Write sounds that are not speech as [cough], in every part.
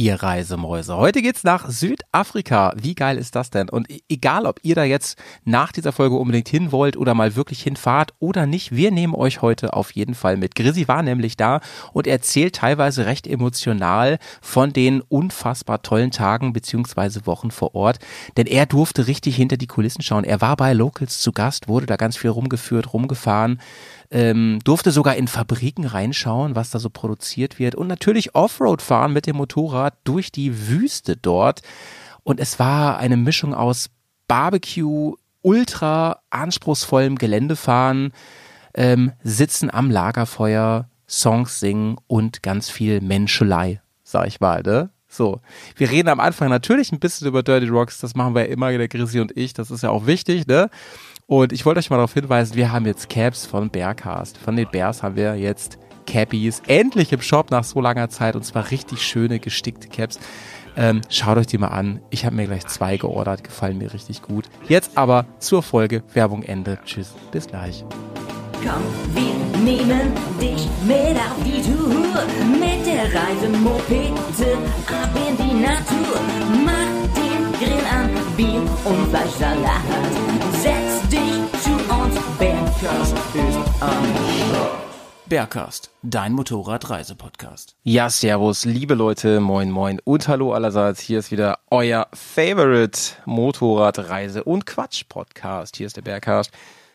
ihr Reisemäuse. Heute geht's nach Südafrika. Wie geil ist das denn? Und e-, egal, ob ihr da jetzt nach dieser Folge unbedingt hin wollt oder mal wirklich hinfahrt oder nicht, wir nehmen euch heute auf jeden Fall mit. Grisi war nämlich da und erzählt teilweise recht emotional von den unfassbar tollen Tagen beziehungsweise Wochen vor Ort. Denn er durfte richtig hinter die Kulissen schauen. Er war bei Locals zu Gast, wurde da ganz viel rumgeführt, rumgefahren ähm, durfte sogar in Fabriken reinschauen, was da so produziert wird und natürlich Offroad fahren mit dem Motorrad durch die Wüste dort. Und es war eine Mischung aus Barbecue, ultra anspruchsvollem Geländefahren, ähm, Sitzen am Lagerfeuer, Songs singen und ganz viel Menschelei, sag ich mal, ne? So, wir reden am Anfang natürlich ein bisschen über Dirty Rocks, das machen wir ja immer, der Grisi und ich, das ist ja auch wichtig, ne? Und ich wollte euch mal darauf hinweisen, wir haben jetzt Caps von Bearcast. Von den Bears haben wir jetzt Cappies. Endlich im Shop nach so langer Zeit und zwar richtig schöne gestickte Caps. Ähm, schaut euch die mal an. Ich habe mir gleich zwei geordert, gefallen mir richtig gut. Jetzt aber zur Folge. Werbung Ende. Tschüss, bis gleich. Komm, wir nehmen dich mit auf die Tour. Mit der Reisemopete ab in die Natur. Mach den Grill an, Bier und Fleischsalat. Bergkast ist am Bergcast, dein Motorradreisepodcast. Ja, servus, liebe Leute, moin moin und hallo allerseits. Hier ist wieder euer Favorite Motorradreise- und Quatsch-Podcast. Hier ist der Bergcast.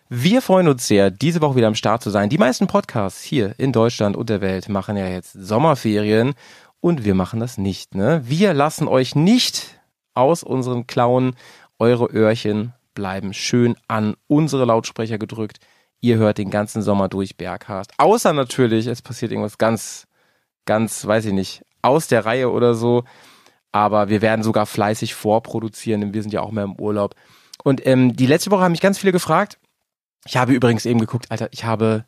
Wir freuen uns sehr, diese Woche wieder am Start zu sein. Die meisten Podcasts hier in Deutschland und der Welt machen ja jetzt Sommerferien und wir machen das nicht. Ne? Wir lassen euch nicht aus unseren Klauen eure Öhrchen bleiben schön an unsere Lautsprecher gedrückt. Ihr hört den ganzen Sommer durch Berghast. Außer natürlich, es passiert irgendwas ganz, ganz, weiß ich nicht, aus der Reihe oder so. Aber wir werden sogar fleißig vorproduzieren, denn wir sind ja auch mehr im Urlaub. Und ähm, die letzte Woche haben mich ganz viele gefragt. Ich habe übrigens eben geguckt, Alter, ich habe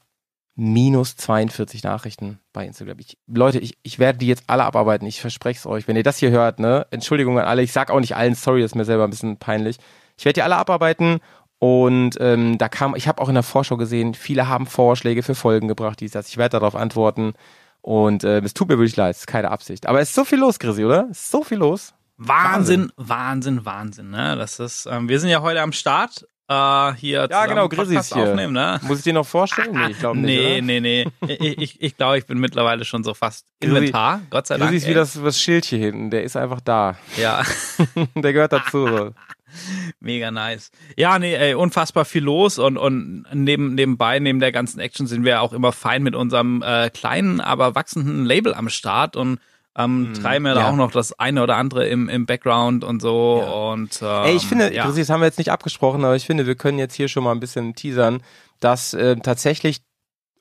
minus 42 Nachrichten bei Instagram. Ich, Leute, ich, ich werde die jetzt alle abarbeiten. Ich verspreche es euch. Wenn ihr das hier hört, ne, Entschuldigung an alle. Ich sag auch nicht allen, sorry, das ist mir selber ein bisschen peinlich. Ich werde die alle abarbeiten und ähm, da kam, ich habe auch in der Vorschau gesehen, viele haben Vorschläge für Folgen gebracht, die das. Ich werde darauf antworten. Und äh, es tut mir wirklich leid, es ist keine Absicht. Aber es ist so viel los, Chrissy, oder? Es ist so viel los. Wahnsinn, Wahnsinn, Wahnsinn, Wahnsinn. Ne? Das ist, ähm, wir sind ja heute am Start. Äh, hier ja, genau, ist hier. Aufnehmen, ne? Muss ich dir noch vorstellen? Nee, ich glaube nicht. Nee, nee, nee. [laughs] ich ich, ich glaube, ich bin mittlerweile schon so fast Inventar, Gott sei Dank. Grizzly ist wie das, das Schild hier hinten, der ist einfach da. Ja. [laughs] der gehört dazu. [laughs] Mega nice. Ja, nee, ey, unfassbar viel los und, und neben, nebenbei, neben der ganzen Action sind wir auch immer fein mit unserem äh, kleinen, aber wachsenden Label am Start und ähm, mm, treiben wir ja. da auch noch das eine oder andere im, im Background und so. Ja. Und, ähm, Ey, ich finde, ja. Das haben wir jetzt nicht abgesprochen, aber ich finde, wir können jetzt hier schon mal ein bisschen teasern, dass äh, tatsächlich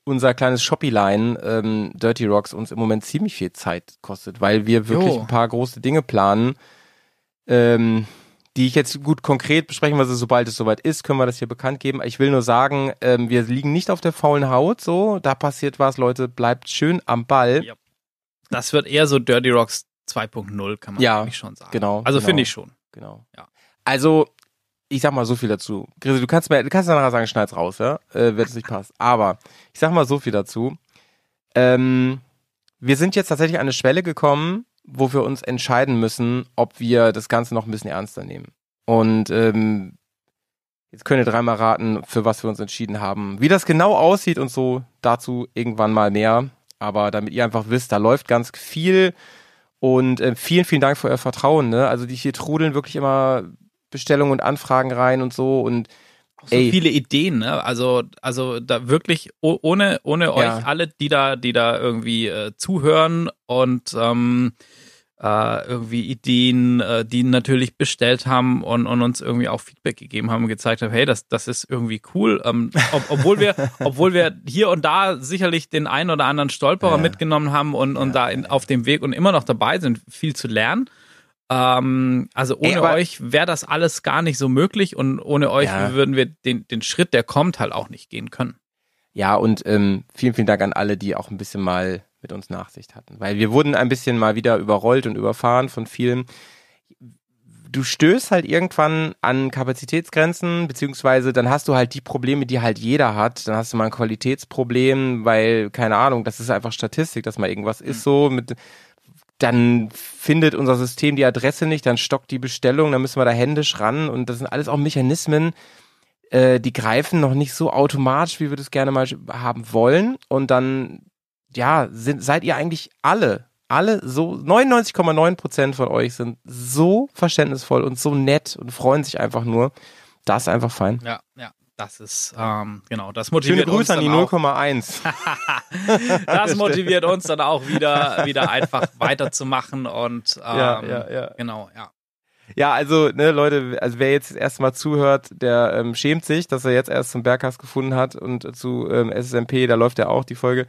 unser kleines Shopee-Line ähm, Dirty Rocks uns im Moment ziemlich viel Zeit kostet, weil wir wirklich jo. ein paar große Dinge planen. Ähm, die ich jetzt gut konkret besprechen, es sobald es soweit ist, können wir das hier bekannt geben. Ich will nur sagen, ähm, wir liegen nicht auf der faulen Haut, so, da passiert was, Leute, bleibt schön am Ball. Ja. Das wird eher so Dirty Rocks 2.0, kann man ja, eigentlich schon sagen. Genau. Also genau, finde ich schon. Genau. Ja. Also, ich sag mal so viel dazu. Grise, du kannst mir, du kannst nachher sagen, schneid's raus, ja, äh, wenn es nicht passt. Aber ich sag mal so viel dazu. Ähm, wir sind jetzt tatsächlich an eine Schwelle gekommen, wo wir uns entscheiden müssen, ob wir das Ganze noch ein bisschen ernster nehmen. Und ähm, jetzt könnt ihr dreimal raten, für was wir uns entschieden haben. Wie das genau aussieht und so, dazu irgendwann mal mehr. Aber damit ihr einfach wisst, da läuft ganz viel. Und äh, vielen, vielen Dank für euer Vertrauen. Ne? Also die hier trudeln wirklich immer Bestellungen und Anfragen rein und so. Und so Ey. viele Ideen, ne? Also, also da wirklich ohne, ohne ja. euch alle, die da, die da irgendwie äh, zuhören und ähm, äh, irgendwie Ideen, äh, die natürlich bestellt haben und, und uns irgendwie auch Feedback gegeben haben und gezeigt haben, hey, das, das ist irgendwie cool. Ähm, ob, obwohl wir, [laughs] obwohl wir hier und da sicherlich den einen oder anderen Stolperer ja. mitgenommen haben und, und ja. da in, auf dem Weg und immer noch dabei sind, viel zu lernen. Ähm, also ohne Ey, euch wäre das alles gar nicht so möglich und ohne euch ja. würden wir den, den Schritt, der kommt, halt auch nicht gehen können. Ja, und ähm, vielen, vielen Dank an alle, die auch ein bisschen mal mit uns Nachsicht hatten. Weil wir wurden ein bisschen mal wieder überrollt und überfahren von vielen. Du stößt halt irgendwann an Kapazitätsgrenzen, beziehungsweise dann hast du halt die Probleme, die halt jeder hat. Dann hast du mal ein Qualitätsproblem, weil, keine Ahnung, das ist einfach Statistik, dass mal irgendwas ist so mit dann findet unser System die Adresse nicht, dann stockt die Bestellung, dann müssen wir da händisch ran und das sind alles auch Mechanismen, äh, die greifen noch nicht so automatisch, wie wir das gerne mal haben wollen und dann, ja, sind, seid ihr eigentlich alle, alle so, 99,9 Prozent von euch sind so verständnisvoll und so nett und freuen sich einfach nur. Das ist einfach fein. Ja, ja. Das ist, ähm, genau, das motiviert Schöne Grüße uns an die 0,1. [laughs] das motiviert uns dann auch wieder, wieder einfach weiterzumachen und [laughs] ähm, ja, ja, ja. genau, ja. Ja, also, ne, Leute, also wer jetzt das erste Mal zuhört, der ähm, schämt sich, dass er jetzt erst zum Berghaus gefunden hat und zu ähm, SSMP, da läuft ja auch die Folge.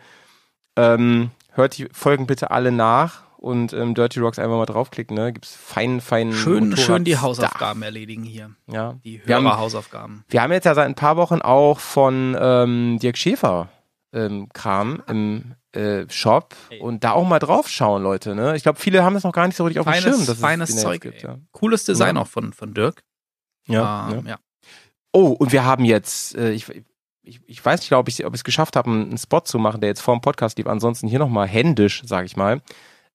Ähm, hört die Folgen bitte alle nach und ähm, Dirty Rocks einfach mal draufklicken, ne? Gibt's feinen, feinen Schön, Motorrad- schön die Hausaufgaben erledigen hier. Ja. Die Wir haben- Hörerhausaufgaben. Wir haben jetzt ja seit ein paar Wochen auch von ähm, Dirk Schäfer ähm, Kram im äh, Shop Ey. und da auch mal draufschauen, Leute. Ne? Ich glaube, viele haben das noch gar nicht so richtig auf dem Feines, Schirm, dass es feines jetzt Zeug. gibt. Ja. Cooles Design Ja. auch von, von Dirk. Ja, Ähm, ja. ja. Oh, und wir haben jetzt, äh, ich, ich, ich weiß nicht, ob ich es geschafft habe, einen, einen Spot zu machen, der jetzt vor dem Podcast lief. Ansonsten hier nochmal händisch, sage ich mal.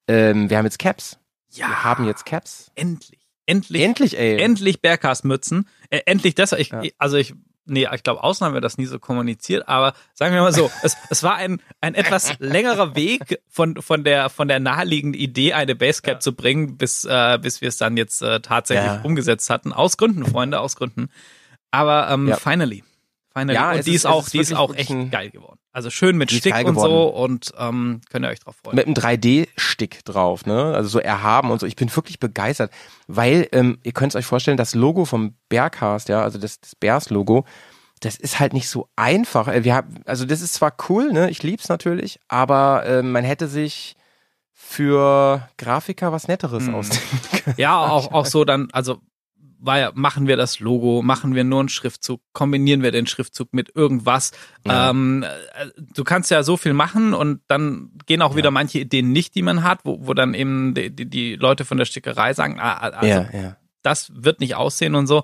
Ähm, wir haben jetzt Caps. Ja, Wir haben jetzt Caps. endlich. Endlich. Endlich, ey. endlich Bergcast-Mützen. Äh, endlich das. Ich, Ja. Also ich, nee, ich glaube, außen haben wir das nie so kommuniziert, aber sagen wir mal so, es, es war ein, ein etwas [laughs] längerer Weg von, von der, von der naheliegenden Idee, eine Basecap zu bringen, bis, äh, bis wir es dann jetzt äh, tatsächlich Ja. umgesetzt hatten. Aus Gründen, Freunde, aus Gründen. Aber ähm, Ja. finally. Finally. Ja, und die ist- auch, die ist auch echt geil geworden. Also schön mit Stick und so geworden. und ähm, könnt ihr euch drauf freuen. mit einem 3D-Stick drauf, ne? Also so erhaben und so. Ich bin wirklich begeistert, weil ähm, ihr könnt es euch vorstellen, das Logo vom Berghast, ja, also das, das Bears-Logo, das ist halt nicht so einfach. Äh, Wir haben, also das ist zwar cool, ne? Ich lieb's natürlich, aber ähm, man hätte sich für Grafiker was Netteres Hm. ausdenken können. Ja, auch, auch so dann, also war ja, machen wir das Logo, machen wir nur einen Schriftzug, kombinieren wir den Schriftzug mit irgendwas. Ja. Ähm, äh, du kannst ja so viel machen und dann gehen auch wieder manche Ideen nicht, die man hat, wo, wo dann eben die, die, die Leute von der Stickerei sagen, ah, ah, also ja. das wird nicht aussehen und so.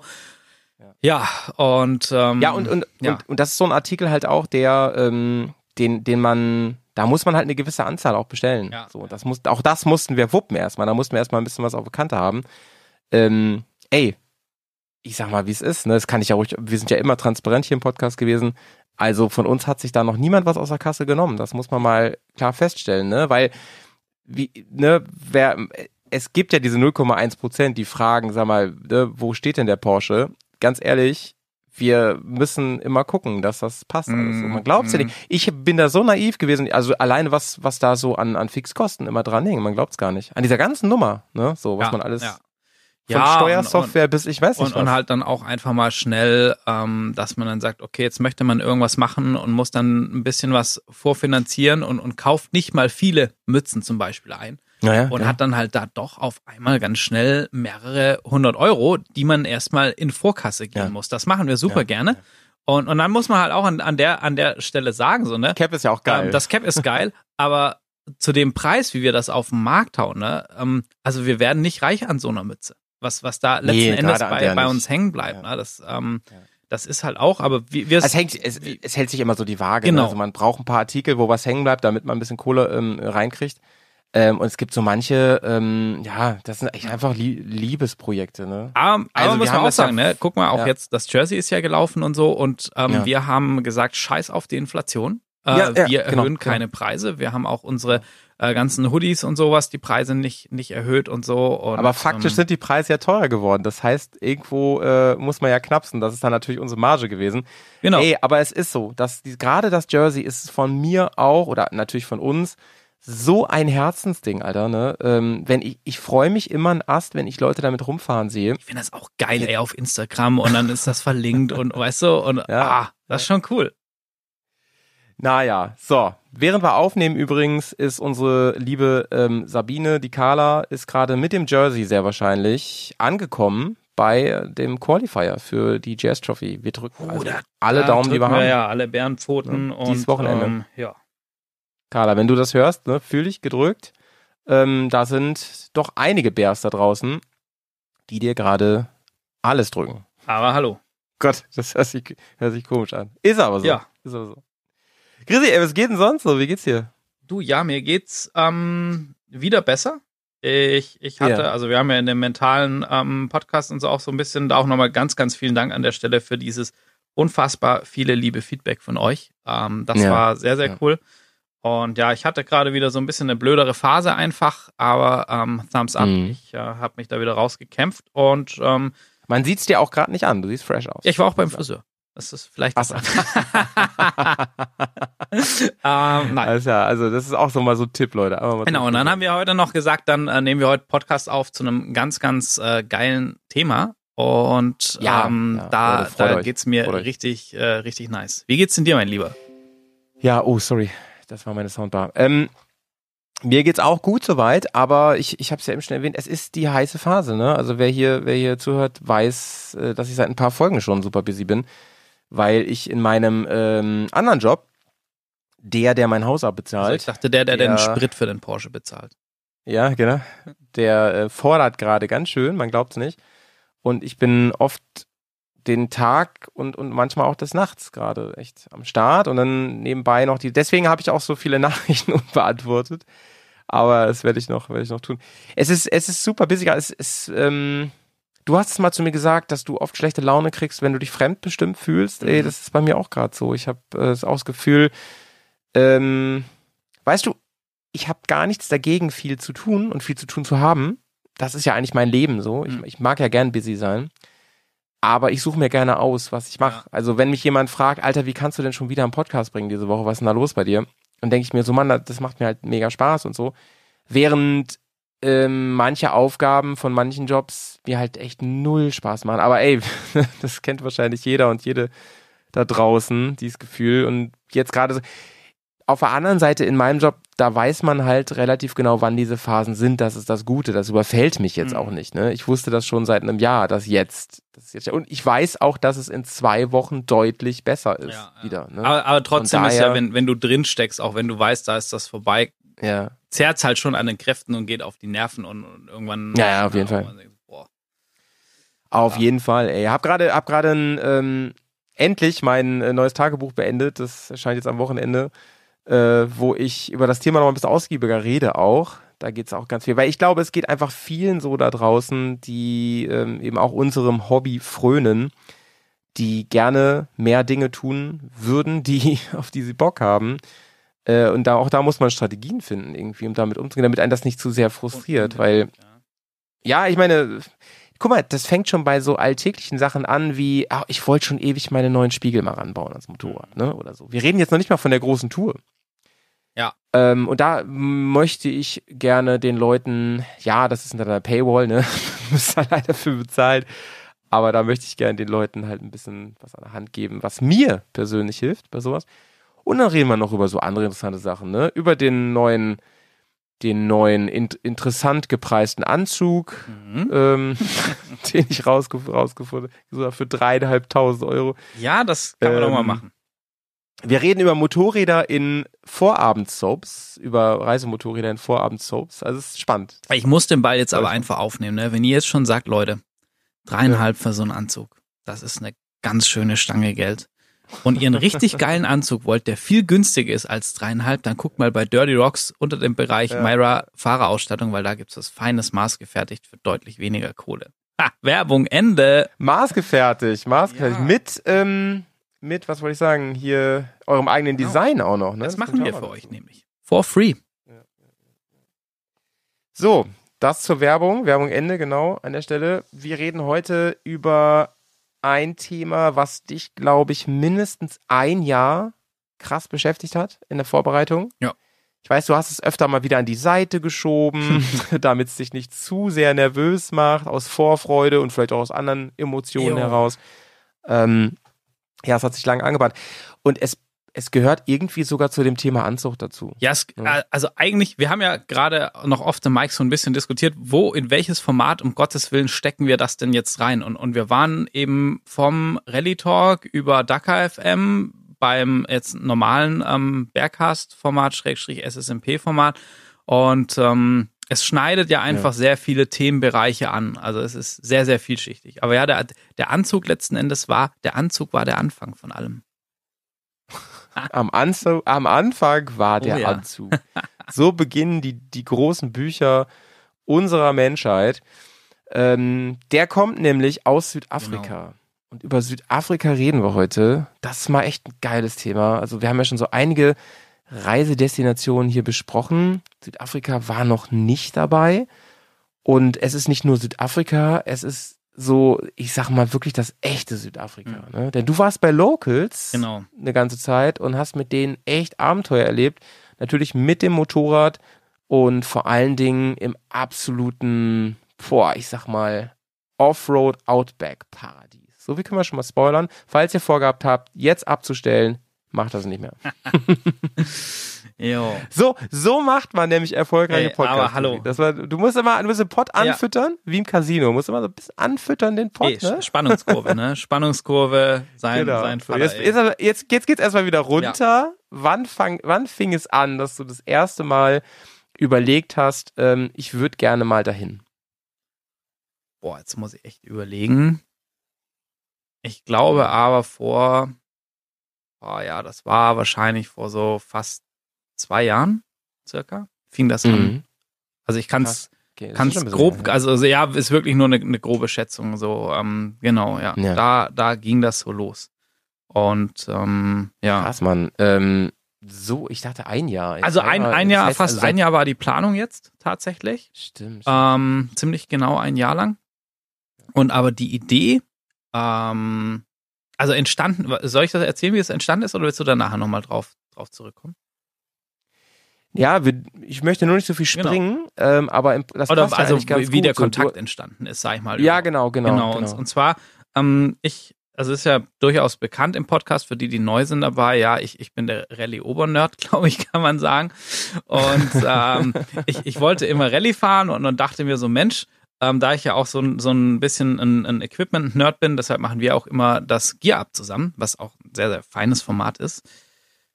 Ja, und ähm, Ja, und, und, ja. und, und das ist so ein Artikel halt auch, der, ähm, den, den man, da muss man halt eine gewisse Anzahl auch bestellen. Ja. So, das muss, auch das mussten wir wuppen erstmal. Da mussten wir erstmal ein bisschen was auf der Kante haben. Ähm, ey, ich sag mal, wie es ist, ne? Das kann ich ja ruhig, wir sind ja immer transparent hier im Podcast gewesen. Also von uns hat sich da noch niemand was aus der Kasse genommen. Das muss man mal klar feststellen, ne? Weil, wie, ne, wer, es gibt ja diese 0,1 Prozent, die fragen, sag mal, ne, wo steht denn der Porsche? Ganz ehrlich, wir müssen immer gucken, dass das passt. Und man glaubt es ja Mm. nicht. Ich bin da so naiv gewesen, also alleine was, was da so an, an Fixkosten immer dran hing, man glaubt es gar nicht. An dieser ganzen Nummer, ne, so, was Ja, man alles ja. Von Ja, Steuersoftware bis ich weiß nicht und, was. und halt dann auch einfach mal schnell, ähm, dass man dann sagt, okay, jetzt möchte man irgendwas machen und muss dann ein bisschen was vorfinanzieren und, und kauft nicht mal viele Mützen zum Beispiel ein naja, und ja. hat dann halt da doch auf einmal ganz schnell mehrere hundert Euro, die man erstmal in Vorkasse gehen Ja. muss. Das machen wir super Ja, gerne. Und, und dann muss man halt auch an, an, der, an der Stelle sagen, so, ne? Cap ist ja auch geil. Ähm, das Cap ist geil, [laughs] aber zu dem Preis, wie wir das auf den Markt hauen, ne? Ähm, also wir werden nicht reich an so einer Mütze. Was, was da letzten Nee, Endes bei, bei uns hängen bleibt, Ja. ne? Das, ähm, Ja. das ist halt auch, aber wir, wir es, hängt, es, es hält sich immer so die Waage. Genau. Ne? Also man braucht ein paar Artikel, wo was hängen bleibt, damit man ein bisschen Kohle ähm, reinkriegt. Ähm, und es gibt so manche, ähm, ja, das sind echt einfach Lie Liebesprojekte. Ne? Aber, Also aber muss wir man auch ja- sagen, ne? Guck mal, auch Ja. jetzt, das Jersey ist ja gelaufen und so und ähm, Ja. wir haben gesagt, scheiß auf die Inflation. Äh, wir erhöhen genau. keine Preise. Wir haben auch unsere äh, ganzen Hoodies und sowas, die Preise nicht, nicht erhöht und so. Und, Aber faktisch ähm, sind die Preise ja teurer geworden. Das heißt, irgendwo äh, muss man ja knapsen. Das ist dann natürlich unsere Marge gewesen. Genau. Ey, aber es ist so, dass die, gerade das Jersey ist von mir auch oder natürlich von uns so ein Herzensding, Alter. Ne? Ähm, wenn ich, ich freue mich immer ein Ast, wenn ich Leute damit rumfahren sehe. Ich finde das auch geil, ey, auf Instagram und dann ist das verlinkt und weißt du, und Ja. ah, das ist schon cool. Naja, so. Während wir aufnehmen übrigens, ist unsere liebe ähm, Sabine, die Carla, ist gerade mit dem Jersey sehr wahrscheinlich angekommen bei dem Qualifier für die Jazz Trophy. Wir drücken also da- alle Da Daumen, die wir haben. Ja, alle Bärenpfoten Ja, und dieses Wochenende. Ähm, ja. Carla, wenn du das hörst, ne, fühl dich gedrückt. Ähm, da sind doch einige Bears da draußen, die dir gerade alles drücken. Aber hallo. Gott, das hört sich, hört sich komisch an. Ist aber so. Ja. Ist aber so. Chrissy, ey, was geht denn sonst so? Wie geht's dir? Du, ja, mir geht's ähm, wieder besser. Ich, ich hatte, ja. also wir haben ja in dem mentalen ähm, Podcast und so auch so ein bisschen, da auch nochmal ganz, ganz vielen Dank an der Stelle für dieses unfassbar viele liebe Feedback von euch. Ähm, das ja. war sehr, sehr ja. cool. Und ja, ich hatte gerade wieder so ein bisschen eine blödere Phase einfach, aber ähm, Thumbs up. Mhm. Ich äh, habe mich da wieder rausgekämpft und ähm, man sieht es dir auch gerade nicht an. Du siehst fresh aus. Ja, ich war auch beim Friseur. Das ist vielleicht Ach, [laughs] ähm, nein. Also, also das ist auch so mal so ein Tipp, Leute. genau, und dann haben wir heute noch gesagt, dann äh, nehmen wir heute Podcast auf zu einem ganz, ganz äh, geilen Thema. Und ja, ähm, ja, da, da geht's mir richtig, äh, richtig nice. Wie geht's denn dir, mein Lieber? Ja, oh, sorry. Das war meine Soundbar. Ähm, mir geht's auch gut soweit, aber ich, ich habe es ja eben schon erwähnt, es ist die heiße Phase. Ne? Also wer hier, wer hier zuhört, weiß, äh, dass ich seit ein paar Folgen schon super busy bin, weil ich in meinem ähm, anderen Job, der, der mein Haus abbezahlt. Also ich dachte, der, der, der den Sprit für den Porsche bezahlt. Ja, genau. Der äh, fordert gerade ganz schön, man glaubt's nicht. Und ich bin oft den Tag und, und manchmal auch des Nachts gerade echt am Start und dann nebenbei noch die. Deswegen habe ich auch so viele [laughs] Nachrichten unbeantwortet. Aber das werde ich noch, werde ich noch tun. Es ist, es ist super busy. Es ist, ähm, du hast es mal zu mir gesagt, dass du oft schlechte Laune kriegst, wenn du dich fremdbestimmt fühlst. Mhm. Ey, das ist bei mir auch gerade so. Ich habe äh, das, auch das Gefühl, ähm, weißt du, ich habe gar nichts dagegen, viel zu tun und viel zu tun zu haben. Das ist ja eigentlich mein Leben so. Ich, mhm. ich mag ja gern busy sein aber ich suche mir gerne aus, was ich mache. Ja. Also wenn mich jemand fragt, Alter, wie kannst du denn schon wieder einen Podcast bringen diese Woche? Was ist denn da los bei dir? Dann denke ich mir so, Mann, das macht mir halt mega Spaß und so. Während ähm, manche Aufgaben von manchen Jobs mir halt echt null Spaß machen. Aber ey, [laughs] das kennt wahrscheinlich jeder und jede da draußen, dieses Gefühl. Und jetzt gerade so, auf der anderen Seite in meinem Job, da weiß man halt relativ genau, wann diese Phasen sind. Das ist das Gute. Das überfällt mich jetzt mhm. auch nicht. Ne? Ich wusste das schon seit einem Jahr, dass jetzt, das jetzt. Und ich weiß auch, dass es in zwei Wochen deutlich besser ist ja, wieder. Ne? Aber, aber trotzdem daher, ist ja, wenn, wenn du drin steckst, auch wenn du weißt, da ist das vorbei, ja. Zerrt halt schon an den Kräften und geht auf die Nerven und, und irgendwann. Ja, ja auf jeden Fall. Denkt, auf ja. jeden Fall. Ey, hab gerade, hab gerade ähm, endlich mein äh, neues Tagebuch beendet. Das erscheint jetzt am Wochenende äh, wo ich über das Thema noch ein bisschen ausgiebiger rede auch. Da geht es auch ganz viel, weil ich glaube, es geht einfach vielen so da draußen, die ähm, eben auch unserem Hobby frönen, die gerne mehr Dinge tun würden, die [laughs] auf die sie Bock haben. Äh, und da auch da muss man Strategien finden irgendwie, um damit umzugehen, damit einen das nicht zu sehr frustriert, weil ja, ich meine, guck mal, das fängt schon bei so alltäglichen Sachen an, wie, ach, ich wollte schon ewig meine neuen Spiegel mal ranbauen ans Motorrad, ne? Oder so. Wir reden jetzt noch nicht mal von der großen Tour. Ja. Ähm, und da möchte ich gerne den Leuten, ja, das ist hinter der Paywall, ne? [laughs] Müsst da leider für bezahlt. Aber da möchte ich gerne den Leuten halt ein bisschen was an der Hand geben, was mir persönlich hilft bei sowas. Und dann reden wir noch über so andere interessante Sachen, ne? Über den neuen, den neuen in, interessant gepreisten Anzug, mhm. ähm, [laughs] den ich rausgef rausgefunden habe, für dreieinhalbtausend Euro. Ja, das kann man ähm, doch mal ähm, machen. Wir reden über Motorräder in Vorabendsoaps, über Reisemotorräder in Vorabendsoaps. Also es ist spannend. Ich muss den Ball jetzt aber einfach aufnehmen, ne? Wenn ihr jetzt schon sagt, Leute, dreieinhalb ja. für so einen Anzug, das ist eine ganz schöne Stange Geld. Und ihr einen richtig geilen Anzug wollt, der viel günstiger ist als dreieinhalb, dann guckt mal bei Dirty Rocks unter dem Bereich ja. Myra Fahrerausstattung, weil da gibt's das feines Maß gefertigt für deutlich weniger Kohle. Ha, Werbung Ende. Maßgefertigt, maßgefertigt. Ja. Mit ähm, mit, was wollte ich sagen, hier eurem eigenen genau. Design auch noch. Ne? Das, das machen wir für euch dazu. nämlich. For free. So, das zur Werbung. Werbung Ende, genau, an der Stelle. Wir reden heute über ein Thema, was dich, glaube ich, mindestens ein Jahr krass beschäftigt hat in der Vorbereitung. Ja. Ich weiß, du hast es öfter mal wieder an die Seite geschoben, [laughs] damit es dich nicht zu sehr nervös macht, aus Vorfreude und vielleicht auch aus anderen Emotionen jo. heraus. Ähm, ja, es hat sich lange angebahnt. Und es es gehört irgendwie sogar zu dem Thema Anzug dazu. Ja, es, ja, also eigentlich, wir haben ja gerade noch oft im Mike so ein bisschen diskutiert, wo, in welches Format, um Gottes Willen, stecken wir das denn jetzt rein? Und, und wir waren eben vom Rally Talk über Dakar FM beim jetzt normalen ähm, Bergcast-Format, Schrägstrich SSMP-Format. Und ähm, es schneidet ja einfach ja. sehr viele Themenbereiche an. Also es ist sehr, sehr vielschichtig. Aber ja, der, der Anzug letzten Endes war, der Anzug war der Anfang von allem. Am, Anzug, am Anfang war der oh, ja. Anzug. So beginnen die, die großen Bücher unserer Menschheit. Ähm, der kommt nämlich aus Südafrika. Genau. Und über Südafrika reden wir heute. Das ist mal echt ein geiles Thema. Also wir haben ja schon so einige Reisedestinationen hier besprochen. Südafrika war noch nicht dabei. Und es ist nicht nur Südafrika, es ist so, ich sag mal wirklich das echte Südafrika. Mhm. Ne? Denn du warst bei Locals genau. eine ganze Zeit und hast mit denen echt Abenteuer erlebt. Natürlich mit dem Motorrad und vor allen Dingen im absoluten, boah, ich sag mal, Offroad Outback Paradies. So wie können wir schon mal spoilern. Falls ihr vorgehabt habt, jetzt abzustellen, macht das nicht mehr. [laughs] [laughs] jo. So, so macht man nämlich erfolgreiche Podcasts. Aber hallo. Das war, du musst immer, du musst den Pod anfüttern, ja. wie im Casino. Du musst immer so ein bisschen anfüttern, den Pod, Ey, ne? Spannungskurve, ne? [laughs] Spannungskurve, sein, genau. sein Vater, jetzt, jetzt, jetzt, jetzt geht's erstmal wieder runter. Ja. Wann, fang, wann fing es an, dass du das erste Mal überlegt hast, ähm, ich würde gerne mal dahin? Boah, jetzt muss ich echt überlegen. Ich glaube aber vor, oh ja, das war wahrscheinlich vor so fast zwei Jahren circa, fing das mhm. an. Also ich kann es okay, grob, also, also, ja, ist wirklich nur eine, eine grobe Schätzung, so, ähm, genau, ja. ja. Da, da ging das so los. Und ähm, ja. Krass, Mann. Ähm, so, ich dachte ein Jahr. Jetzt also ein, ein Jahr, fast also ein Jahr war die Planung jetzt tatsächlich. Stimmt. Ähm, ziemlich genau ein Jahr lang. Und aber die Idee, ähm, also entstanden, soll ich das erzählen, wie es entstanden ist, oder willst du da nachher nochmal drauf, drauf zurückkommen? Ja, wir, ich möchte nur nicht so viel genau. springen, genau. ähm, aber im, das Oder also ja wie, wie der Kontakt so, entstanden ist, sag ich mal. Ja, genau, genau. Genau, genau. Und, und zwar, ähm, ich, also ist ja durchaus bekannt im Podcast, für die, die neu sind dabei, ja, ich, ich bin der Rallye-Obernerd, [laughs] glaube ich, kann man sagen. Und ähm, [laughs] ich, ich wollte immer Rallye fahren und, und dachte mir so, Mensch, ähm, da ich ja auch so, so ein bisschen ein, ein Equipment-Nerd bin, deshalb machen wir auch immer das Gear Up zusammen, was auch ein sehr, sehr feines Format ist.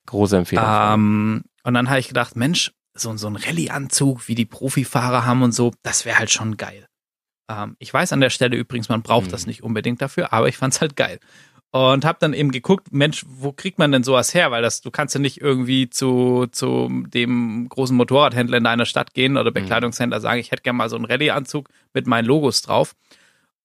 Große Empfehlung. Ähm, und dann habe ich gedacht, Mensch, so, so ein Rallye-Anzug, wie die Profifahrer haben und so, das wäre halt schon geil. Ähm, ich weiß an der Stelle übrigens, man braucht mhm. das nicht unbedingt dafür, aber ich fand's halt geil. Und habe dann eben geguckt, Mensch, wo kriegt man denn sowas her? Weil das, du kannst ja nicht irgendwie zu, zu dem großen Motorradhändler in deiner Stadt gehen oder mhm. Bekleidungshändler sagen, ich hätte gerne mal so einen Rallye-Anzug mit meinen Logos drauf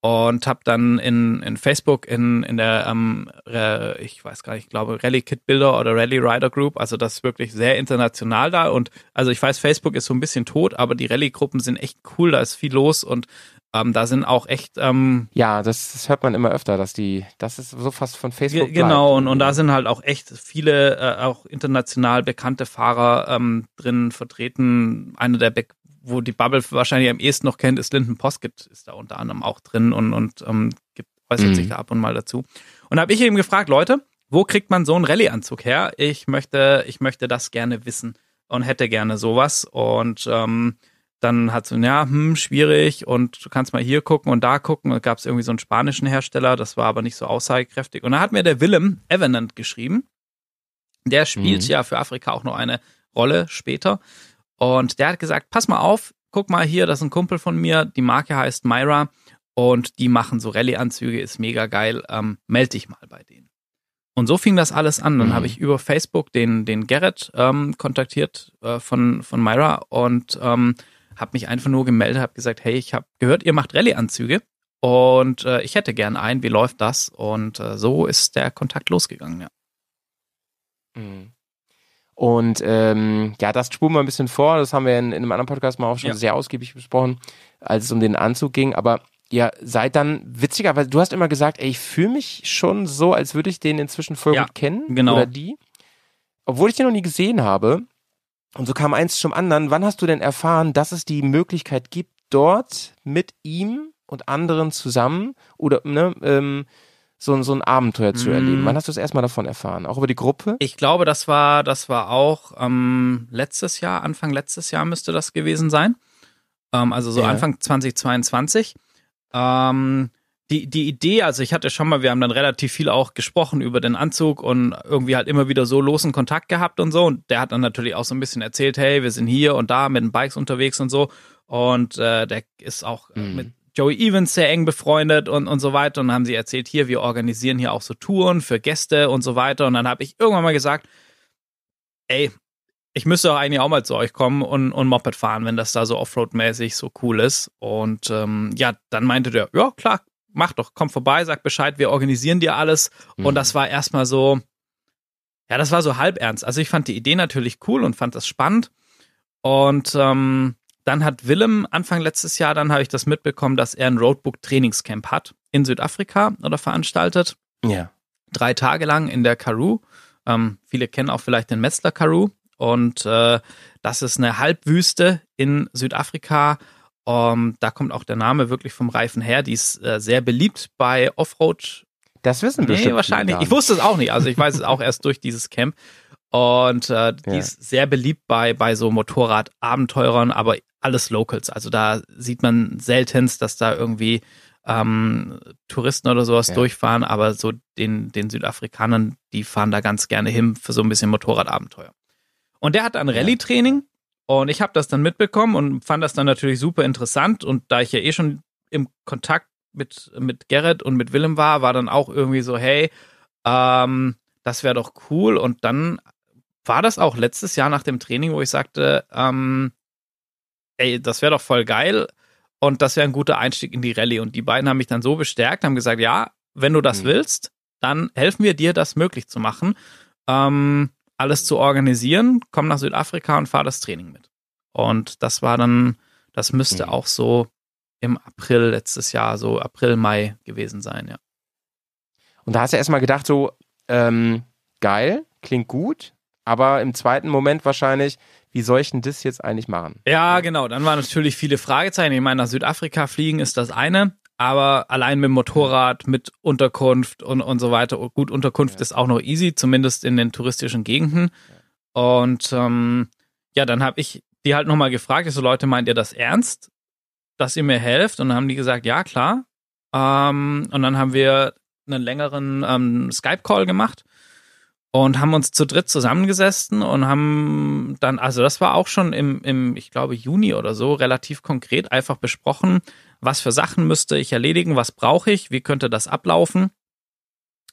und habe dann in, in Facebook in, in der, ähm, äh, ich weiß gar nicht, ich glaube Rally Kit Builder oder Rally Rider Group, also das ist wirklich sehr international da und also ich weiß, Facebook ist so ein bisschen tot, aber die Rallye-Gruppen sind echt cool, da ist viel los und ähm, da sind auch echt ähm, ja, das, das, hört man immer öfter, dass die, das ist so fast von Facebook genau und, und da sind halt auch echt viele äh, auch international bekannte Fahrer ähm, drin vertreten. Einer der Be wo die Bubble wahrscheinlich am ehesten noch kennt, ist Linden Poskett, ist da unter anderem auch drin und, und ähm, gibt, äußert mhm. sich da ab und mal dazu. Und da habe ich eben gefragt, Leute, wo kriegt man so einen Rallye-Anzug her? Ich möchte, ich möchte das gerne wissen und hätte gerne sowas. Und ähm, dann hat so, ja, hm, schwierig und du kannst mal hier gucken und da gucken. Und gab es irgendwie so einen spanischen Hersteller, das war aber nicht so aussagekräftig. Und da hat mir der Willem Evanant geschrieben. Der spielt mhm. ja für Afrika auch noch eine Rolle später. Und der hat gesagt, pass mal auf, guck mal hier, das ist ein Kumpel von mir, die Marke heißt Myra und die machen so Rallye-Anzüge, ist mega geil, ähm, meld dich mal bei denen. Und so fing das alles an. Dann mhm. habe ich über Facebook den, den Gerrit ähm, kontaktiert äh, von, von Myra und ähm, habe mich einfach nur gemeldet, habe gesagt, hey, ich habe gehört, ihr macht Rallye-Anzüge und äh, ich hätte gern einen, wie läuft das? Und äh, so ist der Kontakt losgegangen, ja. Mhm. Und ähm, ja, das spulen wir ein bisschen vor. Das haben wir in, in einem anderen Podcast mal auch schon ja. sehr ausgiebig besprochen, als es um den Anzug ging. Aber ja, seid dann witziger, weil du hast immer gesagt, ey, ich fühle mich schon so, als würde ich den inzwischen voll ja, gut kennen. Genau. Oder die. Obwohl ich den noch nie gesehen habe. Und so kam eins zum anderen. Wann hast du denn erfahren, dass es die Möglichkeit gibt, dort mit ihm und anderen zusammen oder ne, ähm, so, so ein Abenteuer zu erleben. Mm. Wann hast du das erstmal davon erfahren? Auch über die Gruppe? Ich glaube, das war, das war auch ähm, letztes Jahr, Anfang letztes Jahr müsste das gewesen sein. Ähm, also so ja. Anfang 2022. Ähm, die, die Idee, also ich hatte schon mal, wir haben dann relativ viel auch gesprochen über den Anzug und irgendwie halt immer wieder so losen Kontakt gehabt und so. Und der hat dann natürlich auch so ein bisschen erzählt, hey, wir sind hier und da mit den Bikes unterwegs und so. Und äh, der ist auch äh, mhm. mit Joey Evans sehr eng befreundet und, und so weiter. Und dann haben sie erzählt, hier, wir organisieren hier auch so Touren für Gäste und so weiter. Und dann habe ich irgendwann mal gesagt, ey, ich müsste auch eigentlich auch mal zu euch kommen und, und Moped fahren, wenn das da so Offroad-mäßig so cool ist. Und ähm, ja, dann meinte der, ja klar, mach doch, komm vorbei, sag Bescheid, wir organisieren dir alles. Mhm. Und das war erstmal so, ja, das war so halb ernst. Also ich fand die Idee natürlich cool und fand das spannend. Und ähm, dann hat Willem Anfang letztes Jahr, dann habe ich das mitbekommen, dass er ein Roadbook Trainingscamp hat in Südafrika oder veranstaltet. Ja. Drei Tage lang in der Karoo. Ähm, viele kennen auch vielleicht den Metzler Karoo. Und äh, das ist eine Halbwüste in Südafrika. Um, da kommt auch der Name wirklich vom Reifen her. Die ist äh, sehr beliebt bei Offroad. Das wissen wir nee, wahrscheinlich. Ich wusste es auch nicht. Also ich weiß es auch [laughs] erst durch dieses Camp. Und äh, die ja. ist sehr beliebt bei, bei so Motorradabenteurern, aber alles Locals. Also da sieht man seltenst, dass da irgendwie ähm, Touristen oder sowas ja. durchfahren, aber so den, den Südafrikanern, die fahren da ganz gerne hin für so ein bisschen Motorradabenteuer. Und der hat ein Rallye-Training und ich habe das dann mitbekommen und fand das dann natürlich super interessant. Und da ich ja eh schon im Kontakt mit, mit Gerrit und mit Willem war, war dann auch irgendwie so, hey, ähm, das wäre doch cool. Und dann war das auch letztes Jahr nach dem Training, wo ich sagte, ähm, ey, das wäre doch voll geil und das wäre ein guter Einstieg in die Rallye. Und die beiden haben mich dann so bestärkt, haben gesagt, ja, wenn du das mhm. willst, dann helfen wir dir, das möglich zu machen, ähm, alles zu organisieren, komm nach Südafrika und fahr das Training mit. Und das war dann, das müsste mhm. auch so im April letztes Jahr, so April, Mai gewesen sein, ja. Und da hast du erstmal gedacht, so, ähm, geil, klingt gut, aber im zweiten Moment wahrscheinlich, wie soll ich denn das jetzt eigentlich machen? Ja, genau. Dann waren natürlich viele Fragezeichen. Ich meine, nach Südafrika fliegen ist das eine, aber allein mit dem Motorrad, mit Unterkunft und, und so weiter. Gut, Unterkunft ja. ist auch noch easy, zumindest in den touristischen Gegenden. Und ähm, ja, dann habe ich die halt nochmal gefragt, ich so Leute, meint ihr das ernst, dass ihr mir helft? Und dann haben die gesagt, ja, klar. Ähm, und dann haben wir einen längeren ähm, Skype-Call gemacht und haben uns zu dritt zusammengesessen und haben dann, also das war auch schon im, im, ich glaube, Juni oder so, relativ konkret einfach besprochen, was für Sachen müsste ich erledigen, was brauche ich, wie könnte das ablaufen.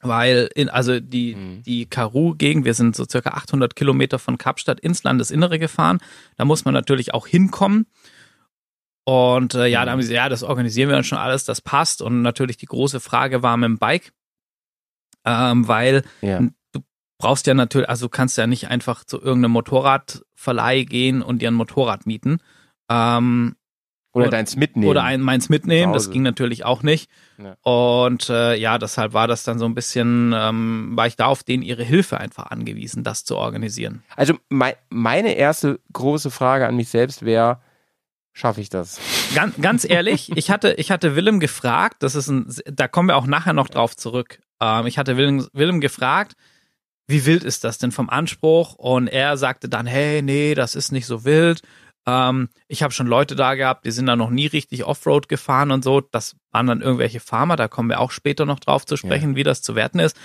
Weil, in, also die, mhm. die Karoo-Gegend, wir sind so circa 800 Kilometer von Kapstadt ins Landesinnere gefahren. Da muss man natürlich auch hinkommen. Und äh, ja, da haben sie ja, das organisieren wir dann schon alles, das passt. Und natürlich die große Frage war mit dem Bike, ähm, weil ja brauchst ja natürlich, also du kannst ja nicht einfach zu irgendeinem Motorradverleih gehen und dir ein Motorrad mieten. Ähm, oder deins mitnehmen. Oder ein, meins mitnehmen, das ging natürlich auch nicht. Ja. Und äh, ja, deshalb war das dann so ein bisschen, ähm, war ich da auf denen ihre Hilfe einfach angewiesen, das zu organisieren. Also mein, meine erste große Frage an mich selbst wäre, schaffe ich das? Ganz, ganz ehrlich, [laughs] ich hatte, ich hatte Willem gefragt, das ist ein, da kommen wir auch nachher noch drauf zurück. Ähm, ich hatte Willem, Willem gefragt, wie wild ist das denn vom Anspruch? Und er sagte dann, hey, nee, das ist nicht so wild. Ähm, ich habe schon Leute da gehabt, die sind da noch nie richtig Offroad gefahren und so. Das waren dann irgendwelche Farmer, da kommen wir auch später noch drauf zu sprechen, ja. wie das zu werten ist.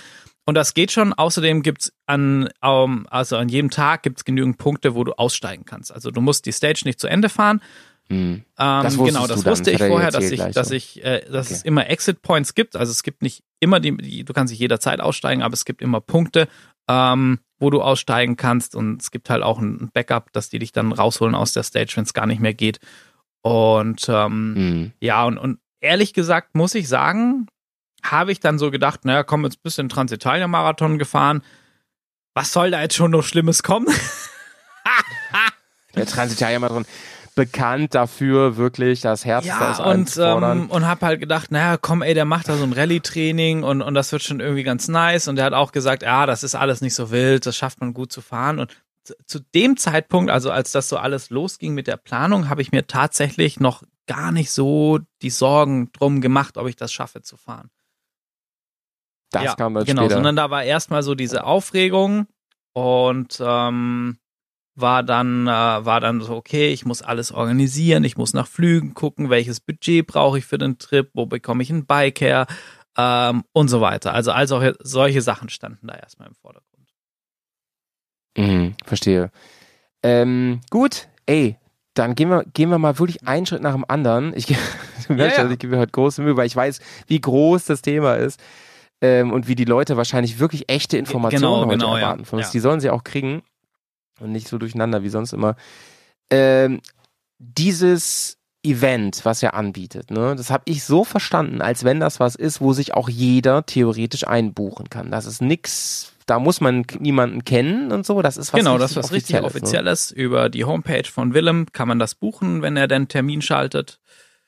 Und das geht schon. Außerdem gibt's an, um, also an jedem Tag gibt's genügend Punkte, wo du aussteigen kannst. Also du musst die Stage nicht zu Ende fahren. Mhm. Ähm, genau, das wusste ich vorher, dass ich, dass ich, äh, dass okay. es immer Exit Points gibt. Also es gibt nicht immer die, die, du kannst nicht jederzeit aussteigen, aber es gibt immer Punkte, ähm, wo du aussteigen kannst. Und es gibt halt auch ein Backup, dass die dich dann rausholen aus der Stage, wenn es gar nicht mehr geht. Und ähm, mhm. ja, und, und ehrlich gesagt muss ich sagen, habe ich dann so gedacht, naja, komm, jetzt bist du in Transitalia-Marathon gefahren. Was soll da jetzt schon noch Schlimmes kommen? [laughs] der Transitalia-Marathon bekannt dafür, wirklich das Herz ja, und, ähm, und hab halt gedacht, naja, komm, ey, der macht da so ein Rallye-Training und, und das wird schon irgendwie ganz nice. Und der hat auch gesagt, ja, das ist alles nicht so wild, das schafft man gut zu fahren. Und zu dem Zeitpunkt, also als das so alles losging mit der Planung, habe ich mir tatsächlich noch gar nicht so die Sorgen drum gemacht, ob ich das schaffe zu fahren. Das ja, kam dann genau, später. sondern da war erstmal so diese Aufregung und ähm, war dann, äh, war dann so, okay, ich muss alles organisieren, ich muss nach Flügen gucken, welches Budget brauche ich für den Trip, wo bekomme ich ein Bike her ähm, und so weiter. Also all solche, solche Sachen standen da erstmal im Vordergrund. Mhm, verstehe. Ähm, gut, ey, dann gehen wir, gehen wir mal wirklich einen Schritt nach dem anderen. Ich, [laughs] du merkst, ja, ja. ich gebe mir heute große Mühe, weil ich weiß, wie groß das Thema ist ähm, und wie die Leute wahrscheinlich wirklich echte Informationen genau, heute genau, erwarten ja. von uns. Die sollen sie auch kriegen. Und nicht so durcheinander wie sonst immer. Ähm, dieses Event, was er anbietet, ne, das habe ich so verstanden, als wenn das was ist, wo sich auch jeder theoretisch einbuchen kann. Das ist nix, da muss man niemanden kennen und so. Das ist was genau, das ist was richtig? Offizielles. Ne? Über die Homepage von Willem kann man das buchen, wenn er den Termin schaltet.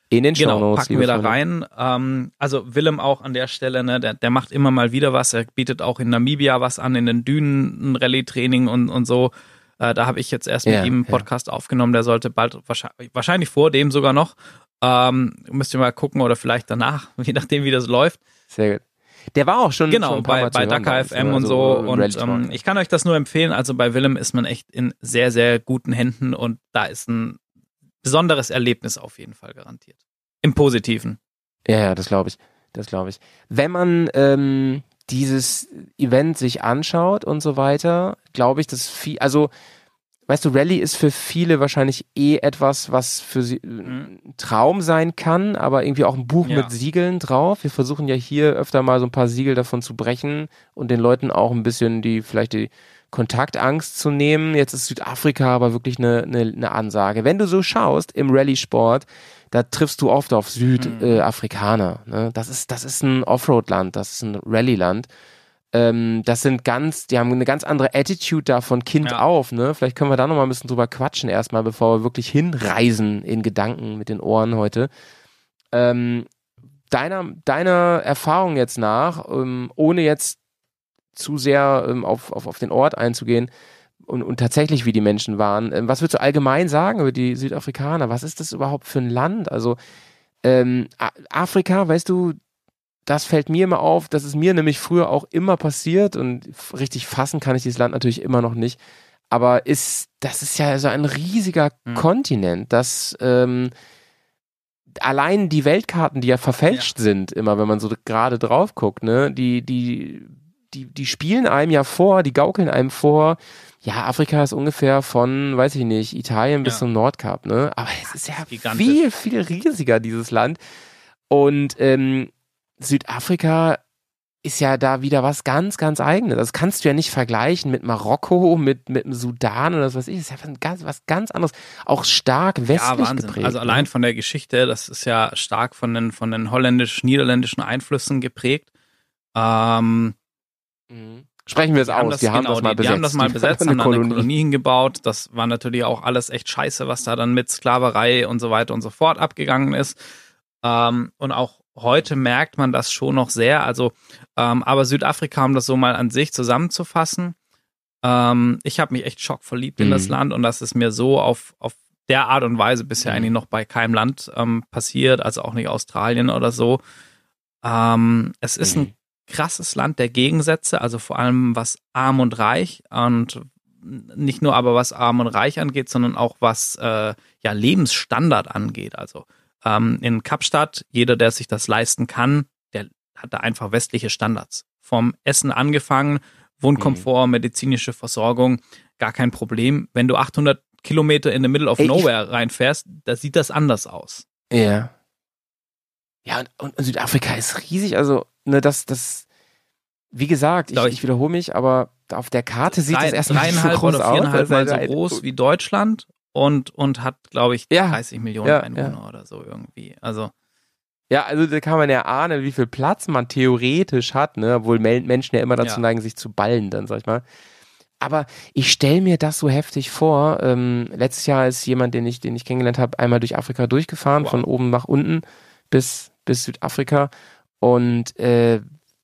In den genau, Shownotes, packen wir da rein. Ähm, also Willem auch an der Stelle, ne, der, der macht immer mal wieder was. Er bietet auch in Namibia was an, in den Dünen ein Rallye-Training und, und so. Äh, da habe ich jetzt erst mit ja, ihm einen Podcast ja. aufgenommen. Der sollte bald, wahrscheinlich, wahrscheinlich vor dem sogar noch. Ähm, müsst ihr mal gucken oder vielleicht danach, [laughs] je nachdem, wie das läuft. Sehr gut. Der war auch schon genau schon bei, bei Dakar FM und so. so und ähm, ich kann euch das nur empfehlen. Also bei Willem ist man echt in sehr, sehr guten Händen und da ist ein besonderes Erlebnis auf jeden Fall garantiert. Im Positiven. Ja, ja, das glaube ich. Das glaube ich. Wenn man ähm, dieses Event sich anschaut und so weiter, glaube ich, dass viel, also weißt du, Rallye ist für viele wahrscheinlich eh etwas, was für sie mhm. ein Traum sein kann, aber irgendwie auch ein Buch ja. mit Siegeln drauf. Wir versuchen ja hier öfter mal so ein paar Siegel davon zu brechen und den Leuten auch ein bisschen die, vielleicht die Kontaktangst zu nehmen. Jetzt ist Südafrika aber wirklich eine, eine, eine Ansage. Wenn du so schaust im Rallye-Sport, da triffst du oft auf Südafrikaner. Mhm. Äh, ne? Das ist, das ist ein Offroad-Land, das ist ein Rallye-Land. Ähm, das sind ganz, die haben eine ganz andere Attitude da von Kind ja. auf, ne? Vielleicht können wir da noch mal ein bisschen drüber quatschen erstmal, bevor wir wirklich hinreisen in Gedanken mit den Ohren heute. Ähm, deiner, deiner Erfahrung jetzt nach, ähm, ohne jetzt zu sehr ähm, auf, auf, auf den Ort einzugehen, und, und tatsächlich, wie die Menschen waren. Ähm, was würdest du allgemein sagen über die Südafrikaner? Was ist das überhaupt für ein Land? Also ähm, Afrika, weißt du, das fällt mir immer auf, das ist mir nämlich früher auch immer passiert und richtig fassen kann ich dieses Land natürlich immer noch nicht. Aber ist, das ist ja so ein riesiger mhm. Kontinent, das ähm, allein die Weltkarten, die ja verfälscht ja. sind, immer wenn man so gerade drauf guckt, ne, die, die, die, die spielen einem ja vor, die gaukeln einem vor, ja, Afrika ist ungefähr von, weiß ich nicht, Italien bis ja. zum Nordkap, ne? Aber es ist ja Gigantisch. viel, viel riesiger, dieses Land. Und ähm, Südafrika ist ja da wieder was ganz, ganz eigenes. Das kannst du ja nicht vergleichen mit Marokko, mit, mit dem Sudan oder was weiß ich. Das ist ja ganz, was ganz anderes. Auch stark westlich ja, Wahnsinn. geprägt. Also allein von der Geschichte, das ist ja stark von den, von den holländisch-niederländischen Einflüssen geprägt. Ähm, mhm. Sprechen wir es aus. Das, die, haben genau, das mal die, besetzt. die haben das mal [laughs] besetzt, haben dann Kolonie. eine Kolonie hingebaut. Das war natürlich auch alles echt scheiße, was da dann mit Sklaverei und so weiter und so fort abgegangen ist. Ähm, und auch heute merkt man das schon noch sehr. Also, ähm, aber Südafrika, um das so mal an sich zusammenzufassen, ähm, ich habe mich echt schockverliebt mhm. in das mhm. Land und das ist mir so auf, auf der Art und Weise bisher mhm. eigentlich noch bei keinem Land ähm, passiert, also auch nicht Australien oder so. Ähm, es ist mhm. ein krasses Land der Gegensätze, also vor allem was arm und reich und nicht nur aber was arm und reich angeht, sondern auch was äh, ja Lebensstandard angeht. Also ähm, in Kapstadt, jeder, der sich das leisten kann, der hat da einfach westliche Standards. Vom Essen angefangen, Wohnkomfort, mhm. medizinische Versorgung, gar kein Problem. Wenn du 800 Kilometer in the middle of Ey, nowhere reinfährst, da sieht das anders aus. Ja. Ja, und, und Südafrika ist riesig, also ne, das, das, wie gesagt, ich, ich, ich wiederhole mich, aber auf der Karte sieht es erstmal nicht so groß oder viereinhalb Mal so groß wie Deutschland und, und hat, glaube ich, ja, 30 Millionen ja, Einwohner ja. oder so irgendwie. Also. Ja, also da kann man ja ahnen, wie viel Platz man theoretisch hat, ne? obwohl Menschen ja immer dazu neigen, sich zu ballen, dann sag ich mal. Aber ich stelle mir das so heftig vor. Ähm, letztes Jahr ist jemand, den ich, den ich kennengelernt habe, einmal durch Afrika durchgefahren, wow. von oben nach unten bis, bis Südafrika. Und äh,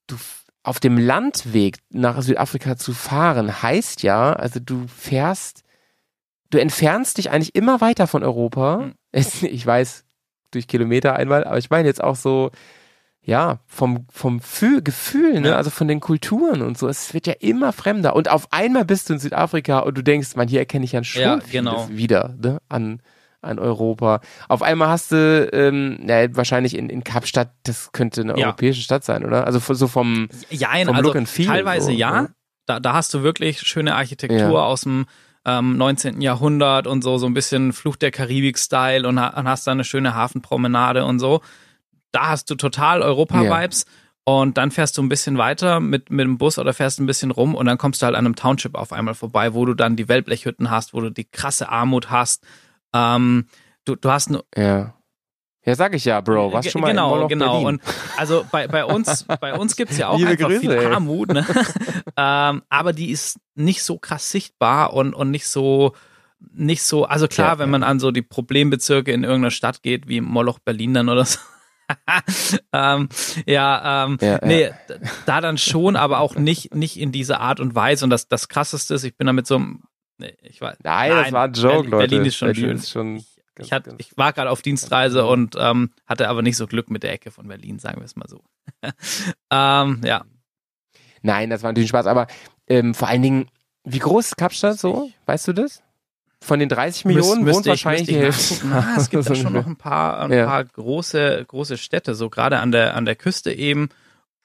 du auf dem Landweg nach Südafrika zu fahren, heißt ja, also du fährst, du entfernst dich eigentlich immer weiter von Europa. [laughs] Mhm. Ich weiß, durch Kilometer einmal, aber ich meine jetzt auch so, ja, vom, vom Fü Gefühl, ne, also von den Kulturen und so. Es wird ja immer fremder. Und auf einmal bist du in Südafrika und du denkst, man, hier erkenne ich ja schon ja, genau. wieder, ne, an, an Europa. Auf einmal hast du, ähm, ja, wahrscheinlich in, in Kapstadt, das könnte eine ja. europäische Stadt sein, oder? Also so vom, ja, vom also Look and Feel. Teilweise so, ja. Ne? Da, da hast du wirklich schöne Architektur ja. aus dem ähm, 19. Jahrhundert und so, so ein bisschen Fluch der Karibik-Style und, und hast da eine schöne Hafenpromenade und so. Da hast du total Europa-Vibes. Und dann fährst du ein bisschen weiter mit, mit dem Bus oder fährst ein bisschen rum und dann kommst du halt an einem Township auf einmal vorbei, wo du dann die Wellblechhütten hast, wo du die krasse Armut hast. Ähm, du, du hast nur. Ja. Ja, sag ich ja, Bro. Was schon mal genau, in genau. Berlin. Und also bei, bei uns, bei uns gibt's ja auch Liebe einfach Grüße, viel ey. Armut, ne? [laughs] ähm, aber die ist nicht so krass sichtbar und, und nicht so, nicht so, also klar, Ja, wenn ja. man an so die Problembezirke in irgendeiner Stadt geht, wie Moloch Berlin dann oder so. [laughs] ähm, ja, ähm, Ja, ja. nee, d- da dann schon, aber auch nicht, nicht in dieser Art und Weise. Und das, das krasseste ist, ich bin da mit so einem, nee, ich weiß, Nein, das war ein Joke, Berlin, Leute. Berlin ist schon schön. Ist schon ganz, Ich, hat, ganz- ich war gerade auf Dienstreise und ähm, hatte aber nicht so Glück mit der Ecke von Berlin, sagen wir es mal so. [laughs] ähm, ja. Nein, das war natürlich Spaß, aber ähm, vor allen Dingen, wie groß ist Kapstadt so? Weißt du das? Von den 30 Millionen Müsst- wohnt wahrscheinlich die Hälfte. ich. [laughs] Ah, es gibt da schon noch ein paar, ein Ja. paar große, große Städte, so gerade an der, an der Küste eben.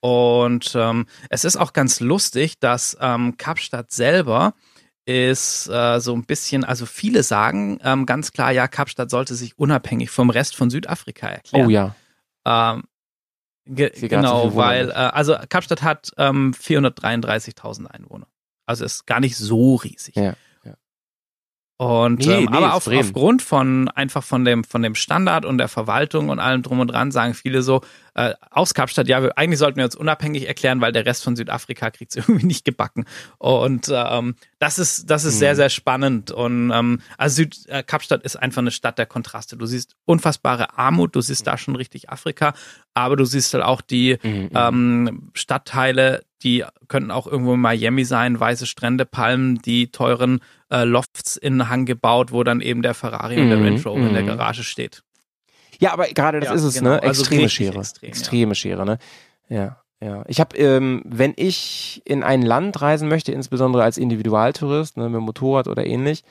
Und ähm, es ist auch ganz lustig, dass ähm, Kapstadt selber ist äh, so ein bisschen, also viele sagen ähm, ganz klar, ja, Kapstadt sollte sich unabhängig vom Rest von Südafrika erklären. Oh ja. Ähm, ge genau, weil, äh, also Kapstadt hat ähm, 433.000 Einwohner. Also ist gar nicht so riesig. Ja. Und Nee, ähm, nee, aber auf, aufgrund von einfach von dem von dem Standard und der Verwaltung und allem drum und dran sagen viele so äh, aus Kapstadt ja wir, eigentlich sollten wir uns unabhängig erklären weil der Rest von Südafrika kriegt es [laughs] irgendwie nicht gebacken und ähm, das ist das ist Mhm. sehr sehr spannend und ähm, also Süd, äh, Kapstadt ist einfach eine Stadt der Kontraste du siehst unfassbare Armut du siehst da schon richtig Afrika aber du siehst halt auch die Mhm, mhm. ähm, Stadtteile, die könnten auch irgendwo in Miami sein, weiße Strände, Palmen, die teuren äh, Lofts in Hang gebaut, wo dann eben der Ferrari und der Mhm, Range Rover in der mhm. Garage steht. Ja, aber gerade das Ja, ist es, genau. ne? Also Extreme richtig Schere. extrem, ja. Extreme Schere, ne? Ja, ja. Ich habe, ähm, wenn ich in ein Land reisen möchte, insbesondere als Individualtourist, ne, mit Motorrad oder ähnlich,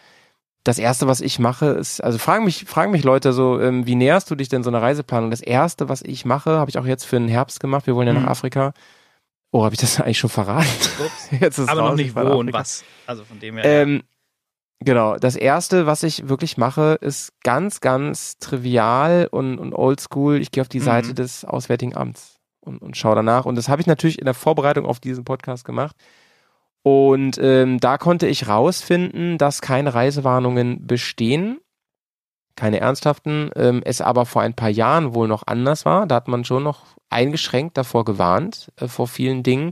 das erste, was ich mache, ist, also fragen mich, fragen mich Leute so, ähm, wie näherst du dich denn so einer Reiseplanung? Das erste, was ich mache, habe ich auch jetzt für den Herbst gemacht. Wir wollen ja Mhm. nach Afrika. Oh, habe ich das [laughs] eigentlich schon verraten? Ups. Jetzt ist Aber noch ich nicht wo und was. Also von dem her. Ähm, genau, das erste, was ich wirklich mache, ist ganz, ganz trivial und, und oldschool. Ich gehe auf die Mhm. Seite des Auswärtigen Amts und, und schaue danach. Und das habe ich natürlich in der Vorbereitung auf diesen Podcast gemacht. Und ähm, da konnte ich rausfinden, dass keine Reisewarnungen bestehen. Keine ernsthaften, ähm, es aber vor ein paar Jahren wohl noch anders war. Da hat man schon noch eingeschränkt davor gewarnt, äh, vor vielen Dingen.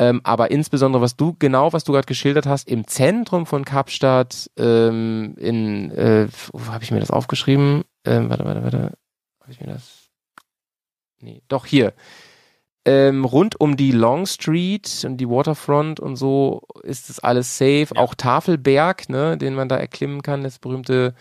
Ähm, aber insbesondere, was du, genau, was du gerade geschildert hast, im Zentrum von Kapstadt, ähm, in, äh, wo habe ich mir das aufgeschrieben? Ähm, warte, warte, warte. Habe ich mir das? Nee, doch hier. Ähm, rund um die Long Street und die Waterfront und so ist es alles safe. Ja. Auch Tafelberg, ne, den man da erklimmen kann, das berühmte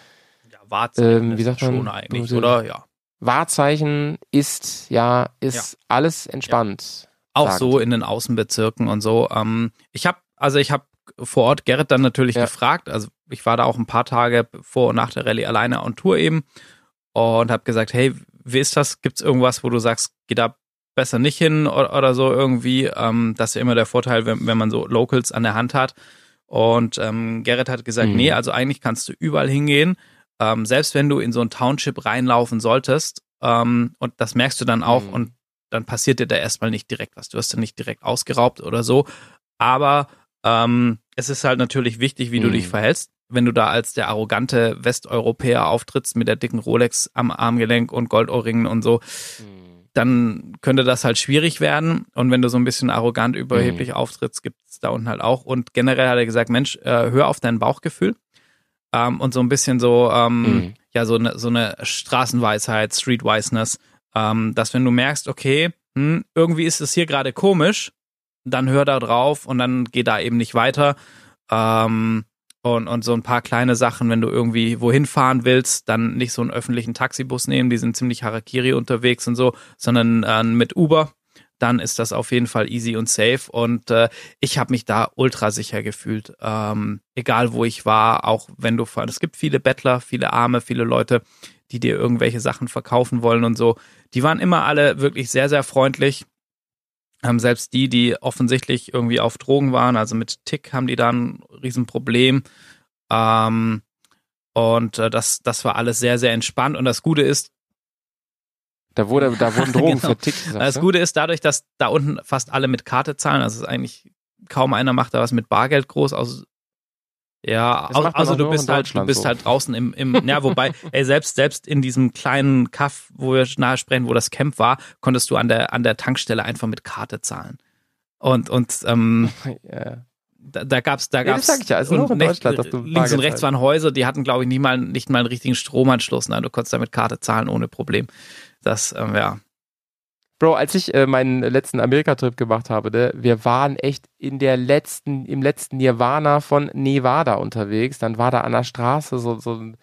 ja, Wahrzeichen ähm, wie sagt man? schon eigentlich, Berühmte- oder? Ja. Wahrzeichen ist, ja, ist alles entspannt. Auch so in den Außenbezirken und so. Ähm, ich habe, also ich habe vor Ort Gerrit dann natürlich Ja. gefragt. Also ich war da auch ein paar Tage vor und nach der Rallye alleine on Tour eben und habe gesagt, hey, wie ist das? Gibt's irgendwas, wo du sagst, geh da besser nicht hin oder, oder so irgendwie? Ähm, das ist ja immer der Vorteil, wenn, wenn man so Locals an der Hand hat. Und ähm, Gerrit hat gesagt, Mhm. nee, also eigentlich kannst du überall hingehen. Ähm, selbst wenn du in so ein Township reinlaufen solltest, ähm, und das merkst du dann auch, Mhm. und dann passiert dir da erstmal nicht direkt was. Du wirst dann nicht direkt ausgeraubt oder so. Aber ähm, es ist halt natürlich wichtig, wie du Mhm. dich verhältst. Wenn du da als der arrogante Westeuropäer auftrittst mit der dicken Rolex am Armgelenk und Goldohrringen und so, dann könnte das halt schwierig werden. Und wenn du so ein bisschen arrogant, überheblich auftrittst, gibt es da unten halt auch. Und generell hat er gesagt, Mensch, äh, hör auf dein Bauchgefühl. Ähm, und so ein bisschen so, ähm, Mhm. ja, so eine, so eine Straßenweisheit, Streetwiseness, ähm, dass wenn du merkst, okay, hm, irgendwie ist es hier gerade komisch, dann hör da drauf und dann geh da eben nicht weiter. Ähm, und, und so ein paar kleine Sachen, wenn du irgendwie wohin fahren willst, dann nicht so einen öffentlichen Taxibus nehmen, die sind ziemlich Harakiri unterwegs und so, sondern äh, mit Uber, dann ist das auf jeden Fall easy und safe. Und äh, ich habe mich da ultra sicher gefühlt. Ähm, egal wo ich war, auch wenn du. Es gibt viele Bettler, viele Arme, viele Leute, die dir irgendwelche Sachen verkaufen wollen und so. Die waren immer alle wirklich sehr, sehr freundlich. Ähm, selbst die, die offensichtlich irgendwie auf Drogen waren, also mit Tick haben die da ein Riesenproblem. Ähm, und äh, das, das war alles sehr, sehr entspannt. Und das Gute ist, Da, wurde, da wurden [laughs] Drogen Genau. vertickt. Das Gute ist dadurch, dass da unten fast alle mit Karte zahlen. Also es ist eigentlich kaum einer macht da was mit Bargeld groß. Aus, ja, also du bist halt, du bist so. halt draußen im, im ja, wobei, [laughs] ey, selbst, selbst in diesem kleinen Kaff, wo wir nahe sprechen, wo das Camp war, konntest du an der, an der Tankstelle einfach mit Karte zahlen. Und, und ähm, [laughs] da, da gab's, da Ja, das gab's sag ich ja, also und in du links Bargeld und rechts zahlst. waren Häuser, die hatten, glaube ich, nicht mal, nicht mal einen richtigen Stromanschluss. Nein, du konntest da mit Karte zahlen ohne Problem. Das, ähm, ja. Bro, als ich äh, meinen letzten Amerika-Trip gemacht habe, ne, wir waren echt in der letzten, im letzten Nirvana von Nevada unterwegs. Dann war da an der Straße so, so ein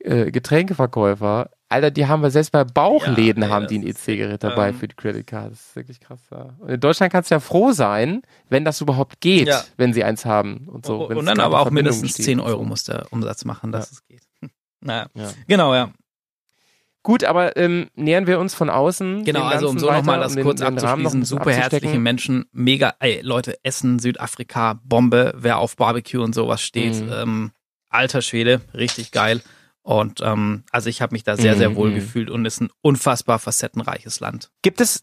äh, Getränkeverkäufer. Alter, die haben wir selbst bei Bauchläden Ja, ey, haben das die ein EC-Gerät echt, dabei ähm, für die Credit Card. Das ist wirklich krass. Ja. Und in Deutschland kannst du ja froh sein, wenn das überhaupt geht, Ja. wenn sie eins haben und so. und wenn's dann aber auch mindestens steht 10 und Euro muss der Umsatz machen, dass es geht. [laughs] Naja. Ja. Genau, ja. Gut, aber ähm, nähern wir uns von außen. Genau, also um so nochmal das um den- kurz den abzuschließen, bisschen super herzliche. Menschen, mega, ey, Leute, Essen, Südafrika, Bombe, wer auf Barbecue und sowas steht, Mhm. ähm, alter Schwede, richtig geil. Und ähm, also ich habe mich da sehr, sehr Mhm, wohl mhm. gefühlt und ist ein unfassbar facettenreiches Land. Gibt es,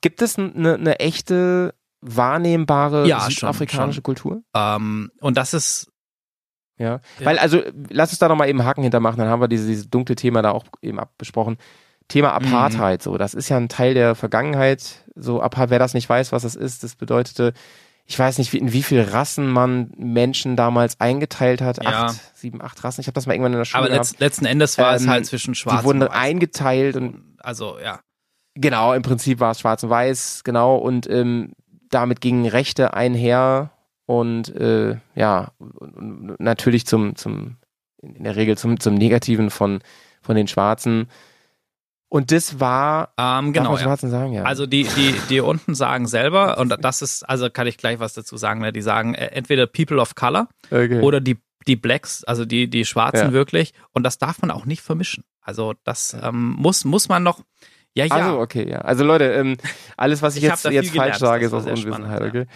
gibt es eine, eine echte wahrnehmbare Ja, schon, südafrikanische schon. Kultur? Ähm, und das ist, Ja. Ja. Weil, also, lass uns da nochmal eben Haken hintermachen, dann haben wir dieses, dieses dunkle Thema da auch eben abbesprochen. Thema Apartheid, so, das ist ja ein Teil der Vergangenheit. So, Apartheid, wer das nicht weiß, was das ist, das bedeutete, ich weiß nicht, wie, in wie viel Rassen man Menschen damals eingeteilt hat. Ja. Acht, sieben, acht Rassen. Ich habe das mal irgendwann in der Schule aber letzt, letzten Endes war es Ähm, halt zwischen Schwarz Die wurden und Weiß. eingeteilt und Also, ja. Genau, im Prinzip war es schwarz und weiß, genau, und ähm, damit gingen Rechte einher und äh, ja, und, natürlich zum, zum, in der Regel zum, zum Negativen von, von den Schwarzen. Und das war, Ähm, genau, ja. Schwarzen sagen, ja. Also die, die, die unten sagen selber, und das ist, also kann ich gleich was dazu sagen, ne? die sagen äh, entweder People of Color okay. oder die, die Blacks, also die, die Schwarzen Ja. wirklich. Und das darf man auch nicht vermischen. Also das ähm, muss, muss man noch, ja, ja. Also, okay, ja. Also Leute, ähm, alles, was ich, Ich jetzt, jetzt falsch gelernt, sage, ist aus Unwissenheit, okay?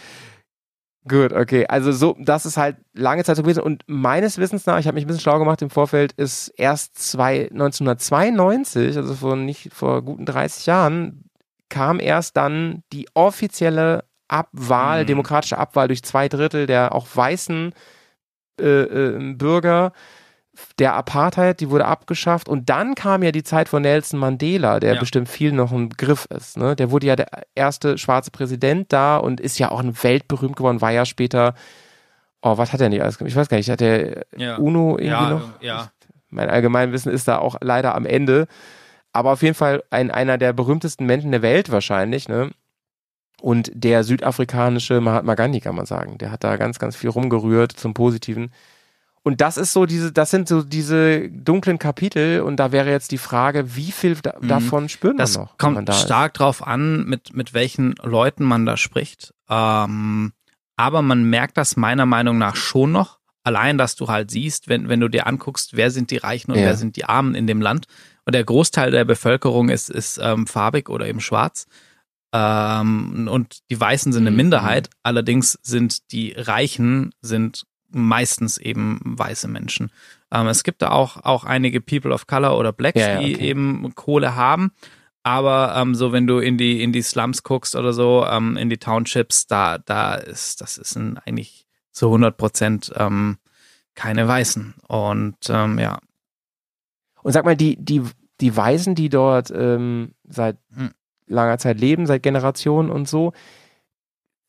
Gut, okay. Also so, das ist halt lange Zeit so gewesen. Und meines Wissens nach, ich habe mich ein bisschen schlau gemacht im Vorfeld, ist erst zwei, 1992, also vor nicht vor guten 30 Jahren, kam erst dann die offizielle Abwahl, Mhm. demokratische Abwahl durch zwei Drittel der auch weißen äh, äh, Bürger der Apartheid, die wurde abgeschafft und dann kam ja die Zeit von Nelson Mandela, der Ja. bestimmt viel noch ein Begriff ist. Ne? Der wurde ja der erste schwarze Präsident da und ist ja auch ein weltberühmt geworden, war ja später, oh, was hat er nicht alles gemacht? Ich weiß gar nicht, hat der ja. UNO irgendwie ja, noch? ja. Mein Allgemeinwissen ist da auch leider am Ende. Aber auf jeden Fall ein, einer der berühmtesten Menschen der Welt wahrscheinlich, ne? Und der südafrikanische Mahatma Gandhi, kann man sagen. Der hat da ganz, ganz viel rumgerührt zum Positiven. Und das ist so diese, das sind so diese dunklen Kapitel und da wäre jetzt die Frage, wie viel da, Mhm. davon spürt man Das noch? kommt da ist? stark drauf an, mit, mit welchen Leuten man da spricht. Ähm, aber man merkt das meiner Meinung nach schon noch. Allein, dass du halt siehst, wenn, wenn du dir anguckst, wer sind die Reichen und Ja. wer sind die Armen in dem Land. Und der Großteil der Bevölkerung ist, ist ähm, farbig oder eben schwarz. Ähm, und die Weißen sind eine Mhm. Minderheit. Allerdings sind die Reichen sind meistens eben weiße Menschen. Ähm, es gibt da auch, auch einige People of Color oder Blacks, Ja, ja, die okay. eben Kohle haben. Aber ähm, so, wenn du in die in die Slums guckst oder so, ähm, in die Townships, da da ist das ist ein, eigentlich zu 100 Prozent ähm, keine Weißen. Und ähm, ja, Und sag mal, die, die, die Weisen, die dort ähm, seit Hm. langer Zeit leben, seit Generationen und so,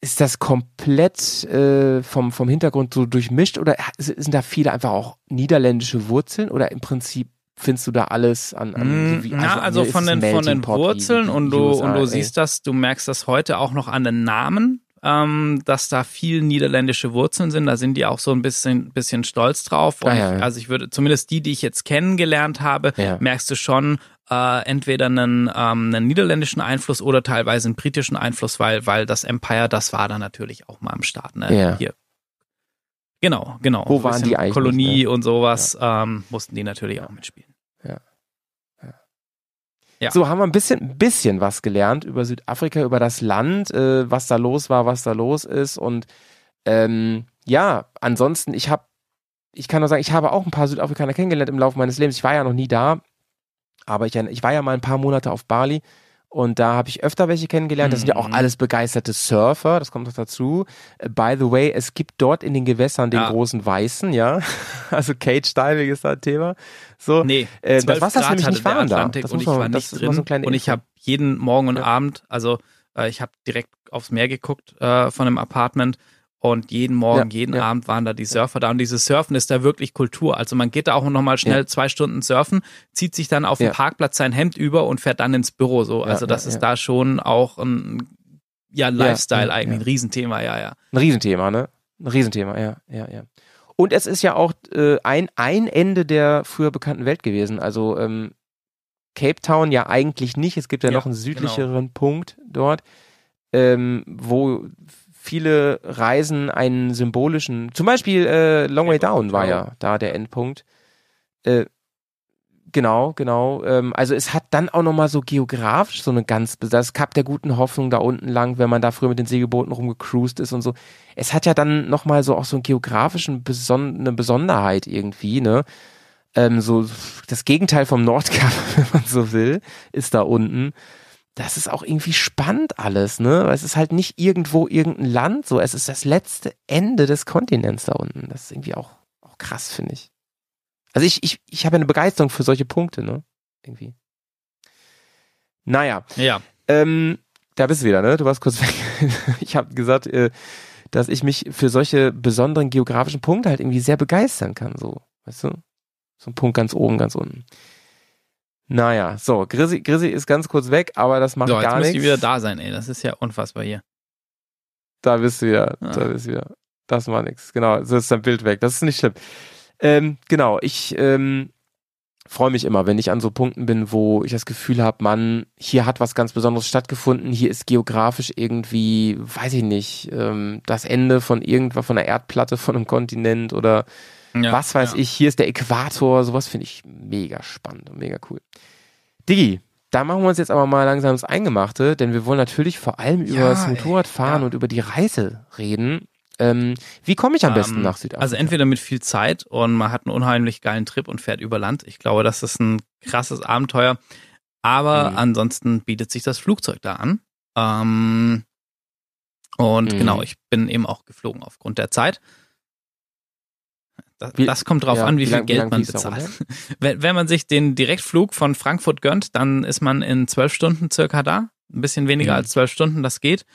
ist das komplett äh, vom, vom Hintergrund so durchmischt oder sind da viele einfach auch niederländische Wurzeln oder im Prinzip findest du da alles an, an Mm, wie- ja, also von den, von den Wurzeln und du, USA, und du ey. siehst das, du merkst das heute auch noch an den Namen, ähm, dass da viel niederländische Wurzeln sind. Da sind die auch so ein bisschen, bisschen stolz drauf. Und Ah, ja, ja. also ich würde, zumindest die, die ich jetzt kennengelernt habe, Ja. merkst du schon äh, entweder einen, ähm, einen niederländischen Einfluss oder teilweise einen britischen Einfluss, weil, weil das Empire, das war da natürlich auch mal am Start. Ne? Ja. Hier. Genau, genau. Wo waren die eigentlich Kolonie ne? und sowas ähm, mussten die natürlich auch mitspielen. Ja. So haben wir ein bisschen, ein bisschen was gelernt über Südafrika, über das Land, äh, was da los war, was da los ist. Und ähm, ja, ansonsten, ich habe, ich kann nur sagen, ich habe auch ein paar Südafrikaner kennengelernt im Laufe meines Lebens. Ich war ja noch nie da. Aber ich, ich war ja mal ein paar Monate auf Bali und da habe ich öfter welche kennengelernt. Das sind ja auch Mhm. alles begeisterte Surfer, das kommt noch dazu. Äh, By the way, es gibt dort in den Gewässern den Ja. großen Weißen, ja. [laughs] Also Cage Diving ist da ein Thema. So. Nee, Äh, das 12 Wasser ist Grad nämlich hatte nicht warm da. Das und ich man- war nicht ist so drin. kleine und ich habe jeden Morgen und Ja. Abend, also äh, ich habe direkt aufs Meer geguckt äh, von einem Apartment und jeden Morgen, Ja, jeden ja. Abend waren da die Surfer da und dieses Surfen ist da wirklich Kultur. Also man geht da auch nochmal schnell Ja. zwei Stunden surfen, zieht sich dann auf dem. Parkplatz sein Hemd über und fährt dann ins Büro. So, also das ist da schon auch ein ja Lifestyle eigentlich, ein Riesenthema, ja, ja. Ein Riesenthema, ne? Ein Riesenthema, ja, ja, ja. Und es ist ja auch äh, ein, ein Ende der früher bekannten Welt gewesen. Also ähm, Cape Town ja eigentlich nicht. Es gibt ja, Ja, noch einen südlicheren Punkt dort, ähm, wo viele Reisen einen symbolischen, zum Beispiel äh, Long Way Down war ja da der Endpunkt. Äh, Genau, genau. Ähm, also es hat dann auch nochmal so geografisch so eine ganz, das Kap der guten Hoffnung da unten lang, wenn man da früher mit den Segelbooten rumgecruised ist und so. Es hat ja dann nochmal so auch so einen geografischen Beson eine Besonderheit irgendwie, ne? Ähm, so das Gegenteil vom Nordkap, [laughs] wenn man so will, ist da unten. Das ist auch irgendwie spannend alles, ne? Weil Es ist halt nicht irgendwo irgendein Land, so es ist das letzte Ende des Kontinents da unten. Das ist irgendwie auch, auch krass, finde ich. Also ich, ich, ich habe eine Begeisterung für solche Punkte, ne? Irgendwie. Naja, Ja, ähm, da bist du wieder, ne? Du warst kurz [laughs] weg. ich habe gesagt, äh, dass ich mich für solche besonderen geografischen Punkte halt irgendwie sehr begeistern kann, so, weißt du? So ein Punkt ganz oben, ganz unten. Naja, so, Grissi, Grissi ist ganz kurz weg, aber das macht so, jetzt gar nichts. ich wieder da sein, ey. Das ist ja unfassbar hier. Da bist du wieder, Ah. da bist du wieder. Das war nix. Genau, so ist dein Bild weg. Das ist nicht schlimm. Ähm, genau, ich ähm, freue mich immer, wenn ich an so Punkten bin, wo ich das Gefühl habe, Mann, hier hat was ganz Besonderes stattgefunden, hier ist geografisch irgendwie, weiß ich nicht, ähm, das Ende von irgendwas, von der Erdplatte, von einem Kontinent oder Ja, was weiß ja. ich, hier ist der Äquator, sowas finde ich mega spannend und mega cool. Digi, da machen wir uns jetzt aber mal langsam das Eingemachte, denn wir wollen natürlich vor allem über Ja, das Motorradfahren und über die Reise reden. Ähm, wie komme ich am besten Ähm, nach Südafrika? Also entweder mit viel Zeit und man hat einen unheimlich geilen Trip und fährt über Land. Ich glaube, das ist ein krasses Abenteuer. Aber Mhm. ansonsten bietet sich das Flugzeug da an. Ähm, und Mhm. genau, ich bin eben auch geflogen aufgrund der Zeit. Das, Wie- das kommt drauf ja, an, wie, wie viel lang- wie Geld lang man bezahlt. [laughs] Wenn, wenn man sich den Direktflug von Frankfurt gönnt, dann ist man in zwölf Stunden circa da. Ein bisschen weniger Mhm. als zwölf Stunden, das geht.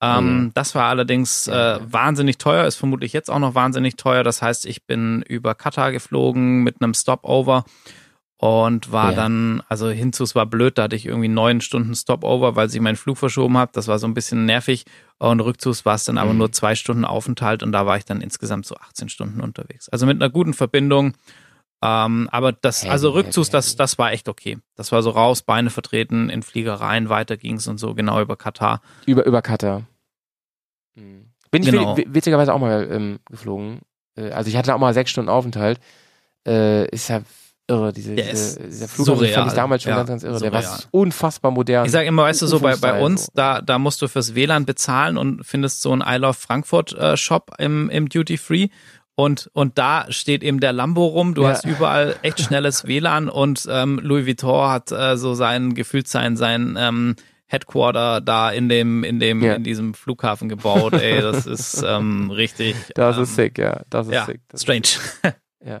Ähm, Mhm. Das war allerdings äh, wahnsinnig teuer, ist vermutlich jetzt auch noch wahnsinnig teuer. Das heißt, ich bin über Katar geflogen mit einem Stopover und war Ja. dann, also hinzus war blöd, da hatte ich irgendwie neun Stunden Stopover, weil sich mein Flug verschoben hat. Das war so ein bisschen nervig. Und rückzus war es dann aber Mhm. nur zwei Stunden Aufenthalt und da war ich dann insgesamt so 18 Stunden unterwegs. Also mit einer guten Verbindung. Ähm, aber das, Heavy, also Rückzus, heavy, das, heavy. das war echt okay. Das war so raus, Beine vertreten, in Fliegereien, weiter ging's und so, genau über Katar. Über, über Katar. Mhm. Bin ich Genau. wi- witzigerweise auch mal ähm, geflogen. Äh, also ich hatte auch mal sechs Stunden Aufenthalt. Äh, ist ja irre, diese, Der diese, ist dieser Flughafen fand surreal. ich damals schon Ja, ganz, ganz irre. Der war surreal. unfassbar modern. Ich sage immer, weißt du, so bei, bei uns, so. da, da musst du fürs WLAN bezahlen und findest so einen I Love Frankfurt äh, Shop im, im Duty Free. Und, und da steht eben der Lambo rum. Du Ja. hast überall echt schnelles [laughs] WLAN und ähm, Louis Vuitton hat äh, so sein, gefühlt sein, sein ähm, Headquarter da in dem, in dem, Ja. in diesem Flughafen gebaut. Ey, das ist ähm, [laughs] richtig. das ähm, ist sick, ja. Das ist Ja, sick. Das ist strange. [laughs] Ja, ja.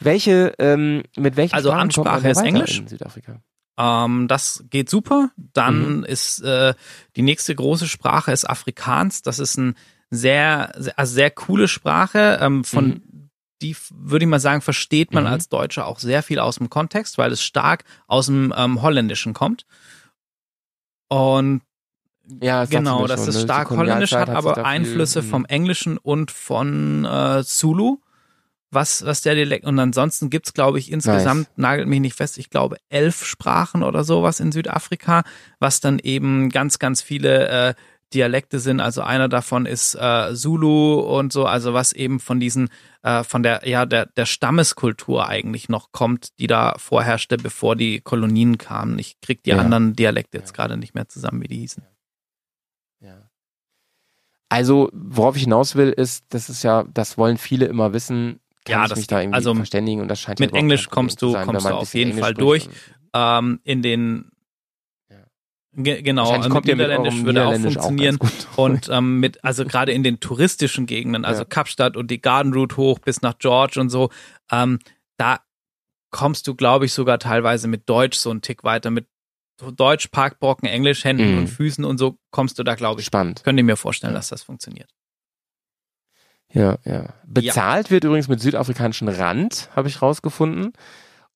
Welche, ähm, mit welchen Also Sprachen Ansprache ist Englisch. in Südafrika? Ähm, das geht super. Dann Mhm. ist äh, die nächste große Sprache ist Afrikaans. Das ist ein sehr, sehr, also sehr coole Sprache. Ähm, von die f- würde ich mal sagen, versteht man Mhm. als Deutscher auch sehr viel aus dem Kontext, weil es stark aus dem ähm, Holländischen kommt. Und Ja, das genau, das schon, ist ne? Die stark holländisch, hat aber Einflüsse Mhm. vom Englischen und von äh, Zulu, was, was der Dialekt, und ansonsten gibt's glaube ich, insgesamt, nagelt mich nicht fest, ich glaube, elf Sprachen oder sowas in Südafrika, was dann eben ganz, ganz viele äh, Dialekte sind. Also einer davon ist äh, Zulu und so, also was eben von diesen, äh, von der, ja, der, der Stammeskultur eigentlich noch kommt, die da vorherrschte, bevor die Kolonien kamen. Ich krieg die Ja. anderen Dialekte jetzt Ja. gerade nicht mehr zusammen, wie die hießen. Ja. Also, worauf ich hinaus will, ist, das ist ja, das wollen viele immer wissen, kann ja, ich das mich da irgendwie also verständigen und das scheint mit Englisch kommst du, sein, kommst du auf jeden Englisch Fall durch. Ähm, in den. Ge genau, mit kommt mit Niederländisch eurem würde auch auch funktionieren. gut. und ähm, mit, also gerade in den touristischen Gegenden, also Ja. Kapstadt und die Garden Route hoch bis nach George und so, ähm, da kommst du, glaube ich, sogar teilweise mit Deutsch so einen Tick weiter. Mit Deutsch, Parkbrocken, Englisch, Händen Mhm. und Füßen und so kommst du da, glaube ich. Spannend. Könnt ihr mir vorstellen, Ja. dass das funktioniert. Ja, ja. Bezahlt wird übrigens mit südafrikanischen Rand, habe ich rausgefunden.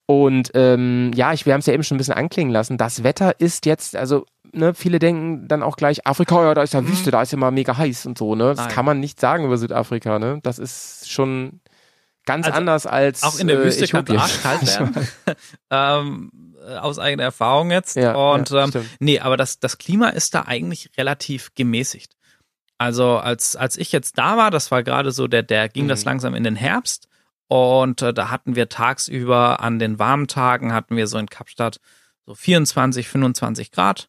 Und ähm, ja, ich, wir haben es ja eben schon ein bisschen anklingen lassen. Das Wetter ist jetzt, also ne, viele denken dann auch gleich, Afrika, ja, da ist ja Mhm. Wüste, da ist ja mal mega heiß und so, ne? Das Nein. kann man nicht sagen über Südafrika, ne? Das ist schon ganz Also, anders als Auch in der äh, Wüste kann es arschkalt [laughs] werden. ähm, äh, aus eigener Erfahrung jetzt. ja, und ja, ähm. Nee, aber das, das Klima ist da eigentlich relativ gemäßigt. Also als, als ich jetzt da war, das war gerade so, der, der ging das Mhm. langsam in den Herbst und äh, da hatten wir tagsüber an den warmen Tagen hatten wir so in Kapstadt so 24, 25 Grad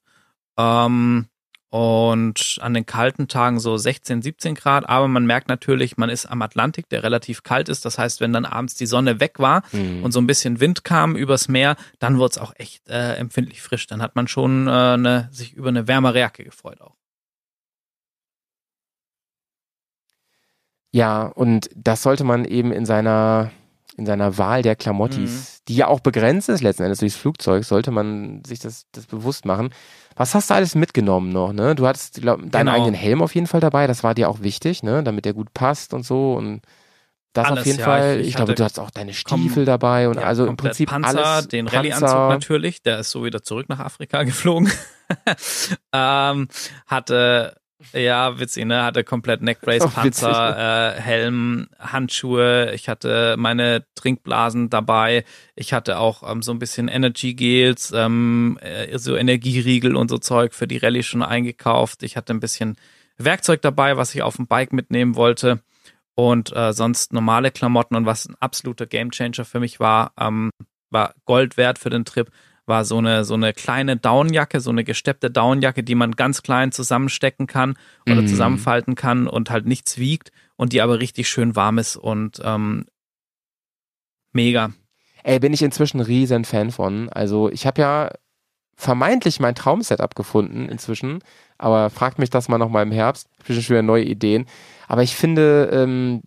ähm, und an den kalten Tagen so 16, 17 Grad. Aber man merkt natürlich, man ist am Atlantik, der relativ kalt ist. Das heißt, wenn dann abends die Sonne weg war, Mhm. und so ein bisschen Wind kam übers Meer, dann wurde es auch echt äh, empfindlich frisch. Dann hat man schon äh, eine, sich über eine wärmere Jacke gefreut auch. Ja, und das sollte man eben in seiner, in seiner Wahl der Klamottis, die ja auch begrenzt ist letzten Endes durchs Flugzeug, sollte man sich das, das bewusst machen. Was hast du alles mitgenommen noch, ne? Du hattest glaub, deinen Genau. eigenen Helm auf jeden Fall dabei, das war dir auch wichtig, ne? Damit der gut passt und so und das Alles, auf jeden ja, Fall. ich- Ich, glaube, du hast auch deine Stiefel dabei und Ja, also im Prinzip Panzer, alles. den. Rallyeanzug natürlich, der ist so wieder zurück nach Afrika [laughs] geflogen. [laughs] ähm, hatte ja, witzig, ne? Hatte komplett Neckbrace, witzig, Panzer, äh, Helm, Handschuhe. Ich hatte meine Trinkblasen dabei. Ich hatte auch ähm, so ein bisschen Energy Gels, ähm, äh, so Energieriegel und so Zeug für die Rallye schon eingekauft. Ich hatte ein bisschen Werkzeug dabei, was ich auf dem Bike mitnehmen wollte. Und äh, sonst normale Klamotten und was ein absoluter Gamechanger für mich war, ähm, war Gold wert für den Trip, war so eine, so eine kleine Downjacke, so eine gesteppte Downjacke, die man ganz klein zusammenstecken kann oder Mhm. zusammenfalten kann und halt nichts wiegt und die aber richtig schön warm ist und ähm, mega. Ey, bin ich inzwischen riesen Fan von. Also ich habe ja vermeintlich mein Traumsetup gefunden inzwischen, aber fragt mich das mal noch mal im Herbst. Ich habe schon wieder neue Ideen. Aber ich finde, ähm,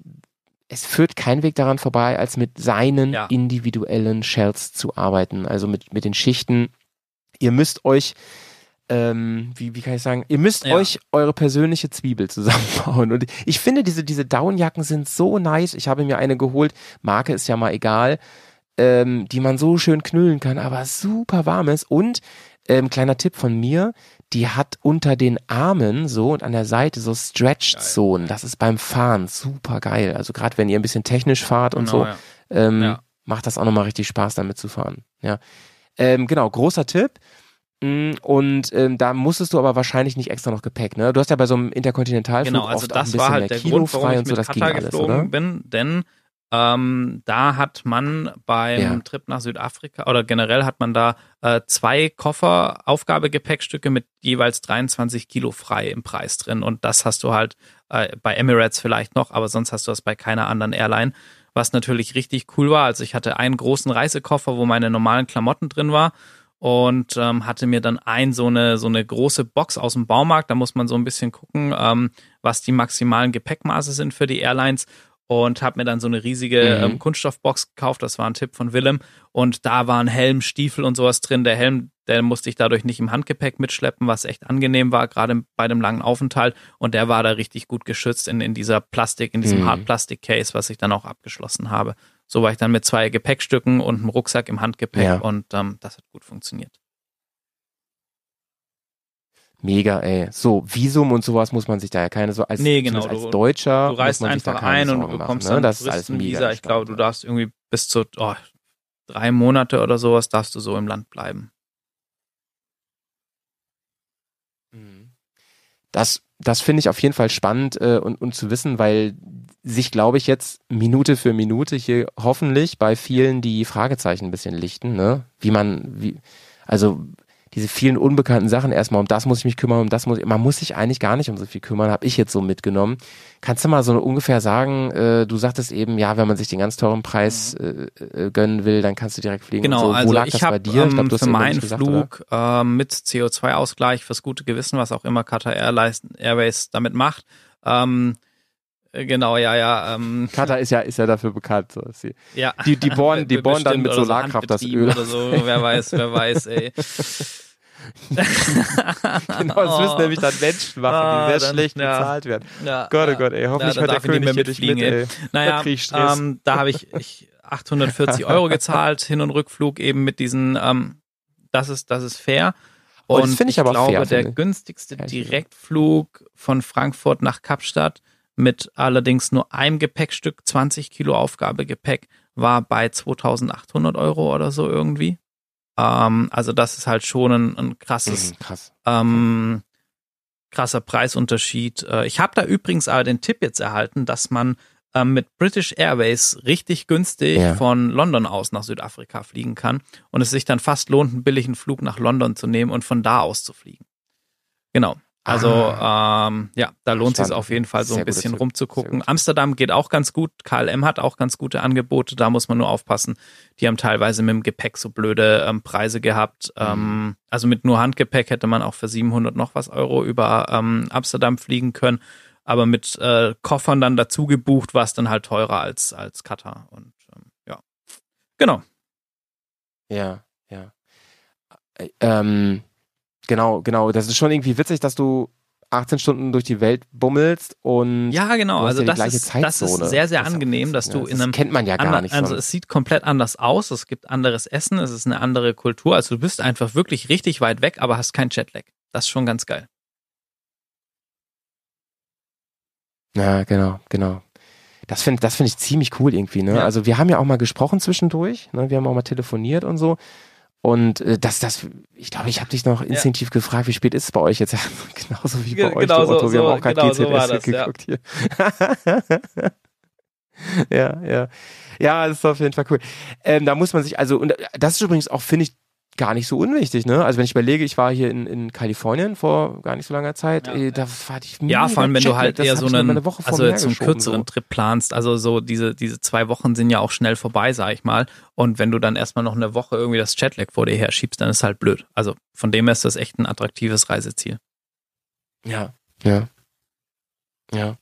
es führt kein Weg daran vorbei, als mit seinen Ja. individuellen Shells zu arbeiten. Also mit, mit den Schichten. Ihr müsst euch, ähm, wie, wie kann ich sagen, ihr müsst Ja. euch eure persönliche Zwiebel zusammenbauen. Und ich finde, diese, diese Downjacken sind so nice. Ich habe mir eine geholt. Marke ist ja mal egal ähm, die man so schön knüllen kann, aber super warm ist. Und ähm, kleiner Tipp von mir, die hat unter den Armen so und an der Seite so Stretch-Zonen. Das ist beim Fahren super geil. Also gerade wenn ihr ein bisschen technisch fahrt und so, Genau, ja. ähm, Ja. macht das auch nochmal richtig Spaß, damit zu fahren. Ja. Ähm, genau, großer Tipp. Mm, Und ähm, da musstest du aber wahrscheinlich nicht extra noch Gepäck, ne? Du hast ja bei so einem Interkontinentalflug Genau, also oft auch ein das bisschen war mehr halt der Kilo Grund, frei und so, das ging alles, oder? bin, denn ähm, da hat man beim Ja. Trip nach Südafrika oder generell hat man da äh, zwei Koffer Aufgabegepäckstücke mit jeweils 23 Kilo frei im Preis drin und das hast du halt äh, bei Emirates vielleicht noch, aber sonst hast du das bei keiner anderen Airline, was natürlich richtig cool war. Also ich hatte einen großen Reisekoffer, wo meine normalen Klamotten drin war und ähm, hatte mir dann ein so eine so eine große Box aus dem Baumarkt. Da muss man so ein bisschen gucken, ähm, was die maximalen Gepäckmaße sind für die Airlines und habe mir dann so eine riesige Mhm. ähm, Kunststoffbox gekauft. Das war ein Tipp von Willem und da waren Helm, Stiefel und sowas drin. Der Helm, der musste ich dadurch nicht im Handgepäck mitschleppen, was echt angenehm war, gerade bei dem langen Aufenthalt. Und der war da richtig gut geschützt in, in dieser Plastik, in diesem Mhm. Hartplastik-Case, was ich dann auch abgeschlossen habe. So war ich dann mit zwei Gepäckstücken und einem Rucksack im Handgepäck Ja. und ähm, das hat gut funktioniert. Mega, ey. So, Visum und sowas muss man sich da ja keine so als, Nee, genau, als du- Deutscher Du reist einfach ein und Sorgen du bekommst machen, ne? dann Das ist alles mega. Ich glaube, du darfst irgendwie bis zu oh, drei Monate oder sowas darfst du so im Land bleiben. Das, das finde ich auf jeden Fall spannend äh, und, und zu wissen, weil sich, glaube ich, jetzt Minute für Minute hier hoffentlich bei vielen die Fragezeichen ein bisschen lichten, ne? Wie man, wie, also diese vielen unbekannten Sachen erstmal, um das muss ich mich kümmern, um das muss ich, man muss sich eigentlich gar nicht um so viel kümmern, habe ich jetzt so mitgenommen. Kannst du mal so ungefähr sagen, äh, du sagtest eben, ja, wenn man sich den ganz teuren Preis Mhm. äh, äh, gönnen will, dann kannst du direkt fliegen. Genau, so. Wo also lag ich habe dir? ähm, glaub, du hast für meinen gesagt? Flug ähm, mit CO2-Ausgleich fürs gute Gewissen, was auch immer Qatar Airlines, Airways damit macht. Ähm, äh, genau, ja, ja. Ähm, Katar ist ja, ist ja dafür bekannt. So, sie, ja. die, die bohren, die bohren dann mit oder so Solarkraft das Öl. Oder so, wer weiß, wer weiß, ey. [laughs] genau, das müssen nämlich dann Menschen machen, Ah, die sehr dann- schlecht ja. bezahlt werden. Ja, Gott, oh ja. Gott, ey, hoffentlich da hört der ich König hier nicht mit, ey. Da Naja, [laughs] krieg ich Stress. ähm, da habe ich, ich 840 Euro gezahlt, Hin- und Rückflug eben mit diesen, ähm, das ist, das ist fair. Oh, Und das finde ich aber glaube, fair, der ich. günstigste. Direktflug von Frankfurt nach Kapstadt mit allerdings nur einem Gepäckstück, 20 Kilo Aufgabegepäck, war bei 2800 Euro oder so irgendwie. Ähm, also das ist halt schon ein, ein krasses Mhm, krass. ähm, krasser Preisunterschied. Äh, ich habe da übrigens aber den Tipp jetzt erhalten, dass man ähm, mit British Airways richtig günstig Ja. von London aus nach Südafrika fliegen kann und es sich dann fast lohnt, einen billigen Flug nach London zu nehmen und von da aus zu fliegen. Genau. Also ähm, ja, da lohnt es sich auf jeden Fall so ein bisschen rumzugucken. Amsterdam geht auch ganz gut. KLM hat auch ganz gute Angebote. Da muss man nur aufpassen. Die haben teilweise mit dem Gepäck so blöde ähm, Preise gehabt. Mhm. Ähm, also mit nur Handgepäck hätte man auch für 700 noch was Euro über ähm, Amsterdam fliegen können. Aber mit äh, Koffern dann dazu gebucht war es dann halt teurer als, als Katar. Und ähm, ja, genau. Ja, ja. Äh, Ähm, genau, genau. Das ist schon irgendwie witzig, dass du 18 Stunden durch die Welt bummelst und Ja, genau. Also ja das ist, das ist sehr, sehr Das ist angenehm, witzig, dass du Das in einem kennt man ja gar ander- nicht Also es sieht komplett anders aus, es gibt anderes Essen, es ist eine andere Kultur. Also du bist einfach wirklich richtig weit weg, aber hast kein Jetlag. Das ist schon ganz geil. Ja, genau, genau. Das finde das finde ich ziemlich cool irgendwie, ne? Ja. Also wir haben ja auch mal gesprochen zwischendurch, ne? Wir haben auch mal telefoniert und so. Und äh, das, das, ich glaube, ich habe dich noch instinktiv gefragt, wie spät ist es bei euch jetzt? [laughs] genauso wie bei Ge- euch, genau so- Otto. Wir so- haben auch gerade genau so GZS war das, ja. geguckt hier. [laughs] ja, ja. Ja, das ist auf jeden Fall cool. Ähm, da muss man sich, also, und das ist übrigens auch, finde ich, gar nicht so unwichtig, ne? Also wenn ich überlege, ich war hier in, in Kalifornien vor gar nicht so langer Zeit, Ja, äh, da war ich Ja, vor allem wenn du halt eher so einen, eine Woche also so einen geschoben, kürzeren so. Trip planst. Also so diese, diese zwei Wochen sind ja auch schnell vorbei, sag ich mal. Und wenn du dann erstmal noch eine Woche irgendwie das Jetlag vor dir her schiebst, dann ist halt blöd. Also von dem her ist das echt ein attraktives Reiseziel. Ja, ja. Ja.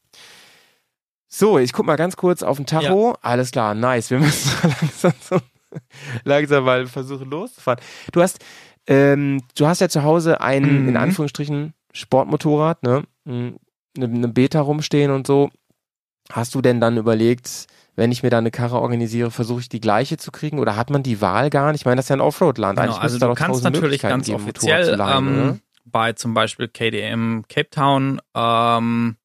So, ich guck mal ganz kurz auf den Tacho. Alles klar, nice. Wir müssen [laughs] langsam, so, [laughs] langsam mal versuchen loszufahren. Du hast, ähm, du hast ja zu Hause ein, Mhm. in Anführungsstrichen, Sportmotorrad, ne? Eine, eine Beta rumstehen und so. Hast du denn dann überlegt, wenn ich mir da eine Karre organisiere, versuche ich die gleiche zu kriegen oder hat man die Wahl gar nicht? Ich meine, das ist ja ein Offroad-Land. Genau, also du kannst natürlich ganz geben, offiziell leihen, ähm, bei zum Beispiel KDM Cape Town ähm,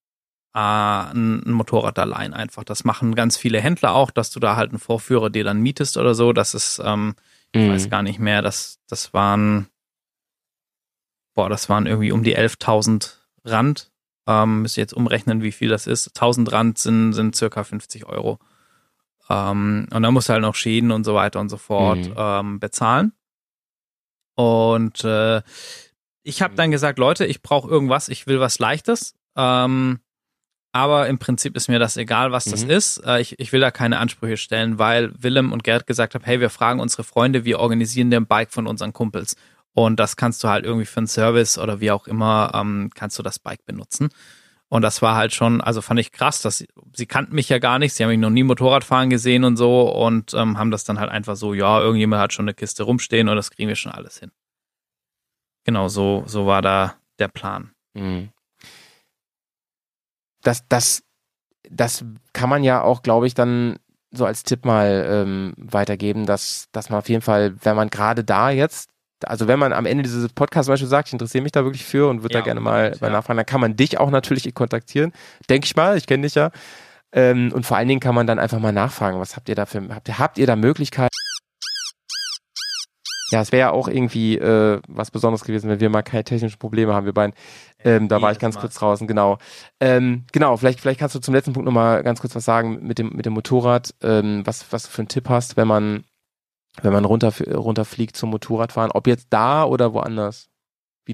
äh, ein, ein Motorrad da leihen einfach. Das machen ganz viele Händler auch, dass du da halt einen Vorführer dir dann mietest oder so. Das ist, ähm, ich Mhm. weiß gar nicht mehr, das, das waren, boah, das waren irgendwie um die 11.000 Rand. Ähm, müsst ihr jetzt umrechnen, wie viel das ist. 1000 Rand sind, sind circa 50 Euro. Ähm, und dann musst du halt noch Schäden und so weiter und so fort Mhm. ähm, bezahlen. Und äh, ich habe dann gesagt, Leute, ich brauche irgendwas, ich will was Leichtes. Ähm, aber im Prinzip ist mir das egal, was das Mhm. ist. Äh, ich, ich will da keine Ansprüche stellen, weil Willem und Gerd gesagt haben, hey, wir fragen unsere Freunde, wir organisieren den Bike von unseren Kumpels. Und das kannst du halt irgendwie für einen Service oder wie auch immer, ähm, kannst du das Bike benutzen. Und das war halt schon, also fand ich krass, dass sie, sie kannten mich ja gar nicht, sie haben mich noch nie Motorradfahren gesehen und so und ähm, haben das dann halt einfach so, ja, irgendjemand hat schon eine Kiste rumstehen und das kriegen wir schon alles hin. Genau, so, so war da der Plan. Mhm. Das, das, das kann man ja auch, glaube ich, dann so als Tipp mal ähm, weitergeben, dass, dass man auf jeden Fall, wenn man gerade da jetzt, also wenn man am Ende dieses Podcasts zum Beispiel sagt, ich interessiere mich da wirklich für und würde Ja, da gerne mal, ja. nachfragen, dann kann man dich auch natürlich kontaktieren. Denke ich mal, ich kenne dich ja. Ähm, und vor allen Dingen kann man dann einfach mal nachfragen, was habt ihr da für, habt habt ihr da Möglichkeiten? Ja, es wäre ja auch irgendwie äh, was Besonderes gewesen, wenn wir mal keine technischen Probleme haben, wir beiden. Ähm, da war ich ganz kurz draußen, genau. Ähm, genau, vielleicht, vielleicht kannst du zum letzten Punkt nochmal ganz kurz was sagen mit dem, mit dem Motorrad, ähm, was, was du für einen Tipp hast, wenn man wenn man runter, runterfliegt zum Motorradfahren, ob jetzt da oder woanders.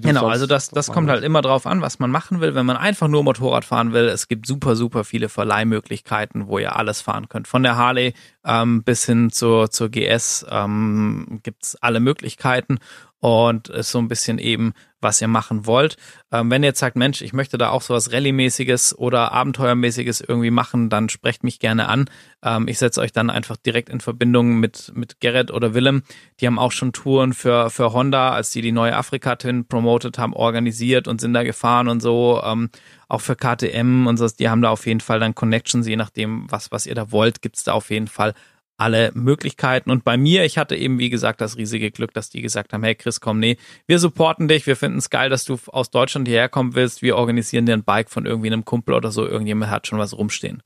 Genau, also das, das kommt halt immer drauf an, was man machen will. Wenn man einfach nur Motorrad fahren will, es gibt super, super viele Verleihmöglichkeiten, wo ihr alles fahren könnt. Von der Harley ähm, bis hin zur, zur GS ähm, gibt's alle Möglichkeiten und ist so ein bisschen eben, was ihr machen wollt. Ähm, wenn ihr jetzt sagt, Mensch, ich möchte da auch sowas Rallye-mäßiges oder Abenteuermäßiges irgendwie machen, dann sprecht mich gerne an. Ähm, ich setze euch dann einfach direkt in Verbindung mit, mit Gerrit oder Willem. Die haben auch schon Touren für, für Honda, als die die neue Afrika-Twin promotet haben, organisiert und sind da gefahren und so. Ähm, auch für KTM und so, die haben da auf jeden Fall dann Connections, je nachdem, was, was ihr da wollt, gibt's da auf jeden Fall alle Möglichkeiten. Und bei mir, ich hatte eben, wie gesagt, das riesige Glück, dass die gesagt haben, hey Chris, komm, nee, wir supporten dich, wir finden es geil, dass du aus Deutschland hierher kommen willst, wir organisieren dir ein Bike von irgendwie einem Kumpel oder so, irgendjemand hat schon was rumstehen.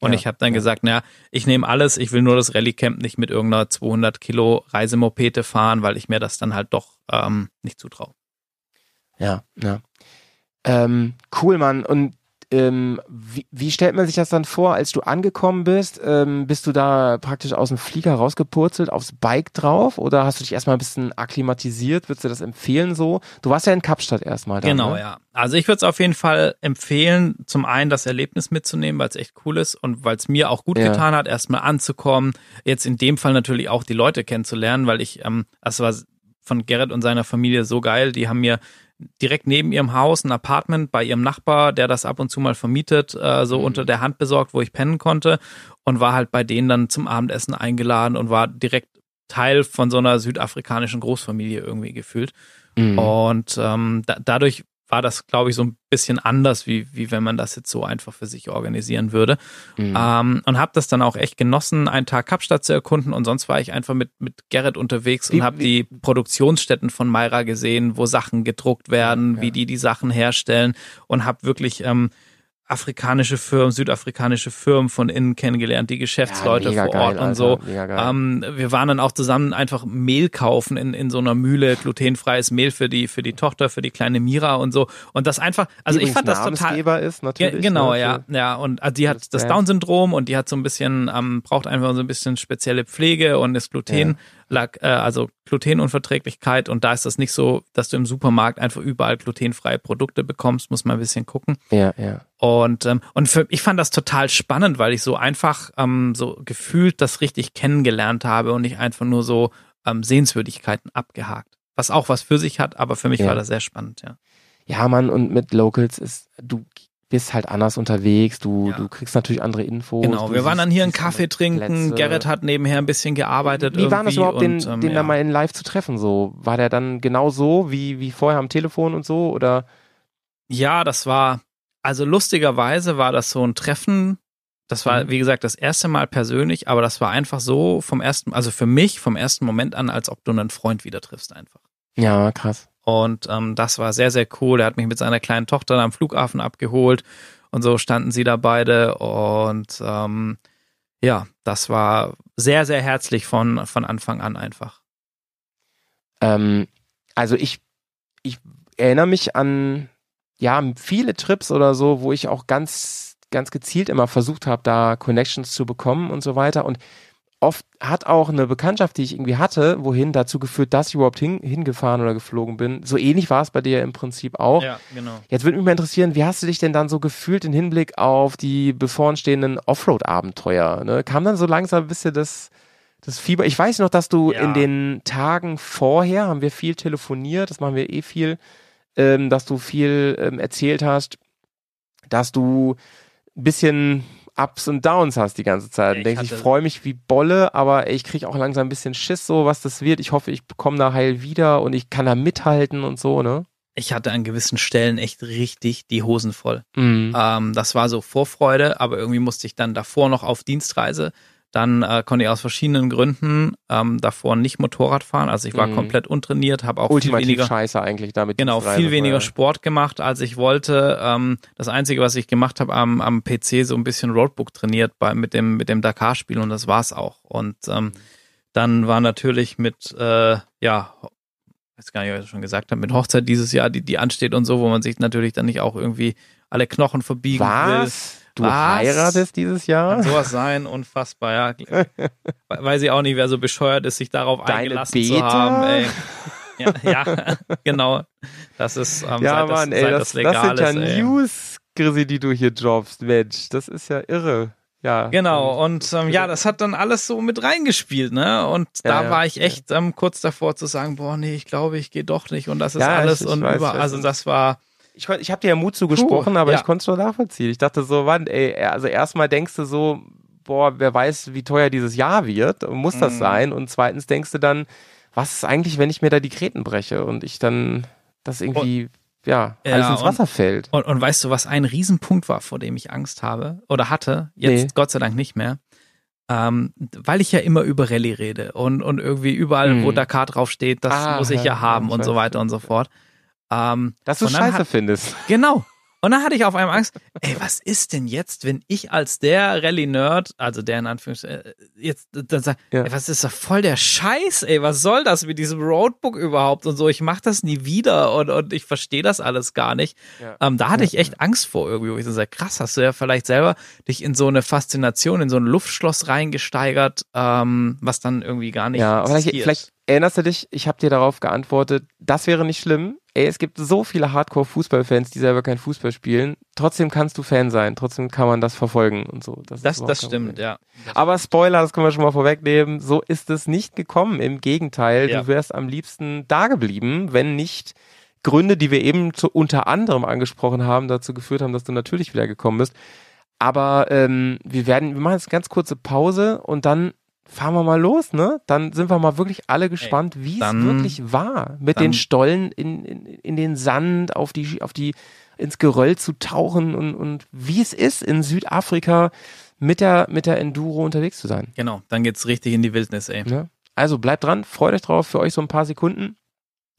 Und ja, ich habe dann ja. gesagt, naja, ich nehme alles, ich will nur das Rallyecamp nicht mit irgendeiner 200 Kilo Reisemopete fahren, weil ich mir das dann halt doch ähm, nicht zutraue. Ja, ja. Ähm, cool, Mann. Und ähm, wie, wie, stellt man sich das dann vor, als du angekommen bist? Ähm, bist du da praktisch aus dem Flieger rausgepurzelt, aufs Bike drauf? Oder hast du dich erstmal ein bisschen akklimatisiert? Würdest du das empfehlen so? Du warst ja in Kapstadt erstmal da. Genau, ne? ja. Also ich würde es auf jeden Fall empfehlen, zum einen das Erlebnis mitzunehmen, weil es echt cool ist und weil es mir auch gut ja. getan hat, erstmal anzukommen. Jetzt in dem Fall natürlich auch die Leute kennenzulernen, weil ich, ähm, das war von Gerrit und seiner Familie so geil. Die haben mir direkt neben ihrem Haus ein Apartment bei ihrem Nachbar, der das ab und zu mal vermietet, äh, so mhm. unter der Hand besorgt, wo ich pennen konnte und war halt bei denen dann zum Abendessen eingeladen und war direkt Teil von so einer südafrikanischen Großfamilie irgendwie gefühlt. Mhm. Und ähm, da, dadurch war das, glaube ich, so ein bisschen anders, wie, wie wenn man das jetzt so einfach für sich organisieren würde. Mhm. Ähm, und habe das dann auch echt genossen, einen Tag Kapstadt zu erkunden. Und sonst war ich einfach mit, mit Gerrit unterwegs wie, und habe die Produktionsstätten von Mayra gesehen, wo Sachen gedruckt werden, ja. wie die die Sachen herstellen und habe wirklich ähm, afrikanische Firmen, südafrikanische Firmen von innen kennengelernt, die Geschäftsleute ja, vor Ort geil, und so. Ähm, wir waren dann auch zusammen einfach Mehl kaufen in, in so einer Mühle, glutenfreies Mehl für die, für die Tochter, für die kleine Mira und so. Und das einfach, also die ich fand das total. ist natürlich. genau, ne, ja, ja. Und also die hat das Down-Syndrom und die hat so ein bisschen, ähm, braucht einfach so ein bisschen spezielle Pflege und ist Gluten. Ja also Glutenunverträglichkeit und da ist das nicht so, dass du im Supermarkt einfach überall glutenfreie Produkte bekommst, muss man ein bisschen gucken. Ja, ja. Und, ähm, und für, ich fand das total spannend, weil ich so einfach ähm, so gefühlt das richtig kennengelernt habe und nicht einfach nur so ähm, Sehenswürdigkeiten abgehakt. Was auch was für sich hat, aber für mich ja. war das sehr spannend, ja. Ja, Mann, und mit Locals ist, du bist halt anders unterwegs, du, ja. du kriegst natürlich andere Infos. Genau, wir waren dann hier einen Kaffee trinken. Gerrit hat nebenher ein bisschen gearbeitet. Wie war das überhaupt, und, den, ähm, den ja. da mal in live zu treffen? So, war der dann genau so wie, wie vorher am Telefon und so? Oder? Ja, das war, also lustigerweise war das so ein Treffen. Das war, mhm. wie gesagt, das erste Mal persönlich, aber das war einfach so vom ersten, also für mich vom ersten Moment an, als ob du einen Freund wieder triffst einfach. Ja, krass. Und ähm, das war sehr, sehr cool. Er hat mich mit seiner kleinen Tochter am Flughafen abgeholt und so standen sie da beide. Und ähm, ja, das war sehr, sehr herzlich von, von Anfang an einfach. Ähm, also ich, ich erinnere mich an ja, viele Trips oder so, wo ich auch ganz, ganz gezielt immer versucht habe, da Connections zu bekommen und so weiter. Und oft hat auch eine Bekanntschaft, die ich irgendwie hatte, wohin dazu geführt, dass ich überhaupt hin, hingefahren oder geflogen bin. So ähnlich war es bei dir im Prinzip auch. Ja, genau. Jetzt würde mich mal interessieren, wie hast du dich denn dann so gefühlt im Hinblick auf die bevorstehenden Offroad-Abenteuer? Ne? Kam dann so langsam ein bisschen das, das Fieber? Ich weiß noch, dass du ja. in den Tagen vorher haben wir viel telefoniert, das machen wir eh viel, ähm, dass du viel ähm, erzählt hast, dass du ein bisschen Ups und Downs hast die ganze Zeit. Und denkst, ich freue mich wie Bolle, aber ey, ich kriege auch langsam ein bisschen Schiss, so was das wird. Ich hoffe, ich bekomme da heil wieder und ich kann da mithalten und so, ne? Ich hatte an gewissen Stellen echt richtig die Hosen voll. Mhm. Ähm, das war so Vorfreude, aber irgendwie musste ich dann davor noch auf Dienstreise. Dann äh, konnte ich aus verschiedenen Gründen ähm, davor nicht Motorrad fahren. Also ich war mhm. komplett untrainiert, habe auch Ultimativ viel weniger Scheiße eigentlich damit. Genau, viel weniger Sport gemacht, als ich wollte. Ähm, das Einzige, was ich gemacht habe am, am PC, so ein bisschen Roadbook trainiert bei, mit dem mit dem Dakar-Spiel und das war's auch. Und ähm, mhm. dann war natürlich mit äh, ja weiß gar nicht, was ich schon gesagt habe, mit Hochzeit dieses Jahr, die, die ansteht und so, wo man sich natürlich dann nicht auch irgendwie alle Knochen verbiegen was? will. Du Was? heiratest dieses Jahr? Kann sowas sein, unfassbar, ja. Weil sie auch nicht mehr so bescheuert ist, sich darauf Deine eingelassen Beta? zu haben. Ey. Ja, ja, [laughs] genau. Das ist ähm, ja, seit, Mann, das, ey, das, das legal das sind ja ist, News, Grisi, die du hier droppst, Mensch. Das ist ja irre. Ja. Genau, und ähm, ja, das hat dann alles so mit reingespielt, ne? Und ja, da war ich echt ähm, kurz davor zu sagen, boah, nee, ich glaube, ich gehe doch nicht und das ist alles ich, ich und weiß, über, also das war ich, ich habe dir ja Mut zugesprochen, Puh, aber ja. ich konnte es schon nachvollziehen. Ich dachte so, wann, ey, also erstmal denkst du so, boah, wer weiß, wie teuer dieses Jahr wird, muss das mhm. sein? Und zweitens denkst du dann, was ist eigentlich, wenn ich mir da die Kreten breche und ich dann das irgendwie, und, ja, alles ja, ins Wasser und, fällt. Und, und, weißt du, was ein Riesenpunkt war, vor dem ich Angst habe oder hatte, jetzt nee. Gott sei Dank nicht mehr? Ähm, weil ich ja immer über Rallye rede und, und irgendwie überall, mhm. wo Dakar draufsteht, das ah, muss ich ja, ja haben und so weiter und so fort. Ähm, Dass du Scheiße hat, findest. Genau. Und dann hatte ich auf einmal Angst, ey, was ist denn jetzt, wenn ich als der Rallye-Nerd, also der in Anführungszeichen, äh, jetzt dann sage, ja. was ist da voll der Scheiß, ey, was soll das mit diesem Roadbook überhaupt und so, ich mach das nie wieder und, und ich verstehe das alles gar nicht. Ja. Ähm, da hatte ich echt Angst vor irgendwie, wo ich so sage, krass, hast du ja vielleicht selber dich in so eine Faszination, in so ein Luftschloss reingesteigert, ähm, was dann irgendwie gar nicht Ja, vielleicht, vielleicht erinnerst du dich, ich habe dir darauf geantwortet, das wäre nicht schlimm, ey, es gibt so viele Hardcore-Fußballfans, die selber kein Fußball spielen. Trotzdem kannst du Fan sein, trotzdem kann man das verfolgen und so. Das, das, das stimmt, ja. Aber Spoiler, das können wir schon mal vorwegnehmen, so ist es nicht gekommen. Im Gegenteil, ja. du wärst am liebsten da geblieben, wenn nicht Gründe, die wir eben zu, unter anderem angesprochen haben, dazu geführt haben, dass du natürlich wieder gekommen bist. Aber ähm, wir werden, wir machen jetzt eine ganz kurze Pause und dann fahren wir mal los, ne? Dann sind wir mal wirklich alle gespannt, wie es wirklich war, mit den Stollen in, in, in den Sand, auf die, auf die, ins Geröll zu tauchen und, und wie es ist, in Südafrika mit der, mit der Enduro unterwegs zu sein. Genau, dann geht's richtig in die Wildnis, ey. Ne? Also bleibt dran, freut euch drauf, für euch so ein paar Sekunden.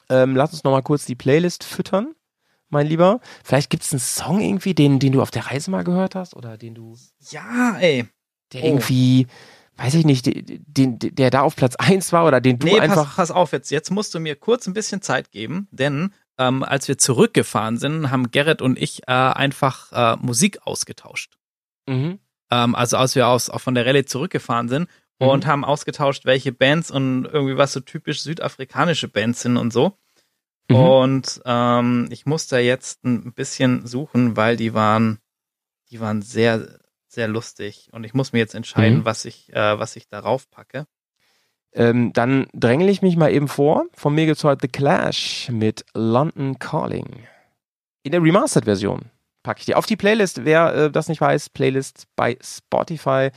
Ähm, lasst uns nochmal kurz die Playlist füttern, mein Lieber. Vielleicht gibt's einen Song irgendwie, den, den du auf der Reise mal gehört hast oder den du. Ja, ey. Der oh. irgendwie weiß ich nicht, den, der da auf Platz 1 war oder den du nee, einfach. Pass, pass auf, jetzt, jetzt musst du mir kurz ein bisschen Zeit geben, denn ähm, als wir zurückgefahren sind, haben Gerrit und ich äh, einfach äh, Musik ausgetauscht. Mhm. Ähm, also als wir aus, auch von der Rallye zurückgefahren sind mhm. und haben ausgetauscht, welche Bands und irgendwie was so typisch südafrikanische Bands sind und so. Mhm. Und ähm, ich musste jetzt ein bisschen suchen, weil die waren, die waren sehr, sehr lustig. Und ich muss mir jetzt entscheiden, mhm. was ich, äh, was ich darauf packe. Ähm, dann dränge ich mich mal eben vor. Von mir gibt The Clash mit London Calling. In der Remastered-Version packe ich die auf die Playlist. Wer äh, das nicht weiß, Playlist bei Spotify.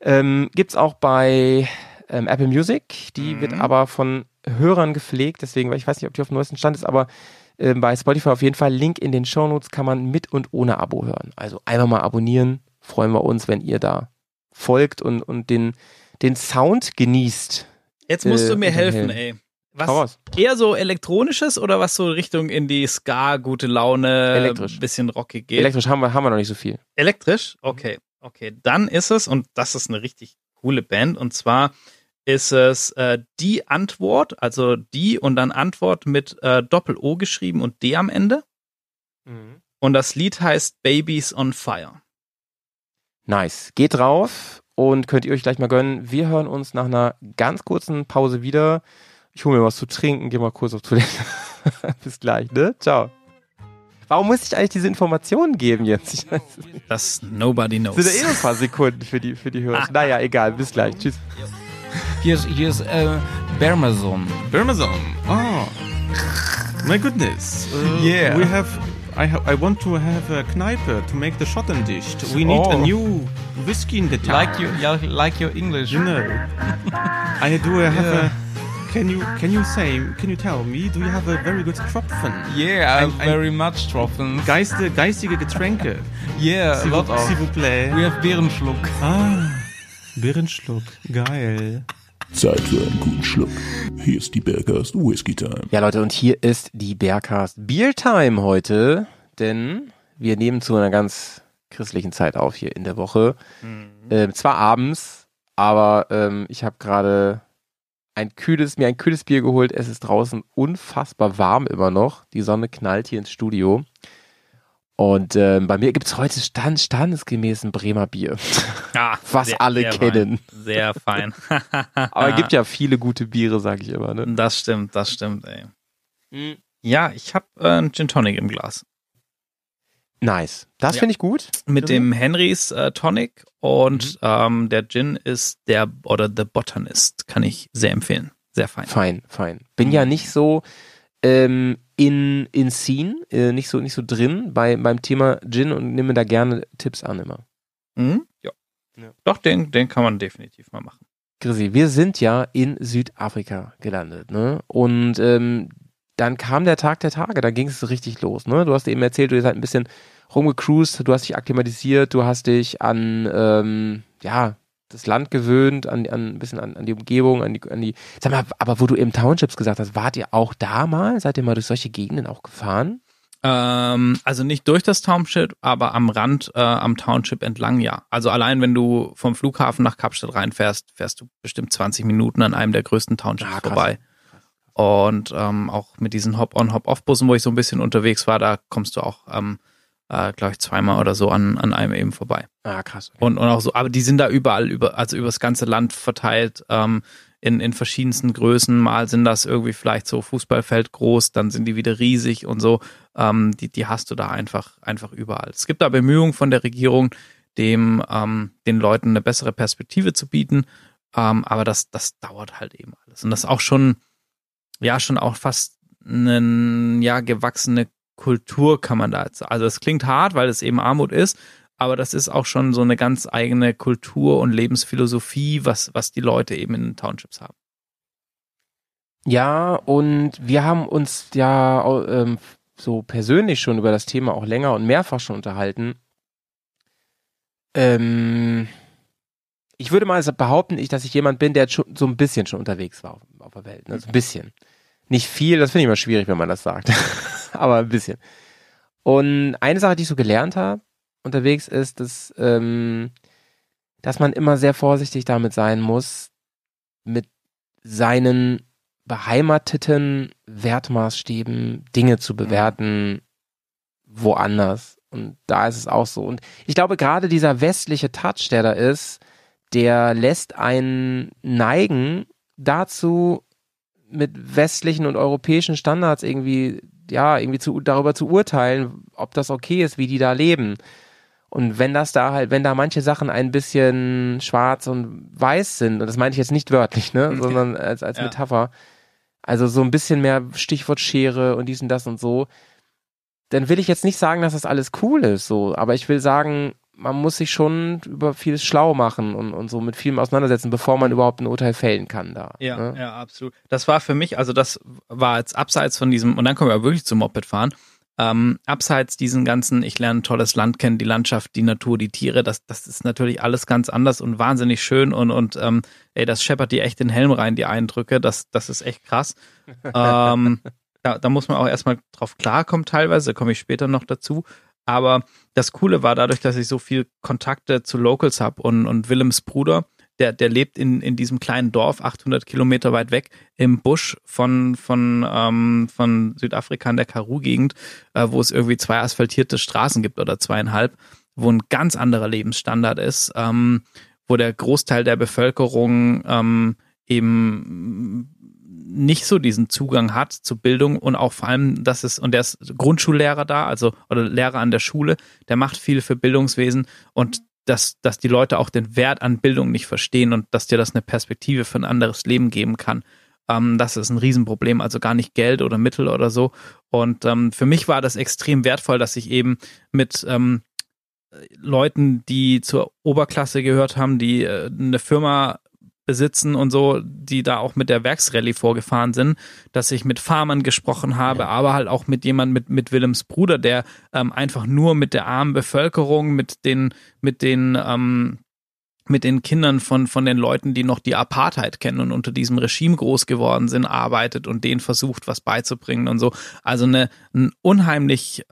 Ähm, gibt es auch bei ähm, Apple Music. Die mhm. wird aber von Hörern gepflegt. Deswegen, weil ich weiß nicht, ob die auf dem neuesten Stand ist, aber äh, bei Spotify auf jeden Fall. Link in den Shownotes kann man mit und ohne Abo hören. Also einfach mal abonnieren, freuen wir uns, wenn ihr da folgt und, und den, den Sound genießt. Jetzt musst äh, du mir helfen, ey. Was eher so elektronisches oder was so Richtung in die Ska, gute Laune, Elektrisch. bisschen rockig geht? Elektrisch haben wir, haben wir noch nicht so viel. Elektrisch? Okay. Okay, dann ist es, und das ist eine richtig coole Band, und zwar ist es äh, die Antwort, also die und dann Antwort mit äh, Doppel-O geschrieben und D am Ende. Mhm. Und das Lied heißt Babies on Fire. Nice. Geht drauf und könnt ihr euch gleich mal gönnen. Wir hören uns nach einer ganz kurzen Pause wieder. Ich hole mir was zu trinken, gehe mal kurz auf Toilette. [laughs] Bis gleich, ne? Ciao. Warum muss ich eigentlich diese Informationen geben jetzt? das nobody knows. Das sind ja eh ein paar Sekunden für die, für die Hörer. Ah. Naja, egal. Bis gleich. Tschüss. Hier ist, hier ist äh, Bermazon. Bermazon. Oh. My goodness. Uh, yeah. We have I, I want to have a Kneipe to make the Schottendicht. We need oh. a new whiskey in the town. Like you, like your English. You know. [laughs] I do have yeah. a. Can you can you say can you tell me do you have a very good Tropfen? Yeah, I have very much Tropfen. Geiste, geistige Getränke. [laughs] Yeah, a lot of. S'il vous plaît. We have Bärenschluck. Ah, Bärenschluck, geil. Zeit für einen guten Schluck. Hier ist die Bearcast Whiskey Time. Ja, Leute, und hier ist die Bearcast Beer Time heute, denn wir nehmen zu einer ganz christlichen Zeit auf hier in der Woche. Mhm. Ähm, zwar abends, aber ähm, ich habe gerade ein kühles, mir ein kühles Bier geholt. Es ist draußen unfassbar warm immer noch. Die Sonne knallt hier ins Studio. Und ähm, bei mir gibt's heute stand, standesgemäß ein Bremer Bier. [laughs] Ah, was sehr, alle sehr kennen. Fein. Sehr fein. [laughs] Aber es gibt ja viele gute Biere, sage ich immer. Ne? Das stimmt, das stimmt, ey. Ja, ich habe äh, einen Gin Tonic im Glas. Nice. Das Ja. finde ich gut. Mit dem Henrys äh, Tonic und Mhm. ähm, der Gin ist der, oder The Botanist, kann ich sehr empfehlen. Sehr fein. Fein, fein. Bin Mhm. ja nicht so ähm, in, in Scene, äh, nicht so, nicht so drin bei, beim Thema Gin und nehme da gerne Tipps an immer. Mhm. Ja. Ja. Doch, den, den kann man definitiv mal machen. Chrissy, wir sind ja in Südafrika gelandet, ne? Und ähm, dann kam der Tag der Tage, da ging es richtig los, ne? Du hast eben erzählt, du bist halt ein bisschen rumgecruised, du hast dich akklimatisiert, du hast dich an, ähm, ja, das Land gewöhnt, an, an ein bisschen an, an die Umgebung, an die, an die, sag mal, aber wo du eben Townships gesagt hast, wart ihr auch da mal? Seid ihr mal durch solche Gegenden auch gefahren? Ähm, also nicht durch das Township, aber am Rand, äh, am Township entlang, ja. Also allein wenn du vom Flughafen nach Kapstadt reinfährst, fährst du bestimmt 20 Minuten an einem der größten Townships Ah, krass. vorbei. Und ähm, auch mit diesen Hop-on, Hop-off-Bussen, wo ich so ein bisschen unterwegs war, da kommst du auch, ähm, äh, glaube ich, zweimal oder so an, an einem eben vorbei. Ah, krass. Und, und auch so, aber die sind da überall, über, also über das ganze Land verteilt, ähm, in, in verschiedensten Größen. Mal sind das irgendwie vielleicht so Fußballfeld groß, dann sind die wieder riesig und so. Ähm, die, die hast du da einfach, einfach überall. Es gibt da Bemühungen von der Regierung, dem, ähm, den Leuten eine bessere Perspektive zu bieten. Ähm, aber das, das dauert halt eben alles. Und das ist auch schon, ja, schon auch fast eine, ja, gewachsene Kultur kann man da jetzt. Also es klingt hart, weil es eben Armut ist, aber das ist auch schon so eine ganz eigene Kultur und Lebensphilosophie, was, was die Leute eben in Townships haben. Ja, und wir haben uns ja ähm, so persönlich schon über das Thema auch länger und mehrfach schon unterhalten. Ähm, ich würde mal behaupten, ich, dass ich jemand bin, der schon so ein bisschen schon unterwegs war auf, auf der Welt. Ne? So ein bisschen. Nicht viel, das finde ich immer schwierig, wenn man das sagt. [laughs] [laughs] Aber ein bisschen. Und eine Sache, die ich so gelernt habe unterwegs, ist, dass, ähm, dass man immer sehr vorsichtig damit sein muss, mit seinen beheimateten Wertmaßstäben Dinge zu bewerten woanders. Und da ist es auch so. Und ich glaube, gerade dieser westliche Touch, der da ist, der lässt einen neigen dazu, mit westlichen und europäischen Standards irgendwie, ja, irgendwie zu, darüber zu urteilen, ob das okay ist, wie die da leben. Und wenn das da halt, wenn da manche Sachen ein bisschen schwarz und weiß sind, und das meine ich jetzt nicht wörtlich, ne, [laughs] sondern als, als Ja. Metapher, also so ein bisschen mehr Stichwort Schere und dies und das und so, dann will ich jetzt nicht sagen, dass das alles cool ist, so, aber ich will sagen, man muss sich schon über vieles schlau machen und, und so mit vielem auseinandersetzen, bevor man überhaupt ein Urteil fällen kann da. Ja, ne? ja, absolut. Das war für mich, also das war jetzt abseits von diesem, und dann kommen wir wirklich zum Mopedfahren, ähm, abseits diesen ganzen, ich lerne ein tolles Land kennen, die Landschaft, die Natur, die Tiere, das, das ist natürlich alles ganz anders und wahnsinnig schön und, und ähm, ey, das scheppert dir echt den Helm rein, die Eindrücke, das, das ist echt krass. [laughs] ähm, da, da muss man auch erstmal drauf klarkommen teilweise, da komme ich später noch dazu. Aber das Coole war dadurch, dass ich so viel Kontakte zu Locals habe und, und Willems Bruder, der, der lebt in, in diesem kleinen Dorf, 800 Kilometer weit weg, im Busch von, von, ähm, von Südafrika in der Karoo-Gegend, äh, wo es irgendwie zwei asphaltierte Straßen gibt oder zweieinhalb, wo ein ganz anderer Lebensstandard ist, ähm, wo der Großteil der Bevölkerung ähm, eben nicht so diesen Zugang hat zu Bildung und auch vor allem, dass es, und der ist Grundschullehrer da, also oder Lehrer an der Schule, der macht viel für Bildungswesen und dass, dass die Leute auch den Wert an Bildung nicht verstehen und dass dir das eine Perspektive für ein anderes Leben geben kann. Ähm, das ist ein Riesenproblem, also gar nicht Geld oder Mittel oder so. Und ähm, für mich war das extrem wertvoll, dass ich eben mit ähm, Leuten, die zur Oberklasse gehört haben, die äh, eine Firma besitzen und so, die da auch mit der Werksrallye vorgefahren sind, dass ich mit Farmern gesprochen habe, aber halt auch mit jemand mit mit Willems Bruder, der ähm, einfach nur mit der armen Bevölkerung, mit den mit den ähm, mit den Kindern von von den Leuten, die noch die Apartheid kennen und unter diesem Regime groß geworden sind, arbeitet und denen versucht, was beizubringen und so. Also eine ein unheimlich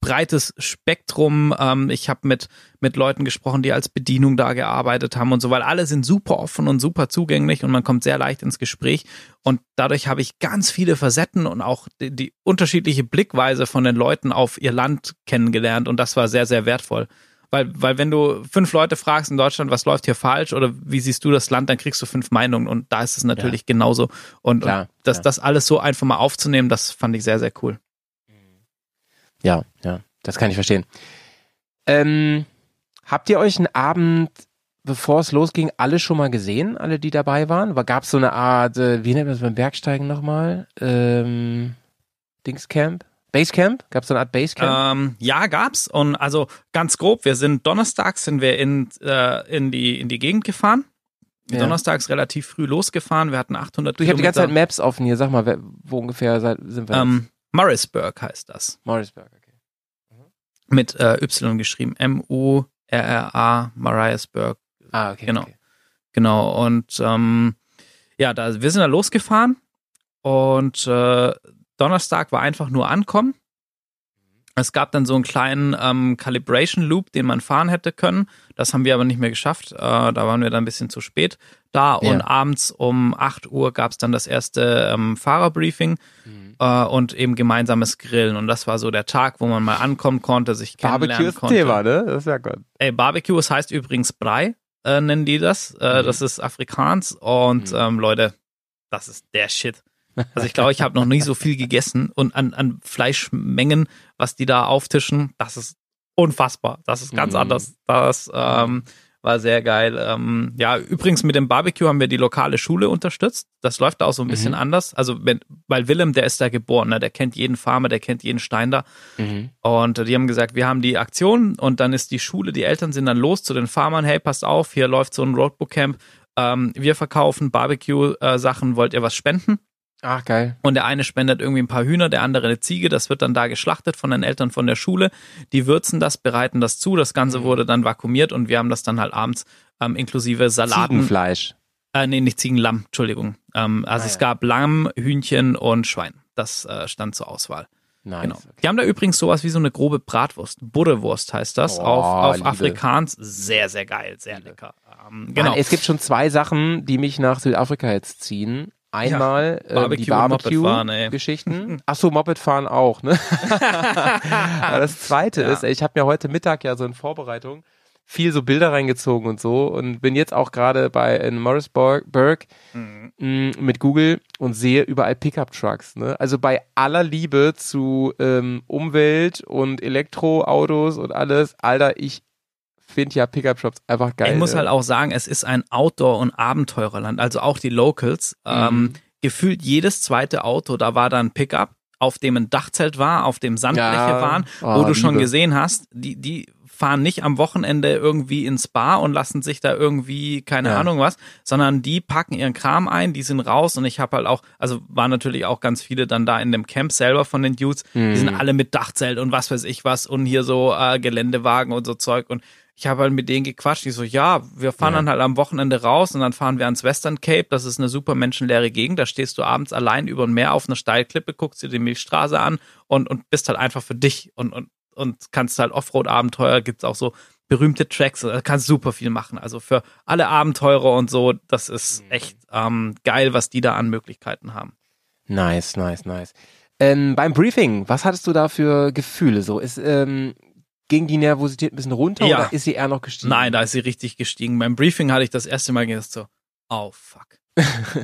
breites Spektrum. Ähm, ich habe mit, mit Leuten gesprochen, die als Bedienung da gearbeitet haben und so, weil alle sind super offen und super zugänglich und man kommt sehr leicht ins Gespräch. Und dadurch habe ich ganz viele Facetten und auch die, die unterschiedliche Blickweise von den Leuten auf ihr Land kennengelernt und das war sehr, sehr wertvoll. Weil, weil wenn du fünf Leute fragst in Deutschland, was läuft hier falsch oder wie siehst du das Land, dann kriegst du fünf Meinungen und da ist es natürlich ja. genauso. Und, klar, und das, ja. das alles so einfach mal aufzunehmen, das fand ich sehr, sehr cool. Ja, ja, das kann ich verstehen. Ähm, habt ihr euch einen Abend, bevor es losging, alle schon mal gesehen, alle, die dabei waren? Gab es so eine Art, äh, wie nennt man das beim Bergsteigen nochmal? Ähm, Dingscamp? Basecamp? Gab es so eine Art Basecamp? Ähm, ja, gab's. Und also ganz grob, wir sind donnerstags sind wir in, äh, in, die, in die Gegend gefahren. Ja. Donnerstags relativ früh losgefahren. Wir hatten 800 du, Ich habe die ganze Zeit Maps offen hier. Sag mal, wo ungefähr sind wir ähm, Morrisburg heißt das. Morrisburg, okay. Mhm. Mit äh, Y geschrieben. M-U-R-R-A, Mariasburg. Ah, okay. Genau. Okay. Genau. Und ähm, ja, da, wir sind da losgefahren und äh, Donnerstag war einfach nur ankommen. Es gab dann so einen kleinen ähm, Calibration Loop, den man fahren hätte können. Das haben wir aber nicht mehr geschafft. Äh, da waren wir dann ein bisschen zu spät da. Ja. Und abends um 8 Uhr gab es dann das erste ähm, Fahrerbriefing mhm. äh, und eben gemeinsames Grillen. Und das war so der Tag, wo man mal ankommen konnte, sich kennenlernen Barbecue konnte. Thema, ne? Das ist ja gut. Ey, Barbecue, das heißt übrigens Brei, äh, nennen die das. Äh, mhm. Das ist Afrikaans. Und mhm. ähm, Leute, das ist der Shit. Also ich glaube, ich habe noch nie so viel gegessen und an, an Fleischmengen, was die da auftischen, das ist unfassbar. Das ist ganz mhm. anders. Das ähm, war sehr geil. Ähm, ja, übrigens mit dem Barbecue haben wir die lokale Schule unterstützt. Das läuft da auch so ein bisschen mhm. anders. Also wenn, weil Willem, der ist da geboren, ne? der kennt jeden Farmer, der kennt jeden Stein da. Mhm. Und die haben gesagt, wir haben die Aktion und dann ist die Schule, die Eltern sind dann los zu den Farmern, hey, passt auf, hier läuft so ein Roadbook Camp. Ähm, wir verkaufen Barbecue-Sachen, wollt ihr was spenden? Ach, geil. Und der eine spendet irgendwie ein paar Hühner, der andere eine Ziege. Das wird dann da geschlachtet von den Eltern von der Schule. Die würzen das, bereiten das zu. Das Ganze mhm. wurde dann vakuumiert und wir haben das dann halt abends ähm, inklusive Salaten. Ziegenfleisch. Äh, nee, nicht Ziegenlamm, Entschuldigung. Ähm, also ah, es ja. gab Lamm, Hühnchen und Schwein. Das äh, stand zur Auswahl. Nice, genau. Okay. Die haben da übrigens sowas wie so eine grobe Bratwurst. Buddelwurst heißt das. Oh, auf auf Afrikaans. Sehr, sehr geil. Sehr Liebe. lecker. Ähm, genau. Mann, es gibt schon zwei Sachen, die mich nach Südafrika jetzt ziehen. Einmal ja, äh, die Barbecue-Geschichten. [laughs] Achso, Moped fahren auch, ne? [laughs] das zweite ja. ist, ich habe mir heute Mittag ja so in Vorbereitung viel so Bilder reingezogen und so und bin jetzt auch gerade bei in Morrisburg mhm. mh, mit Google und sehe überall Pickup-Trucks. Ne? Also bei aller Liebe zu ähm, Umwelt und Elektroautos und alles, Alter, ich finde ja Pickup-Shops einfach geil. Ich muss halt auch sagen, es ist ein Outdoor- und Abenteurerland. Also auch die Locals. Mhm. Ähm, gefühlt jedes zweite Auto, da war dann Pickup, auf dem ein Dachzelt war, auf dem Sandfläche ja. waren, oh, wo du Liebe. schon gesehen hast, die, die fahren nicht am Wochenende irgendwie ins Bar und lassen sich da irgendwie, keine ja. Ahnung was, sondern die packen ihren Kram ein, die sind raus und ich habe halt auch, also waren natürlich auch ganz viele dann da in dem Camp selber von den Dudes, mhm. die sind alle mit Dachzelt und was weiß ich was und hier so äh, Geländewagen und so Zeug und ich habe halt mit denen gequatscht, die so, ja, wir fahren ja. dann halt am Wochenende raus und dann fahren wir ans Western Cape, das ist eine super menschenleere Gegend, da stehst du abends allein über ein Meer auf einer Steilklippe, guckst dir die Milchstraße an und, und bist halt einfach für dich und, und, und kannst halt Offroad-Abenteuer, gibt's auch so berühmte Tracks, da kannst super viel machen. Also für alle Abenteurer und so, das ist mhm. echt ähm, geil, was die da an Möglichkeiten haben. Nice, nice, nice. Ähm, beim Briefing, was hattest du da für Gefühle? So ist ähm, ging die Nervosität ein bisschen runter ja. oder ist sie eher noch gestiegen? Nein, da ist sie richtig gestiegen. Beim Briefing hatte ich das erste Mal gedacht so, oh fuck.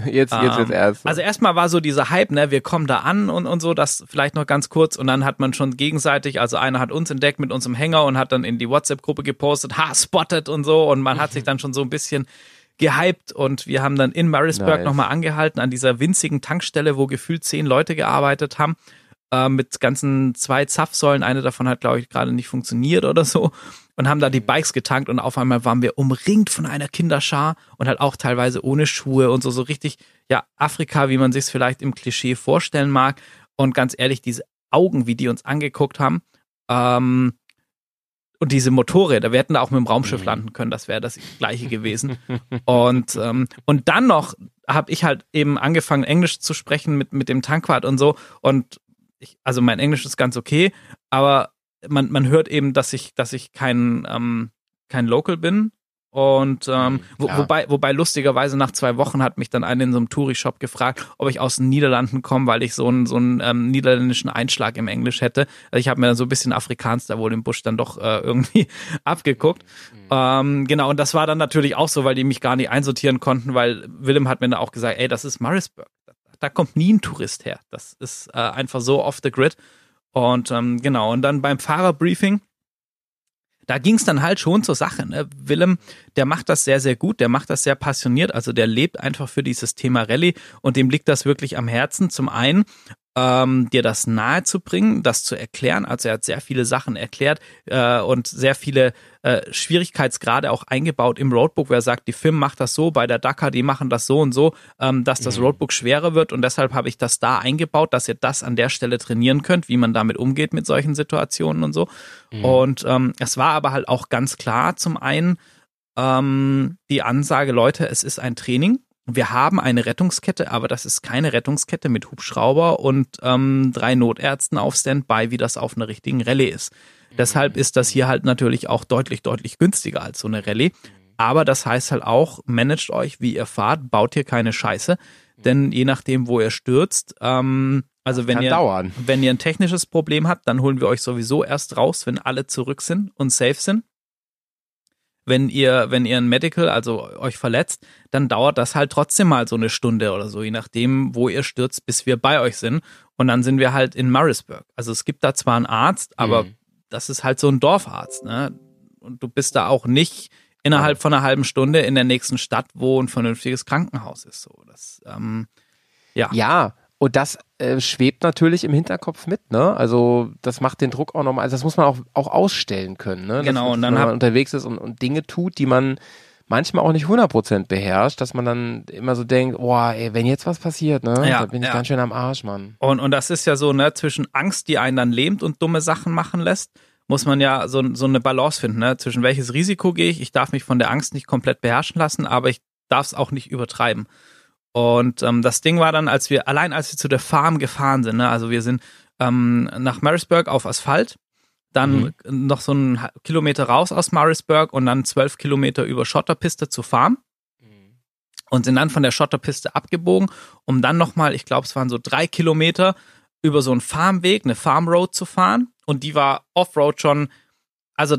jetzt, [laughs] jetzt jetzt ähm, erst. Also erstmal war so dieser Hype, ne, wir kommen da an und, und so, das vielleicht noch ganz kurz und dann hat man schon gegenseitig, also einer hat uns entdeckt mit unserem Hänger und hat dann in die WhatsApp-Gruppe gepostet, ha, spotted und so und man hat sich [laughs] dann schon so ein bisschen gehypt und wir haben dann in Marisburg nice. nochmal angehalten an dieser winzigen Tankstelle, wo gefühlt zehn Leute gearbeitet haben äh, mit ganzen zwei Zapfsäulen. Eine davon hat, glaube ich, gerade nicht funktioniert oder so. Und haben da die Bikes getankt und auf einmal waren wir umringt von einer Kinderschar und halt auch teilweise ohne Schuhe und so, so richtig, ja, Afrika, wie man sich es vielleicht im Klischee vorstellen mag. Und ganz ehrlich, diese Augen, wie die uns angeguckt haben, ähm, und diese Motorräder, wir hätten da auch mit dem Raumschiff mhm. landen können, das wäre das gleiche gewesen. [laughs] und, ähm, und dann noch habe ich halt eben angefangen, Englisch zu sprechen mit, mit dem Tankwart und so. Und ich, also mein Englisch ist ganz okay, aber man, man hört eben, dass ich, dass ich kein, ähm, kein Local bin. Und ähm, mhm, wo, wobei, wobei lustigerweise nach zwei Wochen hat mich dann einer in so einem Touri-Shop gefragt, ob ich aus den Niederlanden komme, weil ich so einen so einen ähm, niederländischen Einschlag im Englisch hätte. Also ich habe mir dann so ein bisschen Afrikaans da wohl im Busch dann doch äh, irgendwie [laughs] abgeguckt. Mhm. Ähm, genau, und das war dann natürlich auch so, weil die mich gar nicht einsortieren konnten, weil Willem hat mir dann auch gesagt, ey, das ist Marisburg. Da, kommt nie ein Tourist her. Das ist äh, einfach so off the grid. Und ähm, genau, und dann beim Fahrerbriefing da ging es dann halt schon zur Sache. Ne? Willem, der macht das sehr, sehr gut, der macht das sehr passioniert, also der lebt einfach für dieses Thema Rallye und dem liegt das wirklich am Herzen. Zum einen ähm, dir das nahe zu bringen, das zu erklären. Also er hat sehr viele Sachen erklärt äh, und sehr viele äh, Schwierigkeitsgrade auch eingebaut im Roadbook, wo er sagt, die Film macht das so, bei der Dakar, die machen das so und so, ähm, dass das mhm. Roadbook schwerer wird und deshalb habe ich das da eingebaut, dass ihr das an der Stelle trainieren könnt, wie man damit umgeht mit solchen Situationen und so. Mhm. Und ähm, es war aber halt auch ganz klar zum einen ähm, die Ansage, Leute, es ist ein Training wir haben eine Rettungskette, aber das ist keine Rettungskette mit Hubschrauber und ähm, drei Notärzten auf Standby, wie das auf einer richtigen Rallye ist. Mhm. Deshalb ist das hier halt natürlich auch deutlich, deutlich günstiger als so eine Rallye. Aber das heißt halt auch, managt euch, wie ihr fahrt, baut hier keine Scheiße. Denn je nachdem, wo ihr stürzt, ähm, also wenn ihr, dauern. wenn ihr ein technisches Problem habt, dann holen wir euch sowieso erst raus, wenn alle zurück sind und safe sind wenn ihr, wenn ihr ein Medical, also euch verletzt, dann dauert das halt trotzdem mal so eine Stunde oder so, je nachdem, wo ihr stürzt, bis wir bei euch sind. Und dann sind wir halt in Marisburg. Also es gibt da zwar einen Arzt, aber mhm. das ist halt so ein Dorfarzt, ne? Und du bist da auch nicht innerhalb von einer halben Stunde in der nächsten Stadt, wo ein vernünftiges Krankenhaus ist. So, das, ähm, ja. Ja, und das äh, schwebt natürlich im Hinterkopf mit, ne? Also das macht den Druck auch nochmal, also das muss man auch, auch ausstellen können, ne? Genau, dass, und dann wenn man unterwegs ist und, und Dinge tut, die man manchmal auch nicht 100% beherrscht, dass man dann immer so denkt, boah, ey, wenn jetzt was passiert, ne, ja, da bin ich ja. ganz schön am Arsch, Mann. Und, und das ist ja so, ne, zwischen Angst, die einen dann lähmt und dumme Sachen machen lässt, muss man ja so, so eine Balance finden, ne, zwischen welches Risiko gehe ich, ich darf mich von der Angst nicht komplett beherrschen lassen, aber ich darf es auch nicht übertreiben. Und ähm, das Ding war dann, als wir, allein als wir zu der Farm gefahren sind, ne, also wir sind ähm, nach Marisburg auf Asphalt, dann mhm. noch so einen Kilometer raus aus Marisburg und dann zwölf Kilometer über Schotterpiste zur Farm mhm. und sind dann von der Schotterpiste abgebogen, um dann nochmal, ich glaube, es waren so drei Kilometer über so einen Farmweg, eine Farmroad zu fahren. Und die war Offroad schon, also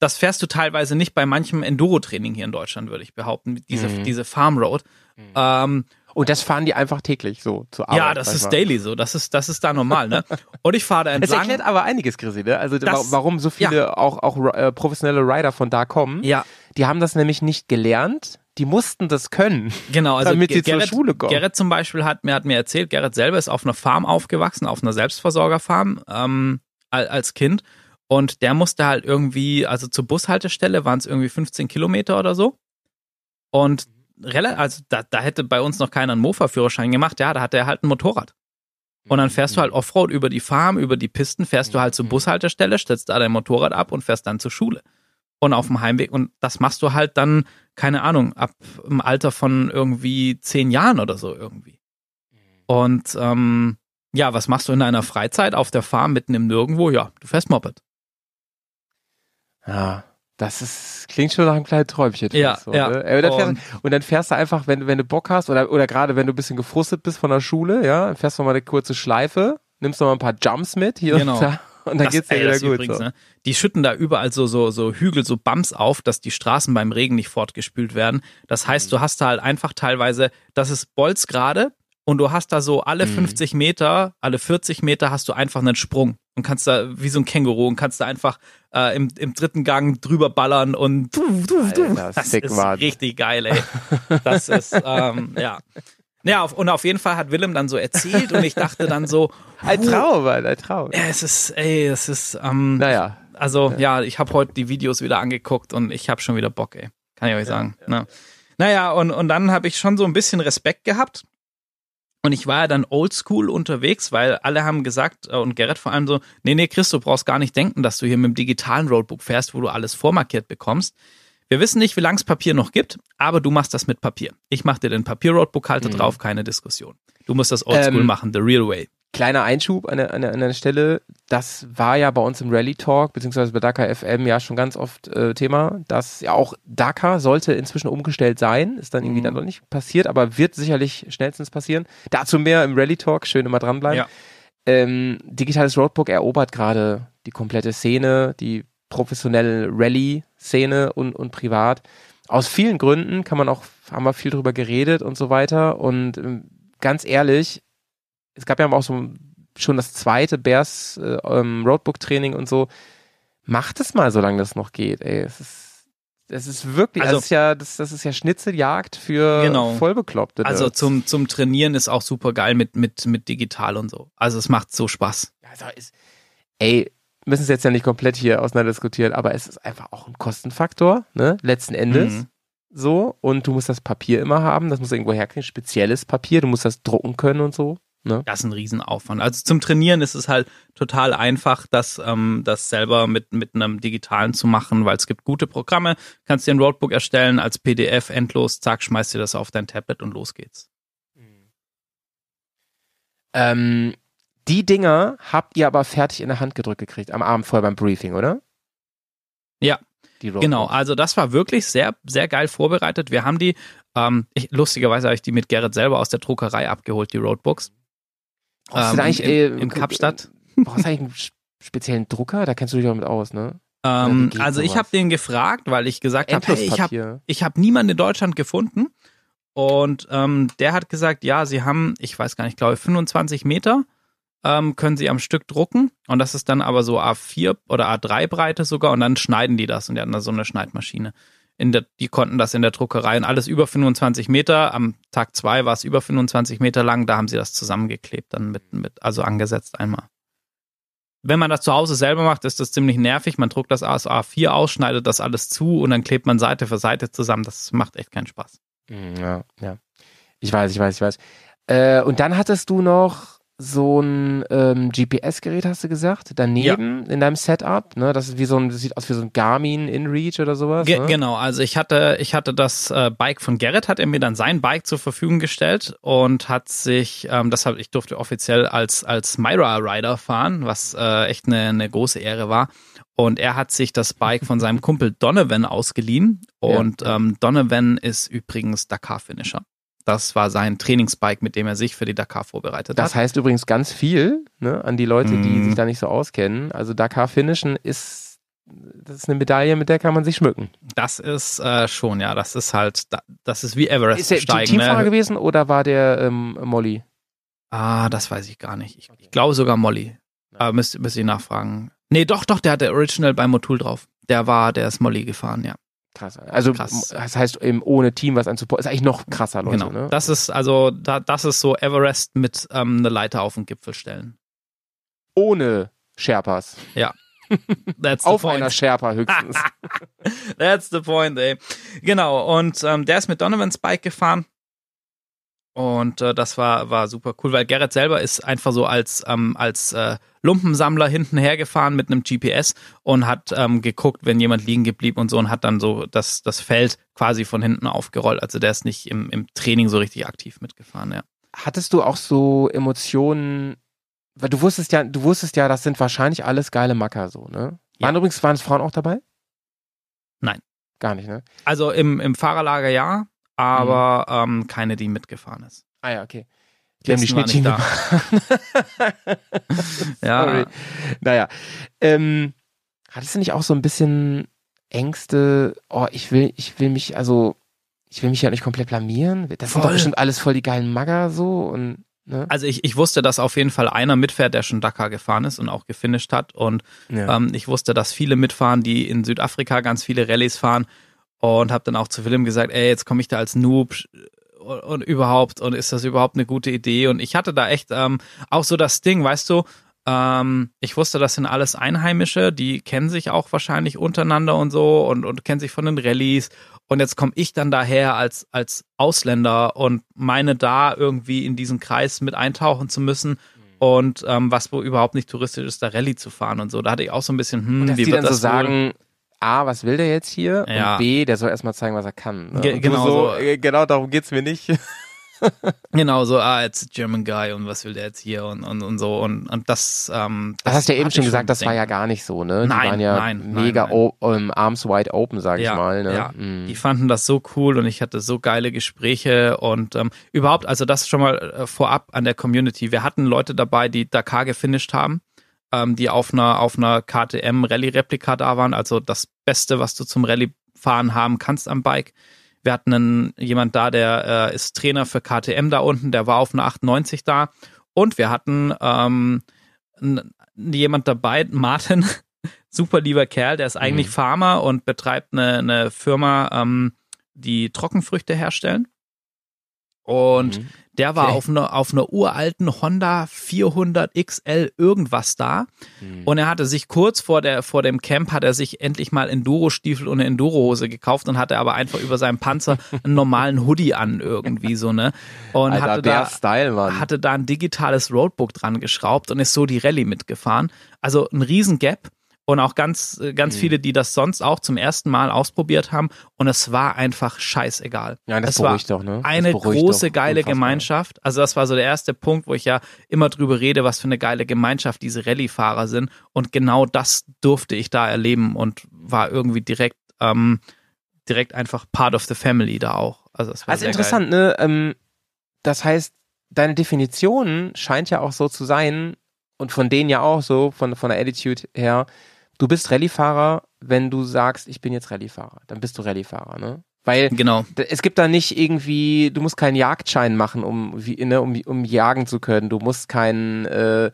das fährst du teilweise nicht bei manchem Enduro-Training hier in Deutschland, würde ich behaupten, diese, mhm. diese Farmroad. Mhm. Ähm, und das fahren die einfach täglich so zur Arbeit. Ja, das ist daily so. Das ist, das ist da normal, ne? [laughs] Und ich fahre da entlang. Das erklärt aber einiges, Chrissy, ne? Also das, warum so viele ja. auch, auch äh, professionelle Rider von da kommen. Ja. Die haben das nämlich nicht gelernt. Die mussten das können. Genau, also damit sie Gerrit, zur Schule kommen. Gerrit zum Beispiel hat mir, hat mir erzählt, Gerrit selber ist auf einer Farm aufgewachsen, auf einer Selbstversorgerfarm ähm, als Kind. Und der musste halt irgendwie, also zur Bushaltestelle waren es irgendwie 15 Kilometer oder so. Und also da, da hätte bei uns noch keiner einen Mofa-Führerschein gemacht, ja, da hat er halt ein Motorrad. Und dann fährst du halt Offroad über die Farm, über die Pisten, fährst du halt zur Bushaltestelle, stellst da dein Motorrad ab und fährst dann zur Schule. Und auf dem Heimweg, und das machst du halt dann, keine Ahnung, ab im Alter von irgendwie zehn Jahren oder so irgendwie. Und ähm, ja, was machst du in deiner Freizeit auf der Farm mitten im Nirgendwo? Ja, du fährst Moped. Ja. Das ist, klingt schon nach einem kleinen Träumchen. Ja, so, ja. Ne? Und, dann fährst, und, dann fährst, du einfach, wenn, wenn du Bock hast oder, oder gerade wenn du ein bisschen gefrustet bist von der Schule, ja, dann fährst du mal eine kurze Schleife, nimmst noch mal ein paar Jumps mit hier genau. und da und dann das, geht's dir ey, wieder gut. Übrigens, so. ne? Die schütten da überall so, so, so Hügel, so Bums auf, dass die Straßen beim Regen nicht fortgespült werden. Das heißt, du hast da halt einfach teilweise, das ist bolzgerade und du hast da so alle 50 mhm. Meter, alle 40 Meter hast du einfach einen Sprung und kannst da wie so ein Känguru und kannst da einfach äh, im, im dritten Gang drüber ballern und tuff, tuff, tuff. Alter, das ist Mann. richtig geil, ey. [laughs] Das ist ähm, ja. Ja, auf, und auf jeden Fall hat Willem dann so erzählt und ich dachte dann so, [laughs] ein Traum, Mann, ein Traum. Ja, es ist, ey, es ist, ähm, naja. Also ja, ja ich habe heute die Videos wieder angeguckt und ich habe schon wieder Bock, ey. Kann ich euch sagen. Ja, ja. Ne? Naja, und, und dann habe ich schon so ein bisschen Respekt gehabt und ich war ja dann oldschool unterwegs, weil alle haben gesagt, äh, und Gerrit vor allem so, nee, nee, Chris, du brauchst gar nicht denken, dass du hier mit dem digitalen Roadbook fährst, wo du alles vormarkiert bekommst. Wir wissen nicht, wie lange es Papier noch gibt, aber du machst das mit Papier. Ich mach dir den Papier-Roadbook-Halter mhm. drauf, keine Diskussion. Du musst das oldschool ähm, machen, the real way. Kleiner Einschub an der, an, der, an der Stelle, das war ja bei uns im Rally Talk, beziehungsweise bei Dakar FM ja schon ganz oft äh, Thema, dass ja auch Dakar sollte inzwischen umgestellt sein, ist dann irgendwie mhm. dann noch nicht passiert, aber wird sicherlich schnellstens passieren. Dazu mehr im Rally Talk, schön immer dranbleiben. Ja. Ähm, digitales Roadbook erobert gerade die komplette Szene, die professionelle Rally-Szene und, und privat. Aus vielen Gründen kann man auch, haben wir viel drüber geredet und so weiter. Und ähm, ganz ehrlich, es gab ja auch so schon das zweite Bears äh, ähm, Roadbook Training und so. Macht es mal, solange das noch geht. Ey, es ist es ist wirklich, also, das ist ja, das, das ist ja Schnitzeljagd für genau. Vollbekloppte. Also zum, zum Trainieren ist auch super geil mit, mit, mit digital und so. Also es macht so Spaß. Also ist, ey, müssen es jetzt ja nicht komplett hier auseinander diskutieren, aber es ist einfach auch ein Kostenfaktor, ne? Letzten Endes. Mhm. So. Und du musst das Papier immer haben, das muss irgendwo herkriegen, spezielles Papier, du musst das drucken können und so. Ne? Das ist ein Riesenaufwand. Also zum Trainieren ist es halt total einfach, das, ähm, das selber mit, mit einem digitalen zu machen, weil es gibt gute Programme, kannst dir ein Roadbook erstellen als PDF, endlos, zack, schmeißt dir das auf dein Tablet und los geht's. Mhm. Ähm, die Dinger habt ihr aber fertig in der Hand gedrückt gekriegt, am Abend vorher beim Briefing, oder? Ja, genau. Also das war wirklich sehr, sehr geil vorbereitet. Wir haben die, ähm, ich, lustigerweise habe ich die mit Gerrit selber aus der Druckerei abgeholt, die Roadbooks. Brauchst ähm, eigentlich, im, äh, im Kapstadt. Brauchst du eigentlich einen speziellen Drucker? Da kennst du dich auch mit aus, ne? Ähm, also ich habe den gefragt, weil ich gesagt habe, hey, ich habe hab niemanden in Deutschland gefunden. Und ähm, der hat gesagt, ja, sie haben, ich weiß gar nicht, glaube ich, 25 Meter ähm, können sie am Stück drucken. Und das ist dann aber so A4 oder A3 Breite sogar. Und dann schneiden die das. Und die hatten da so eine Schneidmaschine in der, die konnten das in der Druckerei und alles über 25 Meter. Am Tag zwei war es über 25 Meter lang, da haben sie das zusammengeklebt, dann mit, mit, also angesetzt einmal. Wenn man das zu Hause selber macht, ist das ziemlich nervig. Man druckt das aus A4 aus, schneidet das alles zu und dann klebt man Seite für Seite zusammen. Das macht echt keinen Spaß. Mm, ja, ja. Ich weiß, ich weiß, ich weiß. Äh, und dann hattest du noch so ein ähm, GPS-Gerät, hast du gesagt, daneben ja. in deinem Setup, ne? Das ist wie so ein, das sieht aus wie so ein Garmin InReach oder sowas. Ge ne? Genau, also ich hatte, ich hatte das äh, Bike von Gerrit, hat er mir dann sein Bike zur Verfügung gestellt und hat sich, ähm, das habe ich durfte offiziell als als Myra Rider fahren, was äh, echt eine, eine große Ehre war. Und er hat sich das Bike von seinem Kumpel Donovan ausgeliehen. Und ja. ähm, Donovan ist übrigens Dakar-Finisher. Das war sein Trainingsbike, mit dem er sich für die Dakar vorbereitet das hat. Das heißt übrigens ganz viel ne, an die Leute, die mm. sich da nicht so auskennen. Also Dakar finishen ist, das ist eine Medaille, mit der kann man sich schmücken. Das ist äh, schon, ja, das ist halt, das ist wie Everest ist der steigen. Teamfahrer ne? gewesen oder war der ähm, Molly? Ah, das weiß ich gar nicht. Ich, ich glaube sogar Molly. Aber müsst, müsst ihr nachfragen. Nee, doch, doch, der hatte Original bei Motul drauf. Der war, der ist Molly gefahren, ja. Krass. Also Krass. das heißt eben ohne Team was an Support ist eigentlich noch krasser, Leute. Genau. Ne? Das ist also da, das ist so Everest mit ähm, eine Leiter auf den Gipfel stellen. Ohne Sherpas. Ja. [laughs] Auf point. einer Sherpa höchstens. [laughs] That's the point, ey. Genau. Und ähm, der ist mit Donovan's Bike gefahren. Und äh, das war, war super cool, weil Gerrit selber ist einfach so als, ähm, als äh, Lumpensammler hinten hergefahren mit einem GPS und hat ähm, geguckt, wenn jemand liegen geblieben und so und hat dann so das, das Feld quasi von hinten aufgerollt. Also der ist nicht im, im Training so richtig aktiv mitgefahren, ja. Hattest du auch so Emotionen, weil du wusstest ja, du wusstest ja, das sind wahrscheinlich alles geile Macker so, ne? Ja. Waren übrigens, waren es Frauen auch dabei? Nein. Gar nicht, ne? Also im, im Fahrerlager ja, aber mhm. ähm, keine, die mitgefahren ist. Ah ja, okay. Die haben die Schnittchen da. [laughs] ja. Sorry. Naja. Ähm, hattest du nicht auch so ein bisschen Ängste, oh, ich will, ich will mich, also, ich will mich ja nicht komplett blamieren. Das voll. sind doch bestimmt alles voll die geilen Magger so und Ne? Also ich, ich wusste, dass auf jeden Fall einer mitfährt, der schon Dakar gefahren ist und auch gefinisht hat. Und ja. ähm, ich wusste, dass viele mitfahren, die in Südafrika ganz viele Rallyes fahren. Und habe dann auch zu Willem gesagt, ey, jetzt komme ich da als Noob und, und, überhaupt und ist das überhaupt eine gute Idee? Und ich hatte da echt ähm, auch so das Ding, weißt du, ähm, ich wusste, das sind alles Einheimische, die kennen sich auch wahrscheinlich untereinander und so und, und kennen sich von den Rallyes. Und jetzt komme ich dann daher als, als Ausländer und meine da irgendwie in diesen Kreis mit eintauchen zu müssen und ähm, was wo überhaupt nicht touristisch ist, da Rallye zu fahren und so. Da hatte ich auch so ein bisschen, hm, und wie wird das so sagen, A, was will der jetzt hier? Ja. Und B, der soll erstmal zeigen, was er kann. Ne? Ge genau so, so. Äh, genau darum geht's mir nicht. [laughs] genau, so, ah, jetzt German Guy und was will der jetzt hier und, und, und so. Und, und das, ähm, das, das hast du ja eben schon gesagt, das denken. war ja gar nicht so, ne? Die nein, waren ja nein, mega nein, nein. arms wide open, sag ja, ich mal. Ne? Ja, mhm. die fanden das so cool und ich hatte so geile Gespräche und ähm, überhaupt, also das schon mal äh, vorab an der Community. Wir hatten Leute dabei, die Dakar gefinisht haben ähm, die auf einer, auf einer KTM Rallye-Replika da waren. Also das Beste, was du zum Rallye-Fahren haben kannst am Bike. Wir hatten einen, jemand da, der äh, ist Trainer für KTM da unten, der war auf einer 98 da. Und wir hatten ähm, jemand dabei, [laughs] Martin, super lieber Kerl, der ist eigentlich mhm. Farmer und betreibt eine, eine Firma, ähm, die Trockenfrüchte herstellen. Und mhm. der war okay. auf einer auf einer uralten Honda 400 XL irgendwas da. Mhm. Und er hatte sich kurz vor der vor dem Camp hat er sich endlich mal Enduro-Stiefel und eine Enduro-Hose gekauft und hatte aber einfach über seinem Panzer [laughs] einen normalen Hoodie an irgendwie so ne. Und Alter, hatte da Style, hatte da ein digitales Roadbook dran geschraubt und ist so die Rallye mitgefahren. Also ein riesen Gap und auch ganz, äh, ganz mhm. viele, die das sonst auch zum ersten Mal ausprobiert haben und es war einfach scheißegal. Ja, das es war doch, ne? Eine große, geile Unfassbar. Gemeinschaft. Also das war so der erste Punkt, wo ich ja immer drüber rede, was für eine geile Gemeinschaft diese Rallye-Fahrer sind und genau das durfte ich da erleben und war irgendwie direkt, ähm, direkt einfach part of the family da auch. Also, das war also interessant, geil. ne? Ähm, das heißt, deine Definition scheint ja auch so zu sein, und von denen ja auch so, von, von der Attitude her, du bist Rallyefahrer, wenn du sagst, ich bin jetzt Rallyefahrer, dann bist du Rallyefahrer, ne? Weil genau. es gibt da nicht irgendwie, du musst keinen Jagdschein machen, um, wie, ne, um, um jagen zu können. Du musst keinen, äh,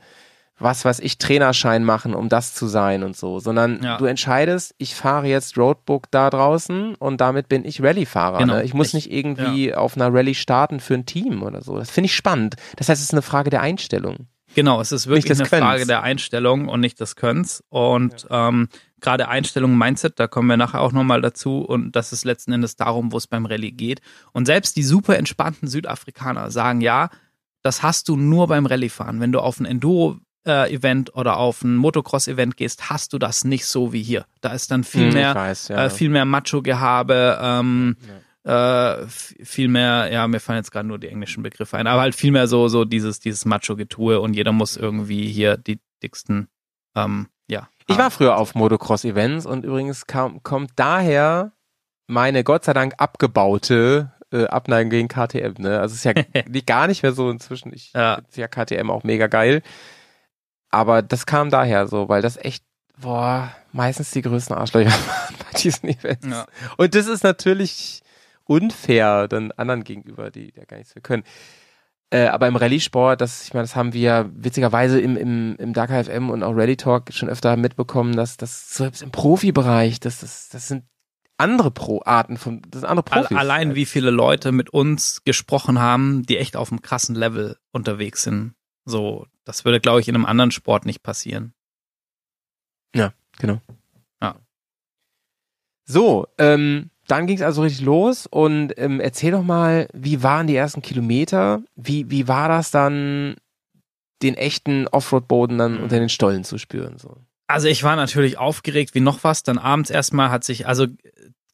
was weiß ich, Trainerschein machen, um das zu sein und so, sondern ja. du entscheidest, ich fahre jetzt Roadbook da draußen und damit bin ich Rallyefahrer. Genau. Ne? Ich muss ich, nicht irgendwie ja. auf einer Rallye starten für ein Team oder so. Das finde ich spannend. Das heißt, es ist eine Frage der Einstellung. Genau, es ist wirklich eine Könns. Frage der Einstellung und nicht des Könns. Und ja. ähm, gerade Einstellung, Mindset, da kommen wir nachher auch nochmal dazu. Und das ist letzten Endes darum, wo es beim Rallye geht. Und selbst die super entspannten Südafrikaner sagen, ja, das hast du nur beim Rallye-Fahren. Wenn du auf ein Enduro-Event oder auf ein Motocross-Event gehst, hast du das nicht so wie hier. Da ist dann viel hm, mehr, weiß, ja. äh, viel mehr Macho-Gehabe. Ähm, ja äh, viel mehr, ja, mir fallen jetzt gerade nur die englischen Begriffe ein, aber halt viel mehr so, so dieses, dieses Macho-Getue und jeder muss irgendwie hier die dicksten, ähm, ja. Ich war früher auf Motocross-Events und übrigens kam, kommt daher meine Gott sei Dank abgebaute äh, Abneigung gegen KTM, ne? Also es ist ja [laughs] gar nicht mehr so inzwischen. Ich ja. finde ja KTM auch mega geil. Aber das kam daher so, weil das echt, boah, meistens die größten Arschlöcher [laughs] waren bei diesen Events. Ja. Und das ist natürlich unfair dann anderen gegenüber, die ja gar nichts für können. Äh, aber im Rallye-Sport, das, ich meine, das haben wir witzigerweise im, im, im Dakar FM und auch Rally Talk schon öfter mitbekommen, dass das selbst im Profibereich, das, das, das sind andere Pro-Arten von, das sind andere Profis. Allein wie viele Leute mit uns gesprochen haben, die echt auf einem krassen Level unterwegs sind. So, das würde, glaube ich, in einem anderen Sport nicht passieren. Ja, genau. Ja. So, ähm, dann ging es also richtig los und ähm, erzähl doch mal, wie waren die ersten Kilometer? Wie, wie war das dann, den echten Offroad-Boden dann unter den Stollen zu spüren? So? Also ich war natürlich aufgeregt wie noch was. Dann abends erstmal hat sich, also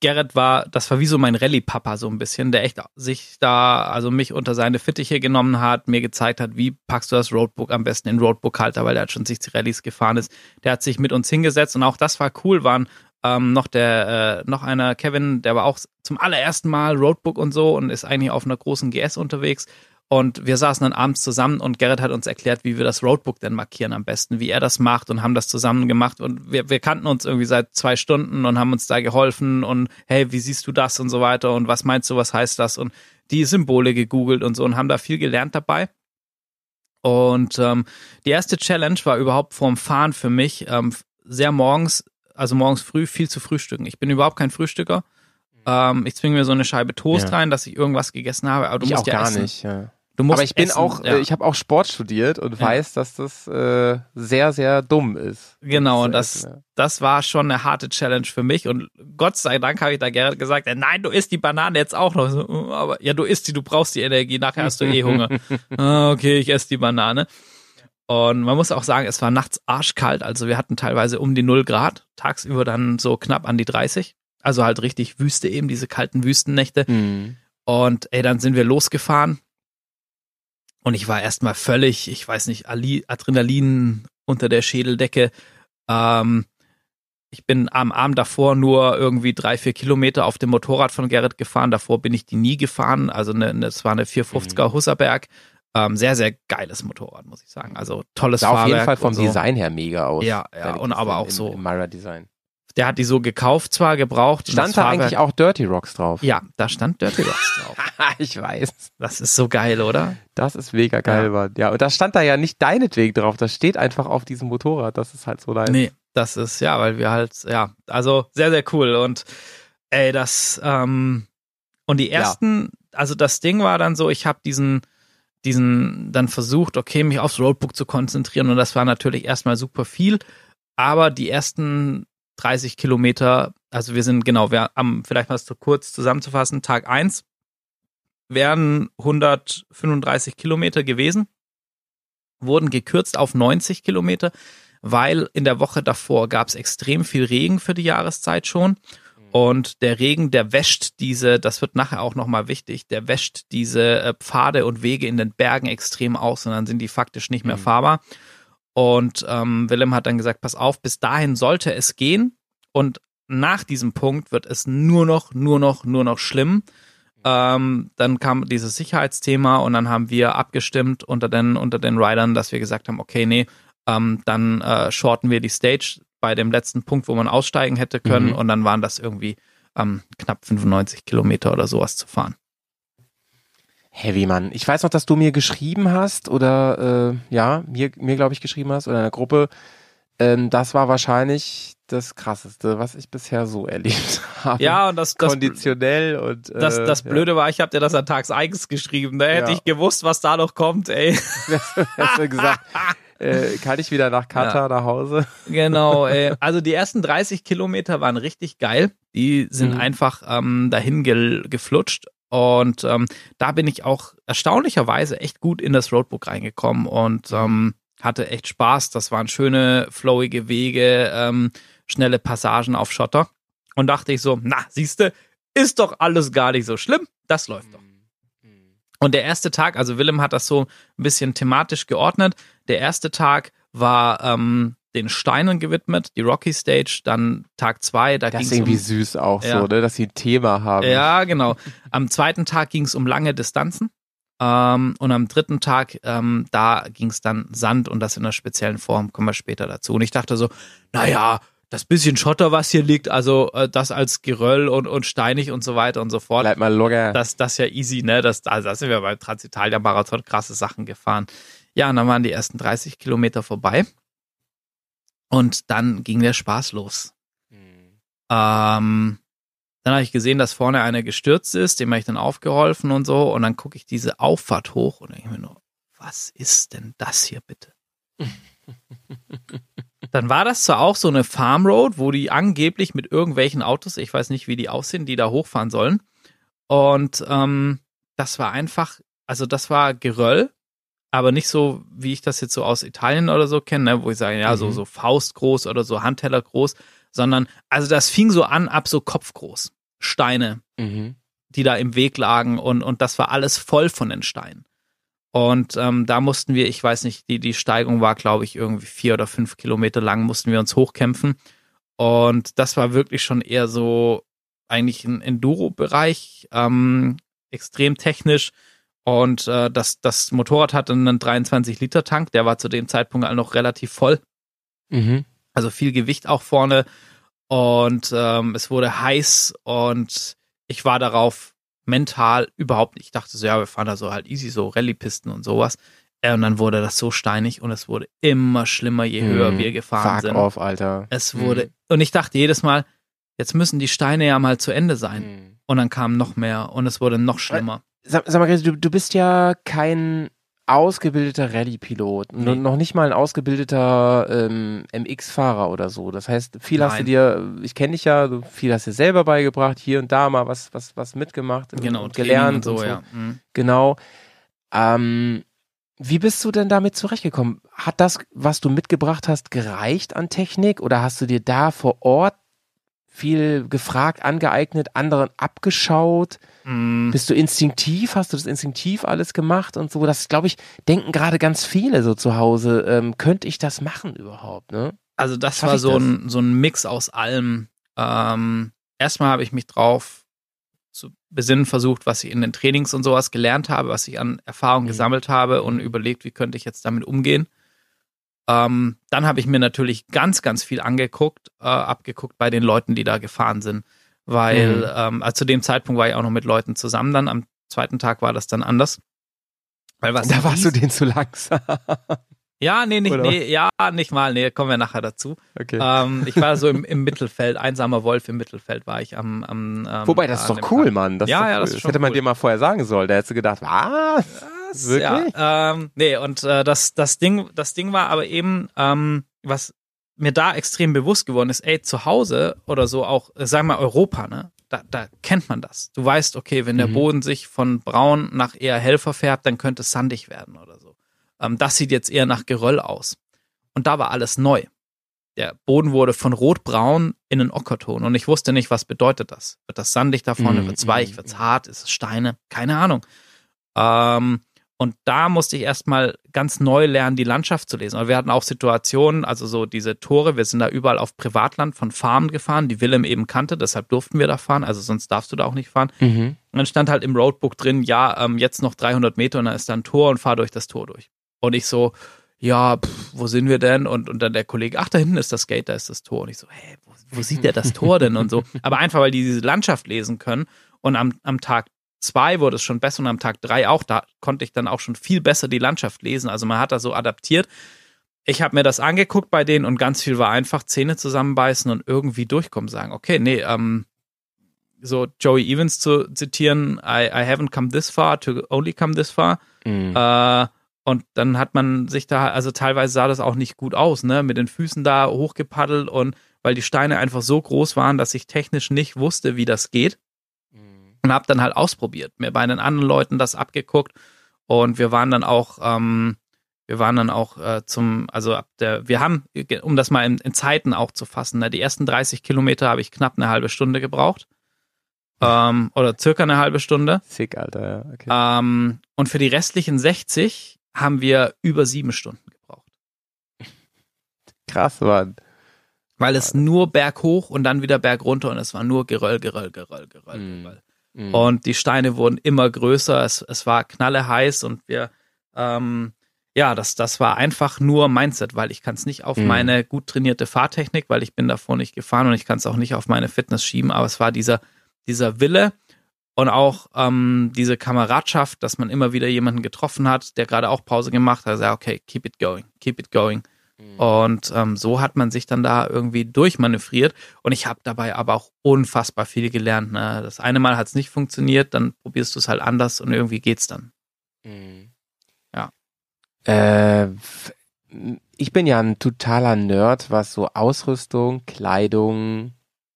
Gerrit war, das war wie so mein Rallye-Papa so ein bisschen, der echt sich da, also mich unter seine Fittiche genommen hat, mir gezeigt hat, wie packst du das Roadbook am besten in Roadbook-Halter, weil der hat schon 60 Rallyes gefahren ist. Der hat sich mit uns hingesetzt und auch das war cool, waren ähm, noch der, äh, noch einer, Kevin, der war auch zum allerersten Mal Roadbook und so und ist eigentlich auf einer großen GS unterwegs. Und wir saßen dann abends zusammen und Gerrit hat uns erklärt, wie wir das Roadbook denn markieren am besten, wie er das macht und haben das zusammen gemacht. Und wir, wir kannten uns irgendwie seit zwei Stunden und haben uns da geholfen und hey, wie siehst du das und so weiter und was meinst du, was heißt das? Und die Symbole gegoogelt und so und haben da viel gelernt dabei. Und ähm, die erste Challenge war überhaupt vorm Fahren für mich ähm, sehr morgens also morgens früh viel zu frühstücken. Ich bin überhaupt kein Frühstücker. Ähm, ich zwinge mir so eine Scheibe Toast ja. rein, dass ich irgendwas gegessen habe. Aber du ich musst auch ja gar essen. nicht. Ja. Du musst aber ich bin essen, auch, ja. ich habe auch Sport studiert und weiß, dass das äh, sehr, sehr dumm ist. Genau, und das, essen, das war schon eine harte Challenge für mich. Und Gott sei Dank habe ich da Gerrit gesagt, nein, du isst die Banane jetzt auch noch. So, aber ja, du isst die, du brauchst die Energie, nachher hast du eh Hunger. [laughs] ah, okay, ich esse die Banane. Und man muss auch sagen, es war nachts arschkalt, also wir hatten teilweise um die 0 Grad, tagsüber dann so knapp an die 30. Also halt richtig Wüste eben, diese kalten Wüstennächte. Mhm. Und ey, dann sind wir losgefahren. Und ich war erstmal völlig, ich weiß nicht, Adrenalin unter der Schädeldecke. Ähm, ich bin am Abend davor nur irgendwie drei, vier Kilometer auf dem Motorrad von Gerrit gefahren. Davor bin ich die nie gefahren. Also eine, eine, es war eine 450er mhm. Husserberg. Ähm, sehr, sehr geiles Motorrad, muss ich sagen. Also tolles Sah Fahrwerk. auf jeden Fall vom so. Design her mega aus. Ja, ja, und aber auch im, so. Im Myra-Design. Der hat die so gekauft, zwar gebraucht. Stand da Fahrwerk, eigentlich auch Dirty Rocks drauf? Ja, da stand Dirty Rocks [laughs] drauf. ich weiß. Das ist so geil, oder? Das ist mega geil, ja. Mann. Ja, und da stand da ja nicht deinetwegen drauf. Das steht einfach auf diesem Motorrad. Das ist halt so nice. Nee, das ist, ja, weil wir halt, ja, also sehr, sehr cool. Und ey, das, ähm, und die ersten, ja. also das Ding war dann so, ich habe diesen, diesen dann versucht, okay, mich aufs Roadbook zu konzentrieren und das war natürlich erstmal super viel, aber die ersten 30 Kilometer, also wir sind genau, wir haben vielleicht mal so kurz zusammenzufassen, Tag 1 wären 135 Kilometer gewesen, wurden gekürzt auf 90 Kilometer, weil in der Woche davor gab es extrem viel Regen für die Jahreszeit schon. Und der Regen, der wäscht diese, das wird nachher auch nochmal wichtig, der wäscht diese äh, Pfade und Wege in den Bergen extrem aus und dann sind die faktisch nicht mehr mhm. fahrbar. Und ähm, Willem hat dann gesagt, pass auf, bis dahin sollte es gehen und nach diesem Punkt wird es nur noch, nur noch, nur noch schlimm. Ähm, dann kam dieses Sicherheitsthema und dann haben wir abgestimmt unter den, unter den Riders, dass wir gesagt haben, okay, nee, ähm, dann äh, shorten wir die Stage bei dem letzten Punkt, wo man aussteigen hätte können mhm. und dann waren das irgendwie ähm, knapp 95 Kilometer oder sowas zu fahren. Heavy, Mann. Ich weiß noch, dass du mir geschrieben hast oder äh, ja, mir, mir glaube ich geschrieben hast oder in der Gruppe. Ähm, das war wahrscheinlich das krasseste, was ich bisher so erlebt [laughs] habe. Ja, und das, das konditionell und äh, das, das Blöde ja. war, ich habe dir das an Tags eigens geschrieben. Da hätte ja. ich gewusst, was da noch kommt, ey. [laughs] Hast du gesagt, [laughs] äh, kann ich wieder nach Katar ja. nach Hause? [laughs] Genau, ey. Also die ersten 30 Kilometer waren richtig geil. Die sind mhm. einfach ähm, dahin ge geflutscht und ähm, da bin ich auch erstaunlicherweise echt gut in das Roadbook reingekommen und ähm, hatte echt Spaß. Das waren schöne, flowige Wege, ähm, schnelle Passagen auf Schotter. Und dachte ich so, na, siehste, ist doch alles gar nicht so schlimm. Das läuft doch. Und der erste Tag, also Willem hat das so ein bisschen thematisch geordnet. Der erste Tag war ähm, den Steinen gewidmet, die Rocky Stage, dann Tag zwei, da ging es irgendwie um, süß auch ja. so, ne, dass sie ein Thema haben. Ja, genau. Am zweiten Tag ging es um lange Distanzen. Ähm, und am dritten Tag, ähm, da ging es dann Sand und das in einer speziellen Form, kommen wir später dazu. Und ich dachte so, naja, das bisschen Schotter, was hier liegt, also äh, das als Geröll und, und steinig und so weiter und so fort. Bleib mal locker. Das, das ja easy, ne? Das, also das sind wir beim Transitalia Marathon krasse Sachen gefahren. Ja, und dann waren die ersten 30 Kilometer vorbei. Und dann ging der Spaß los. Mhm. Ähm, dann habe ich gesehen, dass vorne einer gestürzt ist, dem habe ich dann aufgeholfen und so. Und dann gucke ich diese Auffahrt hoch und denke mir nur, was ist denn das hier bitte? [laughs] dann war das zwar auch so eine Farm Road, wo die angeblich mit irgendwelchen Autos, ich weiß nicht, wie die aussehen, die da hochfahren sollen. Und ähm, das war einfach, also das war Geröll aber nicht so, wie ich das jetzt so aus Italien oder so kenne, ne, wo ich sage, ja, mhm. so, so Faustgroß oder so Handteller groß, sondern, also das fing so an, ab so kopfgroß. Steine, mhm. die da im Weg lagen und, und das war alles voll von den Steinen. Und ähm, da mussten wir, ich weiß nicht, die, die Steigung war, glaube ich, irgendwie vier oder fünf Kilometer lang, mussten wir uns hochkämpfen. Und das war wirklich schon eher so eigentlich ein Enduro-Bereich, ähm, extrem technisch. Und äh, das, das Motorrad hatte einen 23-Liter-Tank, der war zu dem Zeitpunkt halt noch relativ voll. Mhm. Also viel Gewicht auch vorne. Und ähm, es wurde heiß und ich war darauf mental überhaupt nicht. Ich dachte so, ja, wir fahren da so halt easy, so Rallye-Pisten und sowas. Äh, und dann wurde das so steinig und es wurde immer schlimmer, je höher mhm. wir gefahren Fuck sind. Off, Alter. Es wurde, mhm. und ich dachte jedes Mal, jetzt müssen die Steine ja mal zu Ende sein. Mhm. Und dann kam noch mehr und es wurde noch schlimmer sag, sag mal, du, du bist ja kein ausgebildeter Rallye-Pilot, nee. noch nicht mal ein ausgebildeter ähm, MX-Fahrer oder so. Das heißt, viel Nein. hast du dir, ich kenne dich ja, viel hast du dir selber beigebracht, hier und da mal was, was, was mitgemacht genau, und gelernt und so. Und so. Ja. Mhm. Genau. Ähm, wie bist du denn damit zurechtgekommen? Hat das, was du mitgebracht hast, gereicht an Technik oder hast du dir da vor Ort viel gefragt, angeeignet, anderen abgeschaut? Mm. Bist du instinktiv? Hast du das instinktiv alles gemacht und so? Das, glaube ich, denken gerade ganz viele so zu Hause. Ähm, könnte ich das machen überhaupt, ne? Also das Schaff war so das? ein, so ein Mix aus allem. Ähm, erstmal habe ich mich drauf zu besinnen versucht, was ich in den Trainings und sowas gelernt habe, was ich an Erfahrung mhm. gesammelt habe und überlegt, wie könnte ich jetzt damit umgehen. Ähm, dann habe ich mir natürlich ganz, ganz viel angeguckt, äh, abgeguckt bei den Leuten, die da gefahren sind. Weil, mhm. ähm, also zu dem Zeitpunkt war ich auch noch mit Leuten zusammen dann. Am zweiten Tag war das dann anders. Weil was [laughs] da warst du den zu langsam. Ja, nee, nicht, nee, ja, nicht mal, nee, kommen wir nachher dazu. Okay. Ähm, ich war so im, [laughs] im Mittelfeld, einsamer Wolf im Mittelfeld war ich am, am ähm, Wobei, das ist doch cool, Tag. Mann. Das ja, ja, das, das hätte man cool. dir mal vorher sagen sollen. Da hättest du gedacht, was? was? Wirklich? Ja, ähm, nee, und äh, das, das Ding, das Ding war aber eben, ähm, was mir da extrem bewusst geworden ist, ey, zu Hause oder so auch, äh, sagen wir Europa, ne? Da, da kennt man das. Du weißt, okay, wenn der mhm. Boden sich von braun nach eher hell verfärbt, dann könnte es sandig werden oder so. Ähm, das sieht jetzt eher nach Geröll aus. Und da war alles neu. Der Boden wurde von rotbraun in einen Ockerton und ich wusste nicht, was bedeutet das. Wird das sandig da vorne? Mm, wird es weich? Mm, wird es hart? Ist es Steine? Keine Ahnung. Ähm, und da musste ich erstmal ganz neu lernen, die Landschaft zu lesen. Und wir hatten auch Situationen, also so diese Tore, wir sind da überall auf Privatland von Farmen gefahren, die Willem eben kannte, deshalb durften wir da fahren, also sonst darfst du da auch nicht fahren. Mhm. Und dann stand halt im Roadbook drin, ja, ähm, jetzt noch 300 Meter und dann ist da ein Tor und fahr durch das Tor durch. Und ich so, ja, pff, wo sind wir denn? Und, und dann der Kollege, ach, da hinten ist das Gate, da ist das Tor. Und ich so, hä, wo, wo sieht der das Tor denn? Und so. Aber einfach, weil die diese Landschaft lesen können. Und am, am Tag zwei wurde es schon besser und am Tag drei auch. Da konnte ich dann auch schon viel besser die Landschaft lesen. Also man hat da so adaptiert. Ich habe mir das angeguckt bei denen und ganz viel war einfach Zähne zusammenbeißen und irgendwie durchkommen, sagen, okay, nee, ähm, so Joey Evans zu zitieren, I, I haven't come this far to only come this far. Mhm. Äh, und dann hat man sich da, also teilweise sah das auch nicht gut aus, ne, mit den Füßen da hochgepaddelt und weil die Steine einfach so groß waren, dass ich technisch nicht wusste, wie das geht. Mhm. Und habe dann halt ausprobiert, mir bei den anderen Leuten das abgeguckt und wir waren dann auch, ähm, wir waren dann auch äh, zum, also ab der, wir haben, um das mal in, in Zeiten auch zu fassen, ne, die ersten 30 Kilometer habe ich knapp eine halbe Stunde gebraucht. Ähm, oder circa eine halbe Stunde. Sick, Alter, ja. Okay. Ähm, und für die restlichen 60 haben wir über sieben Stunden gebraucht. Krass, Mann. Weil es nur berghoch und dann wieder bergunter und es war nur Geröll, Geröll, Geröll, Geröll, mm. Geröll. Mm. Und die Steine wurden immer größer, es, es war knalle heiß und wir, ähm, ja, das, das war einfach nur Mindset, weil ich kann es nicht auf mm. meine gut trainierte Fahrtechnik, weil ich bin davor nicht gefahren und ich kann es auch nicht auf meine Fitness schieben, aber es war dieser, dieser Wille, und auch ähm, diese Kameradschaft, dass man immer wieder jemanden getroffen hat, der gerade auch Pause gemacht hat, also okay, keep it going, keep it going. Mhm. Und ähm, so hat man sich dann da irgendwie durchmanövriert. Und ich habe dabei aber auch unfassbar viel gelernt. Ne? Das eine Mal hat es nicht funktioniert, dann probierst du es halt anders und irgendwie geht's dann. Mhm. Ja. Äh, ich bin ja ein totaler Nerd, was so Ausrüstung, Kleidung,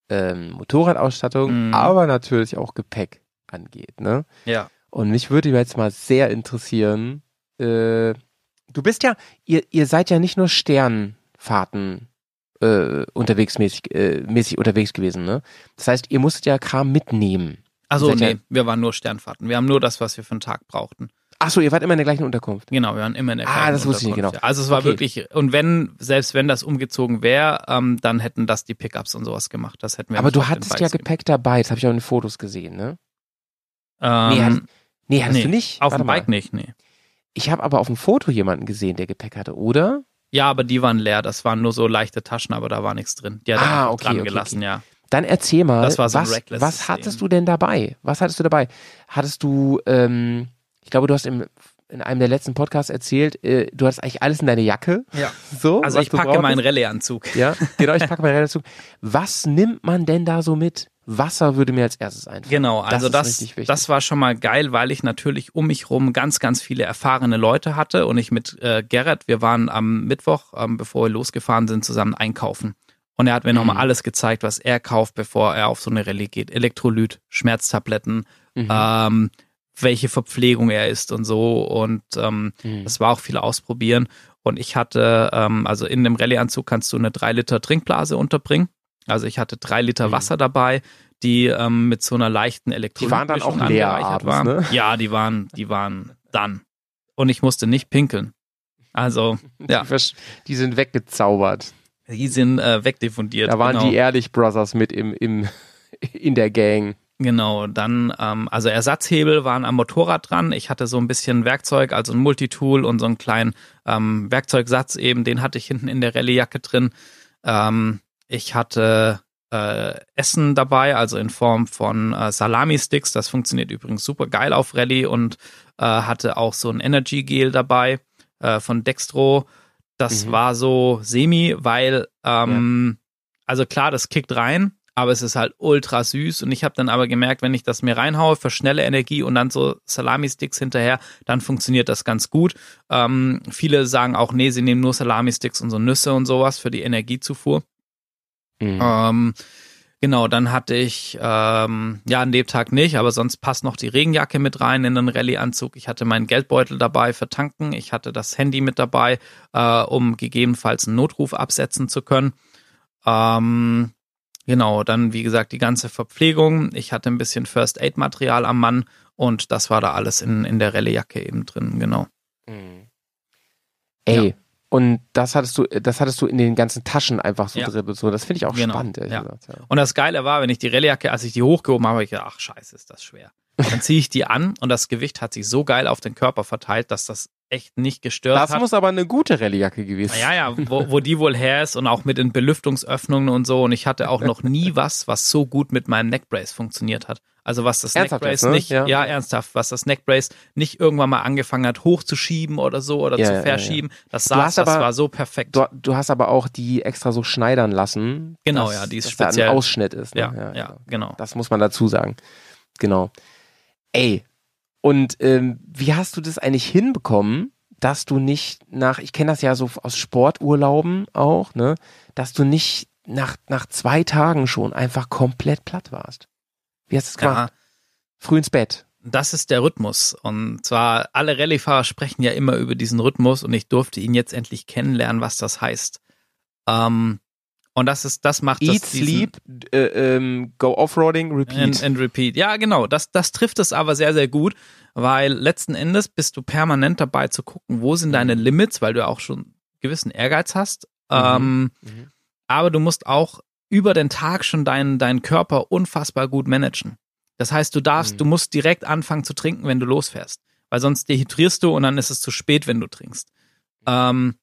ähm, Motorradausstattung, mhm. aber natürlich auch Gepäck angeht, ne? Ja. Und mich würde jetzt mal sehr interessieren, äh, du bist ja, ihr, ihr seid ja nicht nur Sternfahrten äh, unterwegs mäßig, äh, mäßig unterwegs gewesen, ne? Das heißt, ihr musstet ja Kram mitnehmen. Also nee, ja wir waren nur Sternfahrten. Wir haben nur das, was wir für einen Tag brauchten. Ach so, ihr wart immer in der gleichen Unterkunft. Genau, wir waren immer in der gleichen Unterkunft. Ah, das wusste ich nicht genau. Also es war okay. wirklich, und wenn, selbst wenn das umgezogen wäre, ähm, dann hätten das die Pickups und sowas gemacht. Das hätten wir Aber du hattest ja Gepäck dabei, das habe ich auch in den Fotos gesehen, ne? Ähm, nee, hast, nee, hast nee, du nicht? Auf dem Bike mal. nicht, nee. Ich habe aber auf dem Foto jemanden gesehen, der Gepäck hatte, oder? Ja, aber die waren leer. Das waren nur so leichte Taschen, aber da war nichts drin. Die hat ah, er okay, dran okay, gelassen, okay. ja. Dann erzähl mal, so was, was hattest du denn dabei? Was hattest du dabei? Hattest du, ähm, ich glaube, du hast im, in einem der letzten Podcasts erzählt, äh, du hast eigentlich alles in deine Jacke. Ja. [laughs] So, also ich packe meinen Rallye-Anzug. Ja, genau, ich [laughs] packe meinen Rallye-Anzug. Was nimmt man denn da so mit? Wasser würde mir als erstes einfallen. Genau, also das, das, das, war schon mal geil, weil ich natürlich um mich rum ganz, ganz viele erfahrene Leute hatte und ich mit äh, Gerrit, wir waren am Mittwoch, ähm, bevor wir losgefahren sind, zusammen einkaufen. Und er hat mir mhm. nochmal alles gezeigt, was er kauft, bevor er auf so eine Rallye geht. Elektrolyt, Schmerztabletten, mhm. ähm, welche Verpflegung er isst und so. Und ähm, mhm. das war auch viel ausprobieren. Und ich hatte, ähm, also in dem Rallye-Anzug kannst du eine 3 Liter Trinkblase unterbringen. Also ich hatte drei Liter mhm. Wasser dabei, die ähm, mit so einer leichten Elektrolyt Die waren dann auch leer abends, waren. ne? Ja, die waren, die waren dann. Und ich musste nicht pinkeln. Also, [laughs] ja. Die sind weggezaubert. Die sind äh, wegdiffundiert. Da waren genau. die Ehrlich Brothers mit im, im, [laughs] in der Gang. Genau, dann, ähm, also Ersatzhebel waren am Motorrad dran. Ich hatte so ein bisschen Werkzeug, also ein Multitool und so einen kleinen ähm, Werkzeugsatz eben, den hatte ich hinten in der Rallyejacke drin. Ähm, ich hatte äh, Essen dabei, also in Form von äh, Salami-Sticks. Das funktioniert übrigens super geil auf Rallye und äh, hatte auch so ein Energy Gel dabei äh, von Dextro. Das mhm. war so semi, weil, ähm, ja. also klar, das kickt rein, aber es ist halt ultra süß und ich habe dann aber gemerkt, wenn ich das mir reinhaue für schnelle Energie und dann so Salami-Sticks hinterher, dann funktioniert das ganz gut. Ähm, viele sagen auch, nee, sie nehmen nur Salami-Sticks und so Nüsse und sowas für die Energiezufuhr. Mhm. Ähm, genau, dann hatte ich, ähm, ja, an dem Tag nicht, aber sonst passt noch die Regenjacke mit rein in den Rallye-Anzug. Ich hatte meinen Geldbeutel dabei für Tanken. Ich hatte das Handy mit dabei, äh, um gegebenenfalls einen Notruf absetzen zu können. Ähm, genau, dann wie gesagt die ganze Verpflegung. Ich hatte ein bisschen First Aid Material am Mann und das war da alles in, in der Rallye-Jacke eben drin, genau. Mhm. Ey, ja. Und das hattest du, das hattest du in den ganzen Taschen einfach so ja. drin. So, das finde ich auch genau. spannend. Ja. Gesagt, ja. Und das Geile war, wenn ich die Rallyjacke, als ich die hochgehoben habe, habe ich gedacht, ach scheiße, ist das schwer. Dann ziehe ich die an und das Gewicht hat sich so geil auf den Körper verteilt, dass das echt nicht gestört das hat. Das muss aber eine gute Rallyjacke gewesen sein. Ja, ja, wo, wo die wohl her ist und auch mit den Belüftungsöffnungen und so. Und ich hatte auch noch nie [laughs] was, was so gut mit meinem Neckbrace funktioniert hat. Also was das ernsthaft Neckbrace ne? nicht, ja. ja. ernsthaft, was das Neckbrace nicht irgendwann mal angefangen hat hochzuschieben oder so oder ja, zu verschieben. Ja, das saß, das aber, war so perfekt. Du, du, hast aber auch die extra so schneidern lassen. Genau, dass, ja, die ist dass speziell. Da ein Ausschnitt ist. Ne? Ja, ja, genau. genau. Das muss man dazu sagen. Genau. Ey, und ähm, wie hast du das eigentlich hinbekommen, dass du nicht nach, ich kenne das ja so aus Sporturlauben auch, ne, dass du nicht nach, nach zwei Tagen schon einfach komplett platt warst? Wie hast du es gemacht? Ja, Früh ins Bett. Das ist der Rhythmus. Und zwar, alle Rallyefahrer sprechen ja immer über diesen Rhythmus und ich durfte ihn jetzt endlich kennenlernen, was das heißt. Ähm, und das ist, das macht Eat, das. Eat, sleep, äh, ähm, go offroading, repeat. And, and, repeat. Ja, genau. Das, das trifft es aber sehr, sehr gut, weil letzten Endes bist du permanent dabei zu gucken, wo sind deine mhm. Limits, weil du auch schon gewissen Ehrgeiz hast. Mhm. Ähm, mhm. Aber du musst auch über den Tag schon deinen, deinen Körper unfassbar gut managen. Das heißt, du darfst, mhm. du musst direkt anfangen zu trinken, wenn du losfährst. Weil sonst dehydrierst du und dann ist es zu spät, wenn du trinkst. Ähm,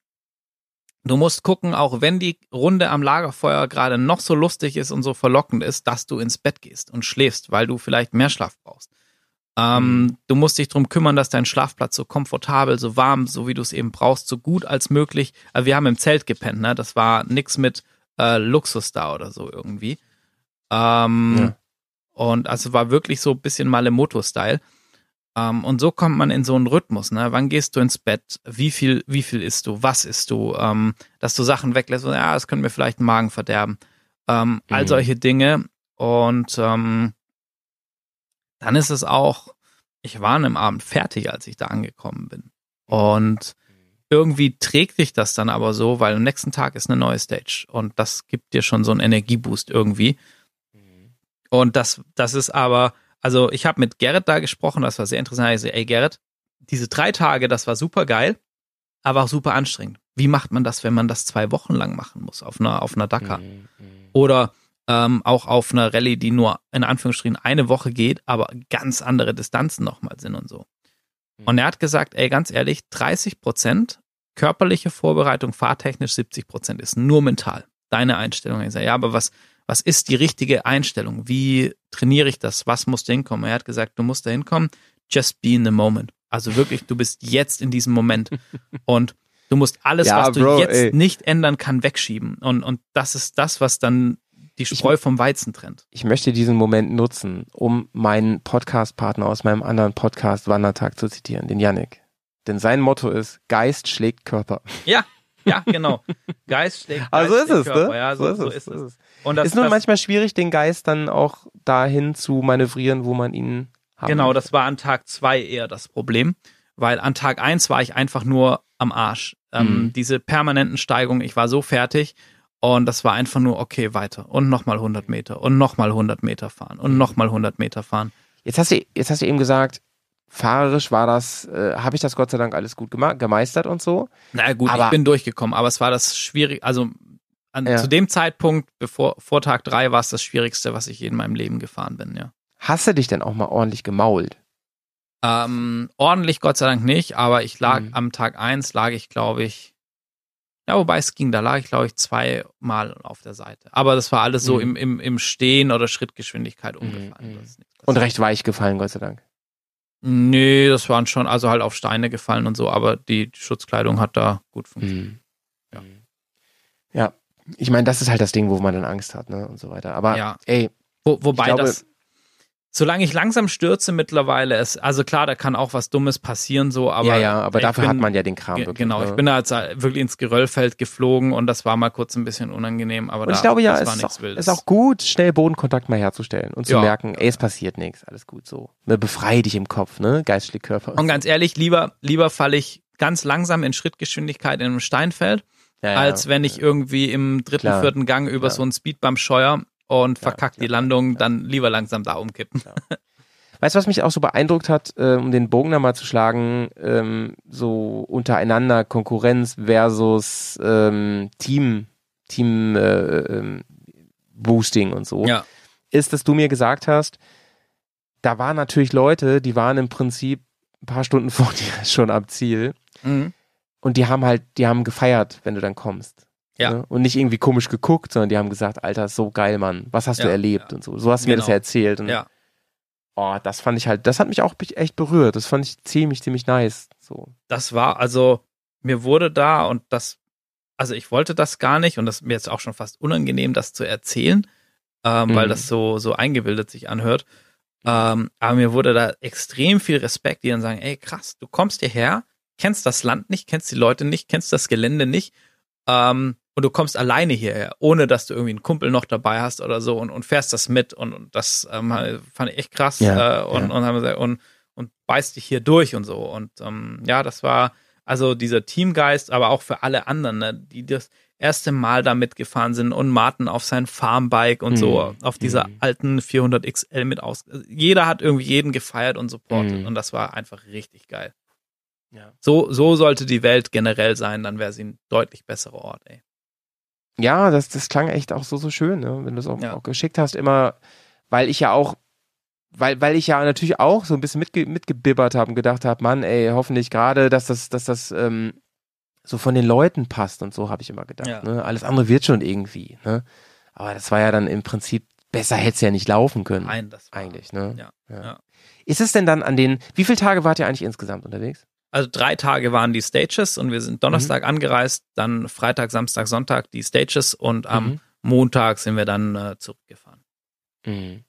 du musst gucken, auch wenn die Runde am Lagerfeuer gerade noch so lustig ist und so verlockend ist, dass du ins Bett gehst und schläfst, weil du vielleicht mehr Schlaf brauchst. Ähm, mhm. Du musst dich darum kümmern, dass dein Schlafplatz so komfortabel, so warm, so wie du es eben brauchst, so gut als möglich. Äh, wir haben im Zelt gepennt, ne? Das war nix mit äh, Luxus da oder so irgendwie. Ähm, ja. Und also war wirklich so ein bisschen Malemoto-Style. Ähm, und so kommt man in so einen Rhythmus. Ne? Wann gehst du ins Bett? Wie viel, wie viel isst du? Was isst du? Ähm, dass du Sachen weglässt. Und, ja, das können mir vielleicht den Magen verderben. Ähm, mhm. All solche Dinge. Und ähm, dann ist es auch, ich war an einem Abend fertig, als ich da angekommen bin. Und irgendwie trägt dich das dann aber so, weil am nächsten Tag ist eine neue Stage. Und das gibt dir schon so einen Energieboost irgendwie. Und das, das ist aber, also ich habe mit Gerrit da gesprochen, das war sehr interessant. Ich so, ey Gerrit, diese drei Tage, das war super geil, aber auch super anstrengend. Wie macht man das, wenn man das zwei Wochen lang machen muss auf einer, auf einer Dakar? Mhm, mhm. Oder ähm, auch auf einer Rallye, die nur in Anführungsstrichen eine Woche geht, aber ganz andere Distanzen nochmal sind und so. Mhm. Und er hat gesagt, ey, ganz ehrlich, 30 Prozent körperliche Vorbereitung, fahrtechnisch 70 Prozent ist nur mental. Deine Einstellung. Ich sage, ja, aber was, was ist die richtige Einstellung? Wie trainiere ich das? Was muss da hinkommen? Er hat gesagt, du musst da hinkommen, just be in the moment. Also wirklich, du bist jetzt in diesem Moment. [laughs] Und du musst alles, ja, was du Bro, jetzt ey. nicht ändern kann, wegschieben. Und, und das ist das, was dann die Spreu ich, vom Weizen trennt. Ich möchte diesen Moment nutzen, um meinen Podcast-Partner aus meinem anderen Podcast Wandertag zu zitieren, den Yannick. Denn sein Motto ist, Geist schlägt Körper. Ja, ja, genau. Geist schlägt Geist Also ist es, Körper. ne? Ja, so, so, ist, so ist es. Und das, ist nun das, manchmal schwierig, den Geist dann auch dahin zu manövrieren, wo man ihn haben Genau, das war an Tag zwei eher das Problem, weil an Tag eins war ich einfach nur am Arsch. Ähm, mhm. Diese permanenten Steigungen, ich war so fertig Und das war einfach nur, okay, weiter und nochmal 100 Meter und nochmal 100 Meter fahren und nochmal 100 Meter fahren. Jetzt hast du, jetzt hast du eben gesagt, fahrerisch war das, äh, habe ich das Gott sei Dank alles gut gemeistert und so. Na gut, aber, ich bin durchgekommen, aber es war das schwierig, also an, ja. zu dem Zeitpunkt, bevor vor Tag drei, war es das Schwierigste, was ich je in meinem Leben gefahren bin, ja. Hast du dich denn auch mal ordentlich gemault? Ähm, ordentlich Gott sei Dank nicht, aber ich lag mhm. am Tag eins lag ich, glaube ich, ja, wobei es ging, da lag ich, glaube ich, zweimal auf der Seite. Aber das war alles so mhm. im, im, im Stehen oder Schrittgeschwindigkeit mhm, umgefallen. Mhm. Und recht weich gefallen, Gott sei Dank. Nee, das waren schon, also halt auf Steine gefallen und so, aber die Schutzkleidung hat da gut funktioniert. Mhm. Ja. ja, ich meine, das ist halt das Ding, wo man dann Angst hat, ne, und so weiter. Aber ja. ey, Wo, wobei glaube, das, solange ich langsam stürze mittlerweile, ist, also klar, da kann auch was Dummes passieren, so, aber. Ja, ja, aber dafür bin, hat man ja den Kram wirklich. Genau, ne? ich bin da jetzt wirklich ins Geröllfeld geflogen und das war mal kurz ein bisschen unangenehm, aber und ich da, glaube ja, es ist auch, ist auch gut, schnell Bodenkontakt mal herzustellen und zu ja. merken, ey, es passiert nichts, alles gut so. Ne, befreie dich im Kopf, ne, geistlich Körper. Und, ganz ehrlich, lieber, lieber falle ich ganz langsam in Schrittgeschwindigkeit in einem Steinfeld, ja, als wenn ich irgendwie im dritten, Klar. vierten Gang über so einen Speedbump scheuer und verkackt die Landung, dann lieber langsam da umkippen. [laughs] Weißt du, was mich auch so beeindruckt hat, äh, um den Bogen da mal zu schlagen, ähm, so untereinander Konkurrenz versus ähm, Team, Team äh, ähm, Boosting und so, ja. ist, dass du mir gesagt hast, da waren natürlich Leute, die waren im Prinzip ein paar Stunden [laughs] vor dir schon am Ziel. Mhm. Und die haben halt, die haben gefeiert, wenn du dann kommst. Ja. Ne? Und nicht irgendwie komisch geguckt, sondern die haben gesagt, Alter, so geil, Mann. Was hast ja, du erlebt ja. und so. So hast du genau. mir das ja erzählt. Und ja oh, das fand ich halt, das hat mich auch echt berührt. Das fand ich ziemlich, ziemlich nice. So. Das war, also, mir wurde da und das, also ich wollte das gar nicht und das ist mir jetzt auch schon fast unangenehm, das zu erzählen, ähm, mhm. weil das so, so eingebildet sich anhört. Ähm, aber mir wurde da extrem viel Respekt, die dann sagen, ey, krass, du kommst hierher, kennst das Land nicht, kennst die Leute nicht, kennst das Gelände nicht, ähm, und du kommst alleine hierher, ohne dass du irgendwie einen Kumpel noch dabei hast oder so und, und fährst das mit und, und das ähm, fand ich echt krass ja, äh, und, ja. und, haben und, und beißt dich hier durch und so. Und ähm, ja, das war also dieser Teamgeist, aber auch für alle anderen, ne, die das erste Mal da mitgefahren sind und Martin auf sein Farmbike und mhm. so auf dieser mhm. alten 400 XL mit aus. Jeder hat irgendwie jeden gefeiert und supportet mhm. und das war einfach richtig geil. Ja. So, so sollte die Welt generell sein, dann wäre sie ein deutlich besserer Ort, ey. Ja, das, das klang echt auch so, so schön, ne? wenn du es auch, ja. auch geschickt hast, immer, weil ich ja auch, weil, weil ich ja natürlich auch so ein bisschen mitge mitgebibbert habe und gedacht habe, Mann, ey, hoffentlich gerade, dass das, dass das ähm, so von den Leuten passt und so habe ich immer gedacht. Ja. Ne? Alles andere wird schon irgendwie. Ne? Aber das war ja dann im Prinzip, besser hätte es ja nicht laufen können. Nein, das war, eigentlich. Ne? Ja, ja. Ist es denn dann an den, wie viele Tage wart ihr eigentlich insgesamt unterwegs? Also drei Tage waren die Stages und wir sind Donnerstag mhm. angereist, dann Freitag, Samstag, Sonntag die Stages und am mhm. Montag sind wir dann äh, zurückgefahren. Mhm.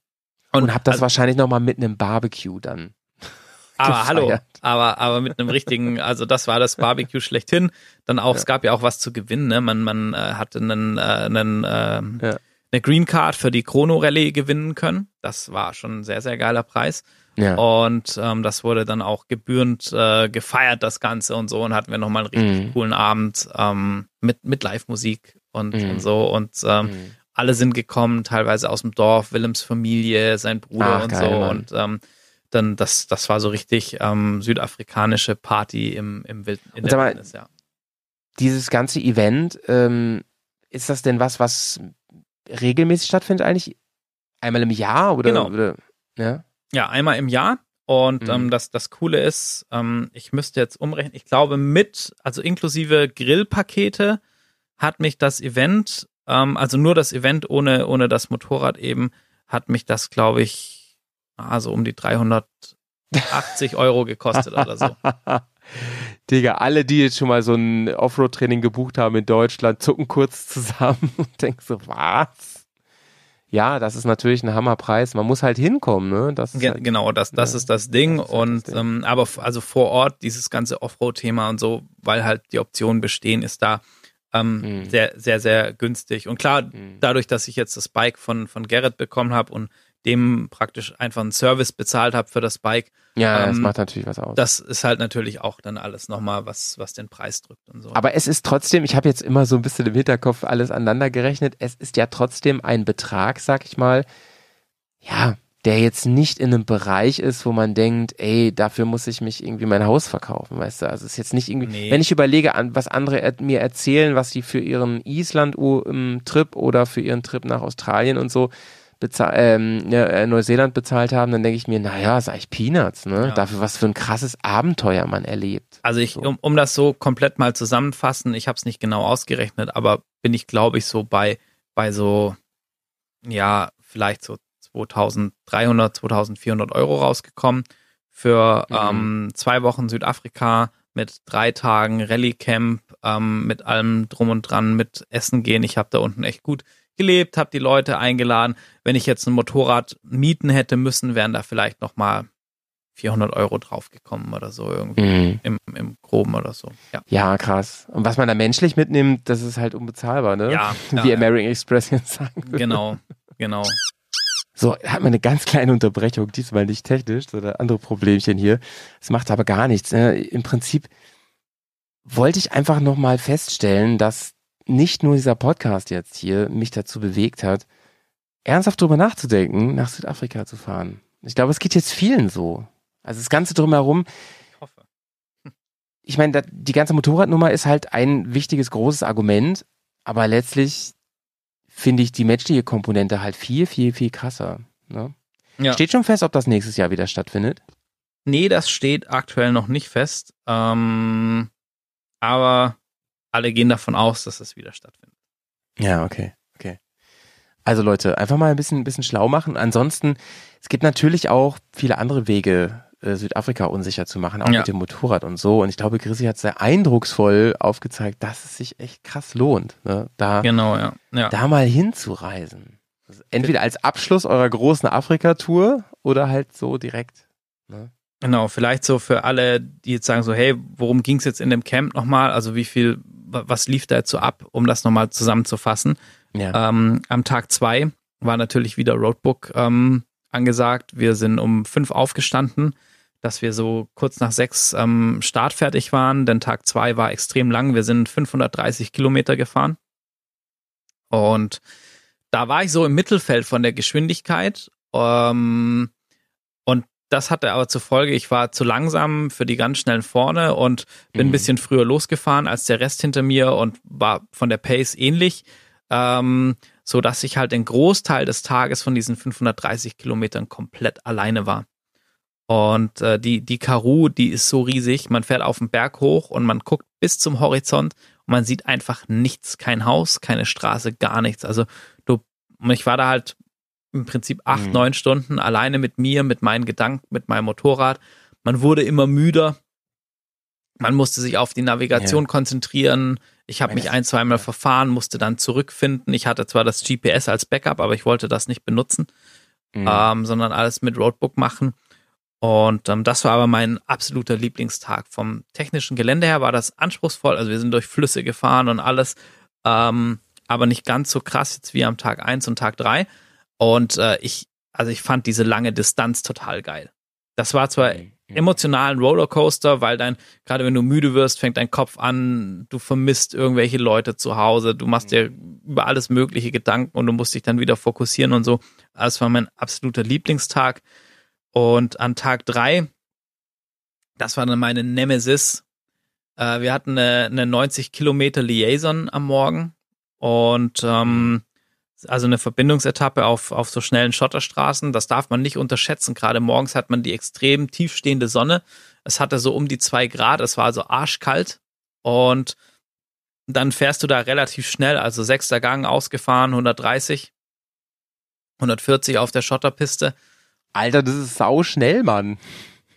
Und, und habt das also, wahrscheinlich nochmal mit einem Barbecue dann. Aber [laughs] hallo, aber, aber mit einem richtigen, also das war das Barbecue schlechthin. Dann auch, ja. es gab ja auch was zu gewinnen, ne? Man, man äh, hatte einen, äh, einen äh, ja. eine Green Card für die Chrono Rallye gewinnen können. Das war schon ein sehr, sehr geiler Preis. Ja. Und ähm, das wurde dann auch gebührend äh, gefeiert, das Ganze und so. Und hatten wir nochmal einen richtig mhm. coolen Abend ähm, mit, mit Live-Musik und, mhm. und so. Und ähm, mhm. alle sind gekommen, teilweise aus dem Dorf, Willems Familie, sein Bruder Ach, und geil, so. Mann. Und ähm, dann, das, das war so richtig ähm, südafrikanische Party im, im Wild, in der Wildnis, ja. Dieses ganze Event, ähm, ist das denn was, was regelmäßig stattfindet eigentlich? Einmal im Jahr oder? Genau. Oder, ja? Ja, einmal im Jahr. Und mhm. ähm, das, das Coole ist, ähm, ich müsste jetzt umrechnen, ich glaube mit, also inklusive Grillpakete hat mich das Event, ähm, also nur das Event ohne, ohne das Motorrad eben, hat mich das, glaube ich, also um die 380 [laughs] Euro gekostet oder so. [laughs] Digga, alle, die jetzt schon mal so ein Offroad-Training gebucht haben in Deutschland, zucken kurz zusammen [laughs] und denken so, was? Ja, das ist natürlich ein Hammerpreis. Man muss halt hinkommen, ne? Das Ge halt, genau, das, das ja, ist das Ding. Das und das Ding. Ähm, aber also vor Ort dieses ganze Offroad-Thema und so, weil halt die Optionen bestehen, ist da ähm, mhm. sehr, sehr, sehr günstig. Und klar, mhm. dadurch, dass ich jetzt das Bike von, von Gerrit bekommen habe und dem praktisch einfach einen Service bezahlt habe für das Bike. Ja, ähm, das macht natürlich was aus. Das ist halt natürlich auch dann alles nochmal, was, was den Preis drückt und so. Aber es ist trotzdem, ich habe jetzt immer so ein bisschen im Hinterkopf alles aneinander gerechnet, es ist ja trotzdem ein Betrag, sag ich mal, ja, der jetzt nicht in einem Bereich ist, wo man denkt, ey, dafür muss ich mich irgendwie mein Haus verkaufen, weißt du? Also es ist jetzt nicht irgendwie, nee. wenn ich überlege, was andere er mir erzählen, was sie für ihren Island-Trip oder für ihren Trip nach Australien und so ähm, äh, Neuseeland bezahlt haben, dann denke ich mir, naja, ist eigentlich Peanuts, ne? Ja. Dafür, was für ein krasses Abenteuer man erlebt. Also ich, so. um, um das so komplett mal zusammenfassen, ich habe es nicht genau ausgerechnet, aber bin ich, glaube ich, so bei, bei so, ja, vielleicht so 2300, 2400 Euro rausgekommen für mhm. ähm, zwei Wochen Südafrika mit drei Tagen Rallye-Camp, ähm, mit allem drum und dran, mit Essen gehen. Ich habe da unten echt gut gelebt, habe die Leute eingeladen. Wenn ich jetzt ein Motorrad mieten hätte müssen, wären da vielleicht noch mal 400 Euro draufgekommen oder so irgendwie mhm. im, im Groben oder so. Ja. ja, krass. Und was man da menschlich mitnimmt, das ist halt unbezahlbar, ne? Ja. [laughs] Wie ja, American ja. Express jetzt sagen würde. Genau, genau. So, hat man eine ganz kleine Unterbrechung, diesmal nicht technisch, sondern andere Problemchen hier. Es macht aber gar nichts. Ne? Im Prinzip wollte ich einfach nochmal feststellen, dass nicht nur dieser Podcast jetzt hier mich dazu bewegt hat, ernsthaft drüber nachzudenken, nach Südafrika zu fahren. Ich glaube, es geht jetzt vielen so. Also das Ganze drumherum. Ich hoffe. Ich meine, die ganze Motorradnummer ist halt ein wichtiges, großes Argument, aber letztlich finde ich die menschliche Komponente halt viel, viel, viel krasser. Ne? Ja. Steht schon fest, ob das nächstes Jahr wieder stattfindet? Nee, das steht aktuell noch nicht fest. Ähm, aber alle gehen davon aus, dass es wieder stattfindet. Ja, okay, okay. Also Leute, einfach mal ein bisschen, ein bisschen schlau machen. Ansonsten, es gibt natürlich auch viele andere Wege, äh, Südafrika unsicher zu machen, auch ja. mit dem Motorrad und so. Und ich glaube, Chrissy hat sehr eindrucksvoll aufgezeigt, dass es sich echt krass lohnt, ne? da, genau, ja. Ja. da mal hinzureisen. Also entweder als Abschluss eurer großen Afrika-Tour oder halt so direkt. Ne? Genau, vielleicht so für alle, die jetzt sagen so, hey, worum ging es jetzt in dem Camp nochmal? Also wie viel, was lief da jetzt so ab, um das nochmal zusammenzufassen? Ja. Ähm, am Tag zwei war natürlich wieder Roadbook ähm, angesagt. Wir sind um fünf aufgestanden, dass wir so kurz nach sechs ähm, startfertig waren, denn Tag zwei war extrem lang. Wir sind 530 Kilometer gefahren. Und da war ich so im Mittelfeld von der Geschwindigkeit. Ähm, das hatte aber zur Folge, ich war zu langsam für die ganz schnellen vorne und bin mhm. ein bisschen früher losgefahren als der Rest hinter mir und war von der Pace ähnlich. Ähm, so dass ich halt den Großteil des Tages von diesen 530 Kilometern komplett alleine war. Und äh, die, die Karoo, die ist so riesig, man fährt auf den Berg hoch und man guckt bis zum Horizont und man sieht einfach nichts, kein Haus, keine Straße, gar nichts. Also du, ich war da halt im Prinzip acht, mhm. neun Stunden alleine mit mir, mit meinen Gedanken, mit meinem Motorrad. Man wurde immer müder. Man musste sich auf die Navigation ja. konzentrieren. Ich habe mich ein, zweimal verfahren, musste dann zurückfinden. Ich hatte zwar das GPS als Backup, aber ich wollte das nicht benutzen, mhm. ähm, sondern alles mit Roadbook machen. Und ähm, das war aber mein absoluter Lieblingstag. Vom technischen Gelände her war das anspruchsvoll. Also wir sind durch Flüsse gefahren und alles, ähm, aber nicht ganz so krass jetzt wie am Tag eins und Tag drei. Und äh, ich, also ich fand diese lange Distanz total geil. Das war zwar mhm emotionalen Rollercoaster, weil dein, gerade wenn du müde wirst, fängt dein Kopf an, du vermisst irgendwelche Leute zu Hause, du machst dir über alles mögliche Gedanken und du musst dich dann wieder fokussieren und so. Das war mein absoluter Lieblingstag. Und an Tag drei, das war dann meine Nemesis. Äh, wir hatten eine, eine 90 Kilometer Liaison am Morgen und ähm, also eine Verbindungsetappe auf, auf so schnellen Schotterstraßen. Das darf man nicht unterschätzen. Gerade morgens hat man die extrem tiefstehende Sonne. Es hatte so um die zwei Grad. Es war also arschkalt. Und dann fährst du da relativ schnell, also sechster Gang ausgefahren, 130, 140 auf der Schotterpiste. Alter, das ist sau schnell, Mann.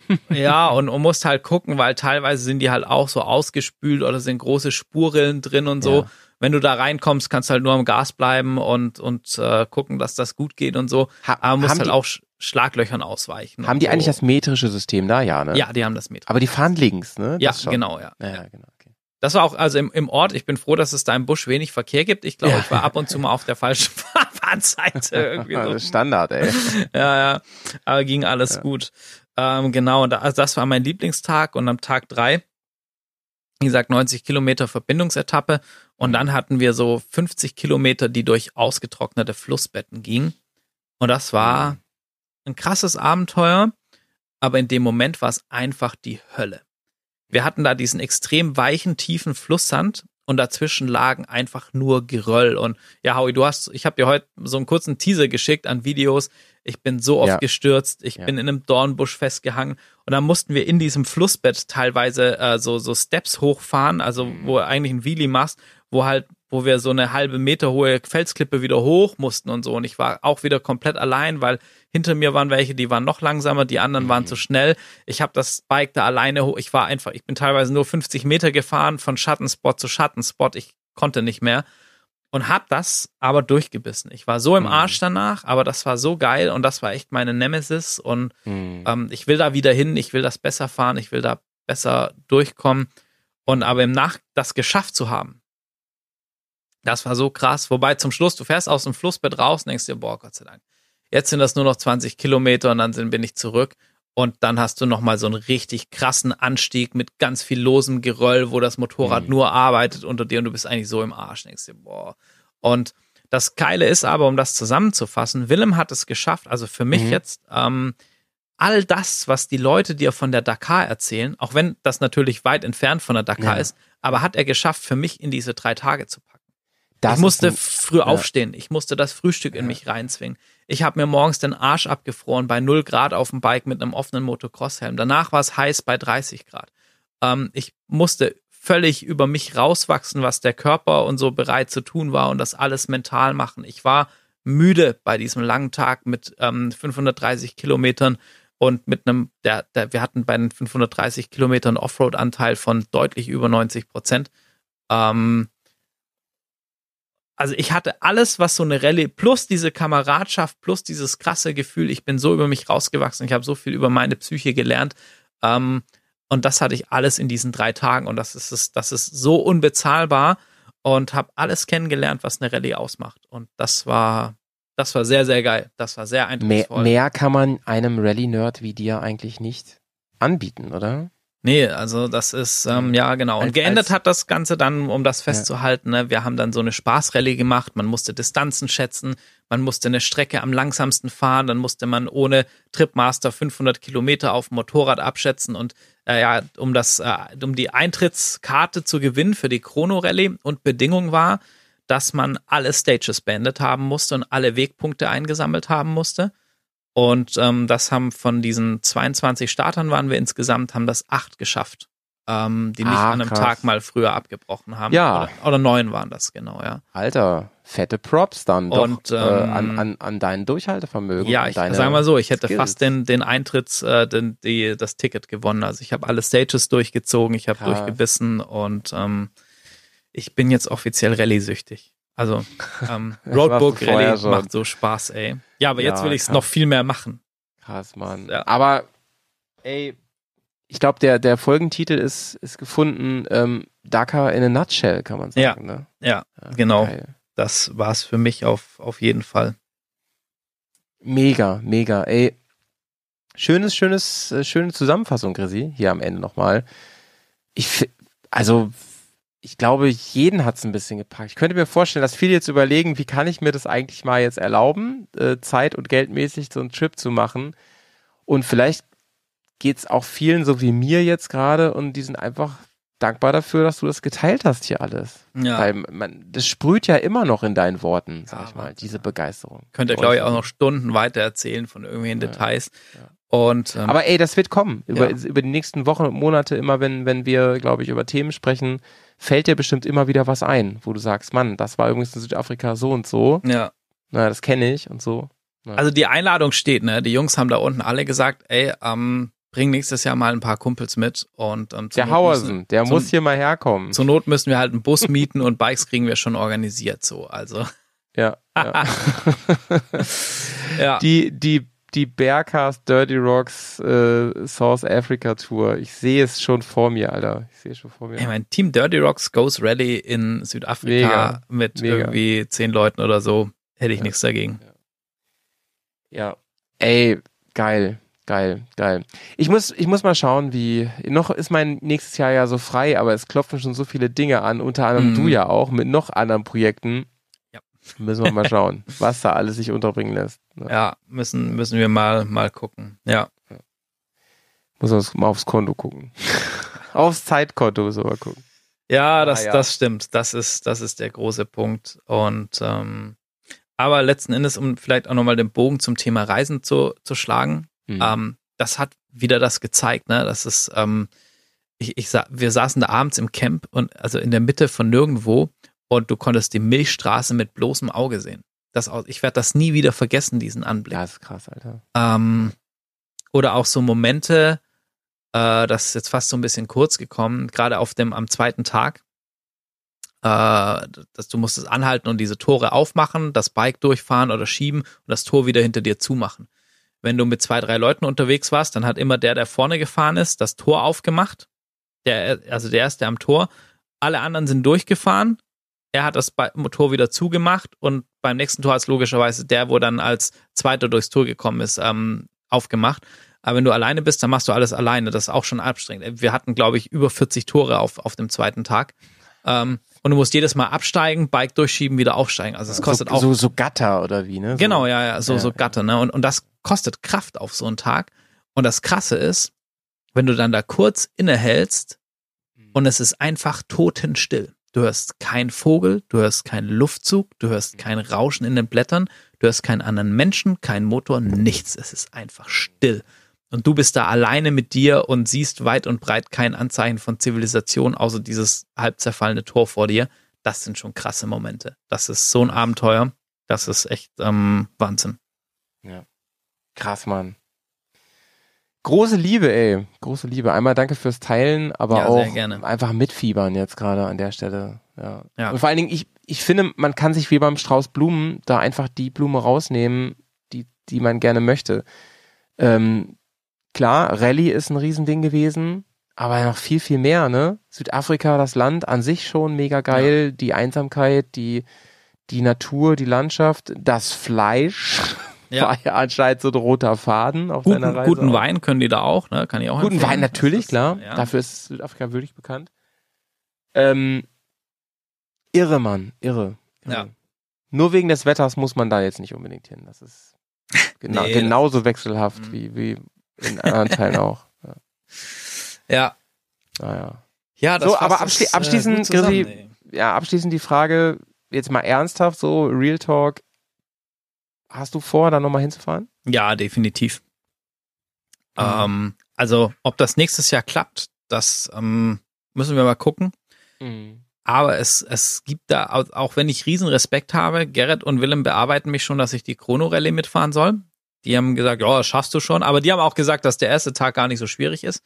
[laughs] ja, und, und musst halt gucken, weil teilweise sind die halt auch so ausgespült oder sind große Spurrillen drin und so. Ja wenn du da reinkommst, kannst du halt nur am Gas bleiben und, und äh, gucken, dass das gut geht und so. Ha Aber musst halt auch Schlaglöchern ausweichen. Haben die so. eigentlich das metrische System da? Ja, ne? Ja, die haben das metrische. Aber die fahren links, ne? Das ja, genau, ja. ja, genau. Das war auch, also im, im Ort, ich bin froh, dass es da im Busch wenig Verkehr gibt. Ich glaube, ja. ich war ab und zu mal auf der falschen [laughs] Startseite. Irgendwie so. Standard, ey. [laughs] ja, ja. Aber ging alles ja. gut. Ähm, genau, und also das war mein Lieblingstag und am Tag drei, wie gesagt, 90 Kilometer Verbindungsetappe und dann hatten wir so 50 Kilometer, die durch ausgetrocknete Flussbetten gingen. Und das war ein krasses Abenteuer, aber in dem Moment war es einfach die Hölle. Wir hatten da diesen extrem weichen, tiefen Flusssand und dazwischen lagen einfach nur Geröll. Und ja, Howie, du hast, ich habe dir heute so einen kurzen Teaser geschickt an Videos. Ich bin so oft ja. gestürzt, ich ja. bin in einem Dornbusch festgehangen und dann mussten wir in diesem Flussbett teilweise äh, so, so Steps hochfahren, also mhm. wo eigentlich ein Wheelie machst, wo halt, wo wir so eine halbe Meter hohe Felsklippe wieder hoch mussten und so. Und ich war auch wieder komplett allein, weil hinter mir waren welche, die waren noch langsamer, die anderen mhm. waren zu schnell. Ich habe das Bike da alleine hoch. Ich war einfach, ich bin teilweise nur 50 Meter gefahren von Schattenspot zu Schattenspot. Ich konnte nicht mehr und habe das aber durchgebissen. Ich war so im mhm. Arsch danach, aber das war so geil und das war echt meine Nemesis und mhm. ähm, ich will da wieder hin, ich will das besser fahren, ich will da besser durchkommen und aber im Nach das geschafft zu haben, das war so krass. Wobei zum Schluss, du fährst aus dem Flussbett raus und denkst dir, boah, Gott sei Dank, Jetzt sind das nur noch 20 Kilometer und dann sind, bin ich zurück. Und dann hast du nochmal so einen richtig krassen Anstieg mit ganz viel losem Geröll, wo das Motorrad mhm. nur arbeitet unter dir und du bist eigentlich so im Arsch. Denkst dir, boah. Und das Geile ist aber, um das zusammenzufassen, Willem hat es geschafft, also für mich mhm. jetzt, ähm, all das, was die Leute dir von der Dakar erzählen, auch wenn das natürlich weit entfernt von der Dakar ja. ist, aber hat er geschafft, für mich in diese drei Tage zu packen. Das ich musste ein, früh ja. aufstehen. Ich musste das Frühstück in mich reinzwingen. Ich habe mir morgens den Arsch abgefroren bei 0 Grad auf dem Bike mit einem offenen Motocross-Helm. Danach war es heiß bei 30 Grad. Ähm, ich musste völlig über mich rauswachsen, was der Körper und so bereit zu tun war und das alles mental machen. Ich war müde bei diesem langen Tag mit ähm, 530 Kilometern und mit einem, der, der, wir hatten bei den 530 Kilometern Offroad-Anteil von deutlich über 90 Prozent. Ähm, also ich hatte alles, was so eine Rallye plus diese Kameradschaft plus dieses krasse Gefühl, ich bin so über mich rausgewachsen, ich habe so viel über meine Psyche gelernt. Ähm, und das hatte ich alles in diesen drei Tagen und das ist, das ist so unbezahlbar und habe alles kennengelernt, was eine Rallye ausmacht. Und das war, das war sehr, sehr geil. Das war sehr eindrucksvoll. Mehr, mehr kann man einem Rallye-Nerd wie dir eigentlich nicht anbieten, oder? Nee, also das ist, ähm, ja genau. Und als, als, hat das Ganze dann, um das festzuhalten, ja. ne, wir haben dann so eine Spaßrallye gemacht, man musste Distanzen schätzen, man musste eine Strecke am langsamsten fahren, dann musste man ohne Tripmaster 500 Kilometer auf dem Motorrad abschätzen und äh, ja, um das, äh, um die Eintrittskarte zu gewinnen für die Chrono Rallye und Bedingung war, dass man alle Stages beendet haben musste und alle Wegpunkte eingesammelt haben musste. Und ähm, das haben von diesen 22 Startern waren wir insgesamt, haben das acht geschafft, ähm, die nicht ah, an einem krass. Tag mal früher abgebrochen haben. Ja. Oder, oder, neun waren das, genau, ja. Alter, fette Props dann und, doch, ähm, äh, an, an, an dein Durchhaltevermögen. Ja, ich sage mal so, ich hätte Skills. fast den, den Eintritts, äh, den, die, das Ticket gewonnen. Also ich habe alle Stages durchgezogen, ich habe durchgebissen und ähm, ich bin jetzt offiziell Rallye-süchtig. Also [laughs] ähm, Roadbook Rallye macht so Spaß, ey. Ja, aber ja, jetzt will ich es noch viel mehr machen. Krass, Mann. Ja. Aber ey, ich glaube, der, der Folgentitel ist, ist gefunden, ähm, Dakar in a Nutshell, kann man sagen. Ja, ne? ja, ja genau. Geil. Das war's für mich auf, auf jeden Fall. Mega, mega. Ey, schönes, schönes, äh, schöne Zusammenfassung, Grisi, hier am Ende nochmal. Ich, also ich glaube, jeden hat es ein bisschen gepackt. Ich könnte mir vorstellen, dass viele jetzt überlegen, wie kann ich mir das eigentlich mal jetzt erlauben, äh, zeit- und geldmäßig so einen Trip zu machen. Und vielleicht geht es auch vielen so wie mir jetzt gerade und die sind einfach dankbar dafür, dass du das geteilt hast hier alles. Ja. Weil man, das sprüht ja immer noch in deinen Worten, sag ja, ich mal, diese Begeisterung. Könnt ihr, glaube ich, auch noch Stunden weiter erzählen von irgendwelchen ja, Details. Ja. Und, ähm, Aber ey, das wird kommen. Über, über die nächsten Wochen und Monate, immer wenn, wenn wir, glaube ich, über Themen sprechen, fällt dir bestimmt immer wieder was ein, wo du sagst, Mann, das war übrigens in Südafrika so und so. Ja. Na, das kenne ich und so. Ja. Also die Einladung steht, ne? Die Jungs haben da unten alle gesagt, ey, ähm, bring nächstes Jahr mal ein paar Kumpels mit und ähm, der Hauersen, der zum, muss hier mal herkommen. Zur Not müssen wir halt einen Bus mieten und Bikes kriegen wir schon organisiert so. Also ja. ja. [laughs] [laughs] ja. Die die die Bearcast Dirty Rocks äh, South Africa Tour. Ich sehe es schon vor mir, Alter. Ich sehe es schon vor mir. Ich mein Team Dirty Rocks Goes Rally in Südafrika mega, mit mega. irgendwie zehn Leuten oder so. hätte ich ja. nichts dagegen. Ja. Ey, geil. Geil, geil. Ich muss, ich muss mal schauen, wie, noch ist mein nächstes Jahr ja so frei, aber es klopfen schon so viele Dinge an, unter anderem mm. du ja auch, mit noch anderen Projekten. Ja. Müssen wir mal schauen, was da alles sich unterbringen lässt. Ne? Ja, müssen, müssen wir mal, mal gucken. Ja. ja. Muss mal aufs Konto gucken. [laughs] aufs Zeitkonto müssen wir mal gucken. Ja, das, ah, ja. das stimmt. Das ist, das ist der große Punkt. Und, ähm, aber letzten Endes, um vielleicht auch nochmal den Bogen zum Thema Reisen zu, zu schlagen, Mhm. Ähm, das hat wieder das gezeigt, ne? Das ist, ähm, ich, ich wir saßen da abends im Camp und also in der Mitte von nirgendwo und du konntest die Milchstraße mit bloßem Auge sehen. Das, ich werde das nie wieder vergessen, diesen Anblick. Ja, ist krass, Alter. Ähm, oder auch so Momente, äh, das ist jetzt fast so ein bisschen kurz gekommen, gerade auf dem am zweiten Tag, äh, dass du musstest anhalten und diese Tore aufmachen, das Bike durchfahren oder schieben und das Tor wieder hinter dir zumachen wenn du mit zwei, drei Leuten unterwegs warst, dann hat immer der, der vorne gefahren ist, das Tor aufgemacht. Der, also der erste am Tor. Alle anderen sind durchgefahren. Er hat das Motor wieder zugemacht und beim nächsten Tor hat es logischerweise der, wo dann als Zweiter durchs Tor gekommen ist, ähm, aufgemacht. Aber wenn du alleine bist, dann machst du alles alleine. Das ist auch schon anstrengend. Wir hatten, glaube ich, über 40 Tore auf, auf dem zweiten Tag. Ähm, und du musst jedes Mal absteigen, Bike durchschieben, wieder aufsteigen. Also es kostet so, auch. So, so Gatter oder wie, ne? So, genau, ja, ja, so, ja, so Gatter, ne? Und, und das kostet Kraft auf so einen Tag. Und das Krasse ist, wenn du dann da kurz innehältst mhm. und es ist einfach totenstill. Du hörst keinen Vogel, du hörst keinen Luftzug, du hörst kein Rauschen in den Blättern, du hörst keinen anderen Menschen, keinen Motor, nichts. Es ist einfach still. Und du bist da alleine mit dir und siehst weit und breit kein Anzeichen von Zivilisation, außer dieses halb zerfallene Tor vor dir. Das sind schon krasse Momente. Das ist so ein Abenteuer. Das ist echt ähm, Wahnsinn. Ja. Krass, Mann. Große Liebe, ey. Große Liebe. Einmal danke fürs Teilen, aber ja, auch einfach mitfiebern jetzt gerade an der Stelle. Ja. ja. Und vor allen Dingen, ich, ich finde, man kann sich wie beim Strauß Blumen da einfach die Blume rausnehmen, die, die man gerne möchte. Ähm, klar, Rallye ist ein Riesending gewesen, aber noch viel, viel mehr, ne? Südafrika, das Land an sich schon mega geil, ja. die Einsamkeit, die, die Natur, die Landschaft, das Fleisch. Ja. War ja anscheinend so ein roter Faden auf guten, seiner Reise. Guten auch. Wein können die da auch, ne? Kann ich auch Guten empfehlen. Wein natürlich, ist, klar. Ja. Dafür ist Südafrika wirklich bekannt. Ähm, irre, Mann, irre. Ja. Nur wegen des Wetters muss man da jetzt nicht unbedingt hin. Das ist [laughs] genau, nee, genauso das wechselhaft mhm. wie, wie in anderen Teilen auch. [laughs] Ja. Ja. Naja. Ja, das so, aber abschli das, äh, abschließend, zusammen, ja, abschließend die Frage, jetzt mal ernsthaft so, Real Talk. Hast du vor, da nochmal hinzufahren? Ja, definitiv. Mhm. Ähm, also, ob das nächstes Jahr klappt, das ähm, müssen wir mal gucken. Mhm. Aber es, es gibt da, auch wenn ich riesen Respekt habe, Gerrit und Willem bearbeiten mich schon, dass ich die Chrono-Rallye mitfahren soll. Die haben gesagt, ja, das schaffst du schon. Aber die haben auch gesagt, dass der erste Tag gar nicht so schwierig ist.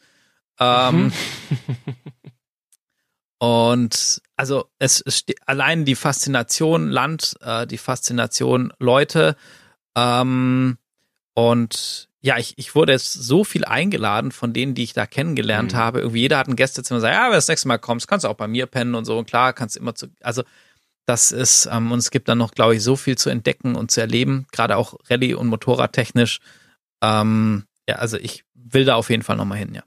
Ähm, [laughs] und also es, es allein die Faszination Land, äh, die Faszination Leute ähm, und ja, ich, ich wurde jetzt so viel eingeladen von denen, die ich da kennengelernt mhm. habe. Irgendwie jeder hat ein Gästezimmer, sagt, ja, wenn du das nächste Mal kommst, kannst du auch bei mir pennen und so. Und klar, kannst du immer zu, also das ist, ähm, und es gibt dann noch, glaube ich, so viel zu entdecken und zu erleben, gerade auch Rallye- und Motorradtechnisch. Ähm, ja, also ich will da auf jeden Fall nochmal hin, ja.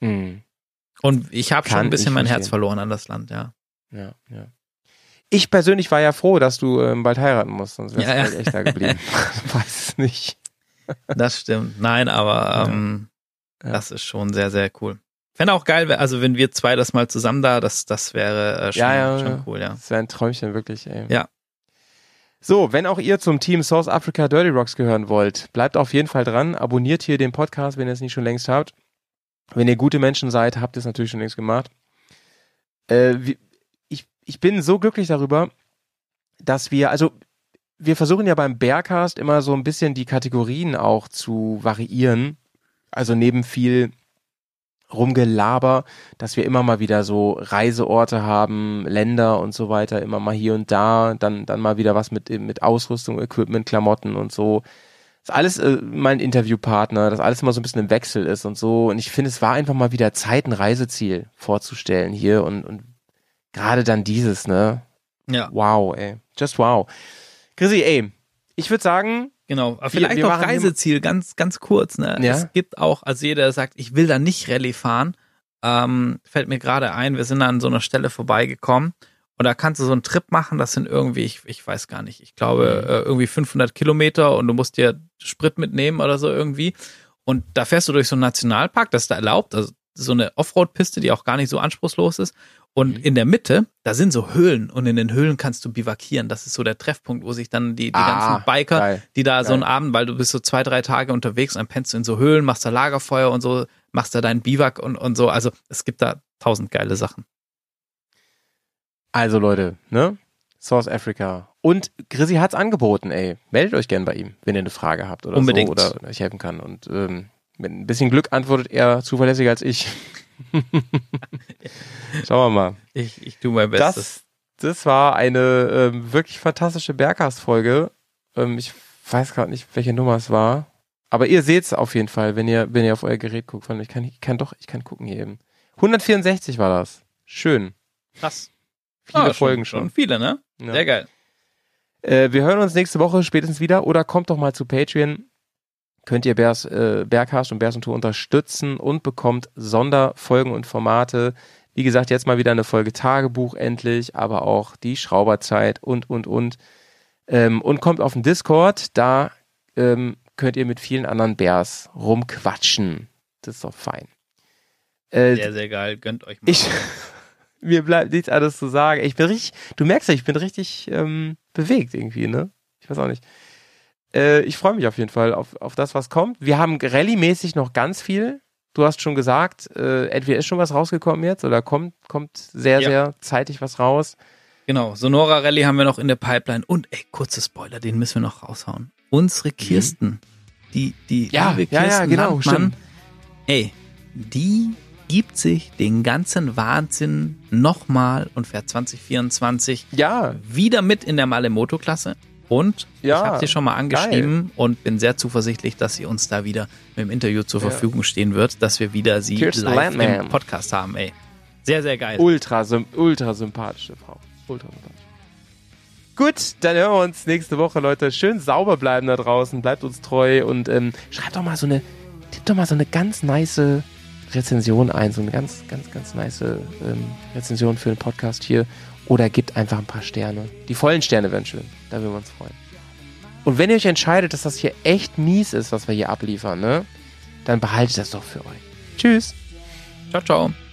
Mhm. Und ich habe schon ein bisschen mein Herz verloren an das Land, ja. Ja, ja. Ich persönlich war ja froh, dass du ähm, bald heiraten musst, sonst wärst ja, du ja. halt echt da geblieben. [laughs] [laughs] Weiß es nicht. das stimmt. Nein, aber ähm, ja. das ist schon sehr, sehr cool. Fände auch geil, also wenn wir zwei das mal zusammen da, das, das wäre äh, schon, ja, ja, schon cool, ja. Das wäre ein Träumchen, wirklich, ey. Ja. So, wenn auch ihr zum Team Source Africa Dirty Rocks gehören wollt, bleibt auf jeden Fall dran, abonniert hier den Podcast, wenn ihr es nicht schon längst habt. Wenn ihr gute Menschen seid, habt ihr es natürlich schon längst gemacht. Äh, ich, ich bin so glücklich darüber, dass wir, also wir versuchen ja beim Bearcast immer so ein bisschen die Kategorien auch zu variieren. Also neben viel Rumgelaber, dass wir immer mal wieder so Reiseorte haben, Länder und so weiter, immer mal hier und da, dann, dann mal wieder was mit, mit Ausrüstung, Equipment, Klamotten und so. Ist alles äh, mein Interviewpartner, dass alles immer so ein bisschen im Wechsel ist und so. Und ich finde, es war einfach mal wieder Zeit, ein Reiseziel vorzustellen hier und, und gerade dann dieses, ne? Ja. Wow, ey. Just wow. Chrissy, ey, Ich würde sagen, Genau, aber vielleicht wir, wir noch Reiseziel, ganz, ganz kurz. Ne? Ja? Es gibt auch, also jeder, der sagt, ich will da nicht Rallye fahren, ähm, fällt mir gerade ein, wir sind an so einer Stelle vorbeigekommen und da kannst du so einen Trip machen, das sind irgendwie, ich, ich weiß gar nicht, ich glaube mhm. äh, irgendwie 500 Kilometer und du musst dir Sprit mitnehmen oder so irgendwie. Und da fährst du durch so einen Nationalpark, das ist da erlaubt, also so eine Offroad-Piste, die auch gar nicht so anspruchslos ist. Und mhm. in der Mitte, da sind so Höhlen und in den Höhlen kannst du bivakieren. Das ist so der Treffpunkt, wo sich dann die, die ah, ganzen Biker, geil, die da geil. so einen Abend, weil du bist so zwei, drei Tage unterwegs, dann pennst du in so Höhlen, machst da Lagerfeuer und so, machst da deinen Biwak und, und so. Also es gibt da tausend geile Sachen. Also Leute, ne? South Africa. Und Chrissy hat's angeboten, ey. Meldet euch gern bei ihm, wenn ihr eine Frage habt oder Unbedingt. so oder ich helfen kann. Und ähm, mit ein bisschen Glück antwortet er zuverlässiger als ich. [laughs] Schauen wir mal. Ich, ich tue mein Bestes. Das, das war eine ähm, wirklich fantastische Bergcast-Folge. Ähm, ich weiß gerade nicht, welche Nummer es war. Aber ihr seht es auf jeden Fall, wenn ihr, wenn ihr auf euer Gerät guckt. Ich kann, ich kann doch, ich kann gucken hier eben. 164 war das. Schön. Krass. Viele ah, Folgen schon, schon. Viele, ne? Ja. Sehr geil. Äh, wir hören uns nächste Woche spätestens wieder oder kommt doch mal zu Patreon könnt ihr Bears, äh, Berghast und Bears und Tour unterstützen und bekommt Sonderfolgen und Formate. Wie gesagt, jetzt mal wieder eine Folge Tagebuch endlich, aber auch die Schrauberzeit und, und, und. Ähm, und kommt auf den Discord, da ähm, könnt ihr mit vielen anderen Bears rumquatschen. Das ist doch fein. Äh, sehr, sehr geil. Gönnt euch mal. Ich, [laughs] mir bleibt nichts anderes zu sagen. Ich bin richtig, du merkst ja, ich bin richtig ähm, bewegt irgendwie, ne? Ich weiß auch nicht. Äh, ich freue mich auf jeden Fall auf, auf das, was kommt. Wir haben Rallye-mäßig noch ganz viel. Du hast schon gesagt, äh, entweder ist schon was rausgekommen jetzt oder kommt, kommt sehr, ja. sehr zeitig was raus. Genau, Sonora Rallye haben wir noch in der Pipeline. Und ey, kurze Spoiler, den müssen wir noch raushauen. Unsere Kirsten, mhm. die, die ja, liebe Kirsten ja, ja, genau, Landmann, ey, die gibt sich den ganzen Wahnsinn nochmal und fährt 2024 ja. wieder mit in der Malemoto-Klasse. Und ja, ich habe sie schon mal angeschrieben geil. und bin sehr zuversichtlich, dass sie uns da wieder mit dem Interview zur ja. Verfügung stehen wird, dass wir wieder sie Kirsten live Landman. im Podcast haben, ey. Sehr, sehr geil. Ultra, ultra sympathische Frau. Ultra sympathisch. Gut, dann hören wir uns nächste Woche, Leute. Schön sauber bleiben da draußen, bleibt uns treu und ähm, schreibt doch mal so eine, doch mal so eine ganz nice Rezension ein, so eine ganz, ganz, ganz nice ähm, Rezension für den Podcast hier oder gebt einfach ein paar Sterne. Die vollen Sterne wären schön. Da würden wir uns freuen. Und wenn ihr euch entscheidet, dass das hier echt mies ist, was wir hier abliefern, ne? Dann behaltet das doch für euch. Tschüss. Ciao, ciao.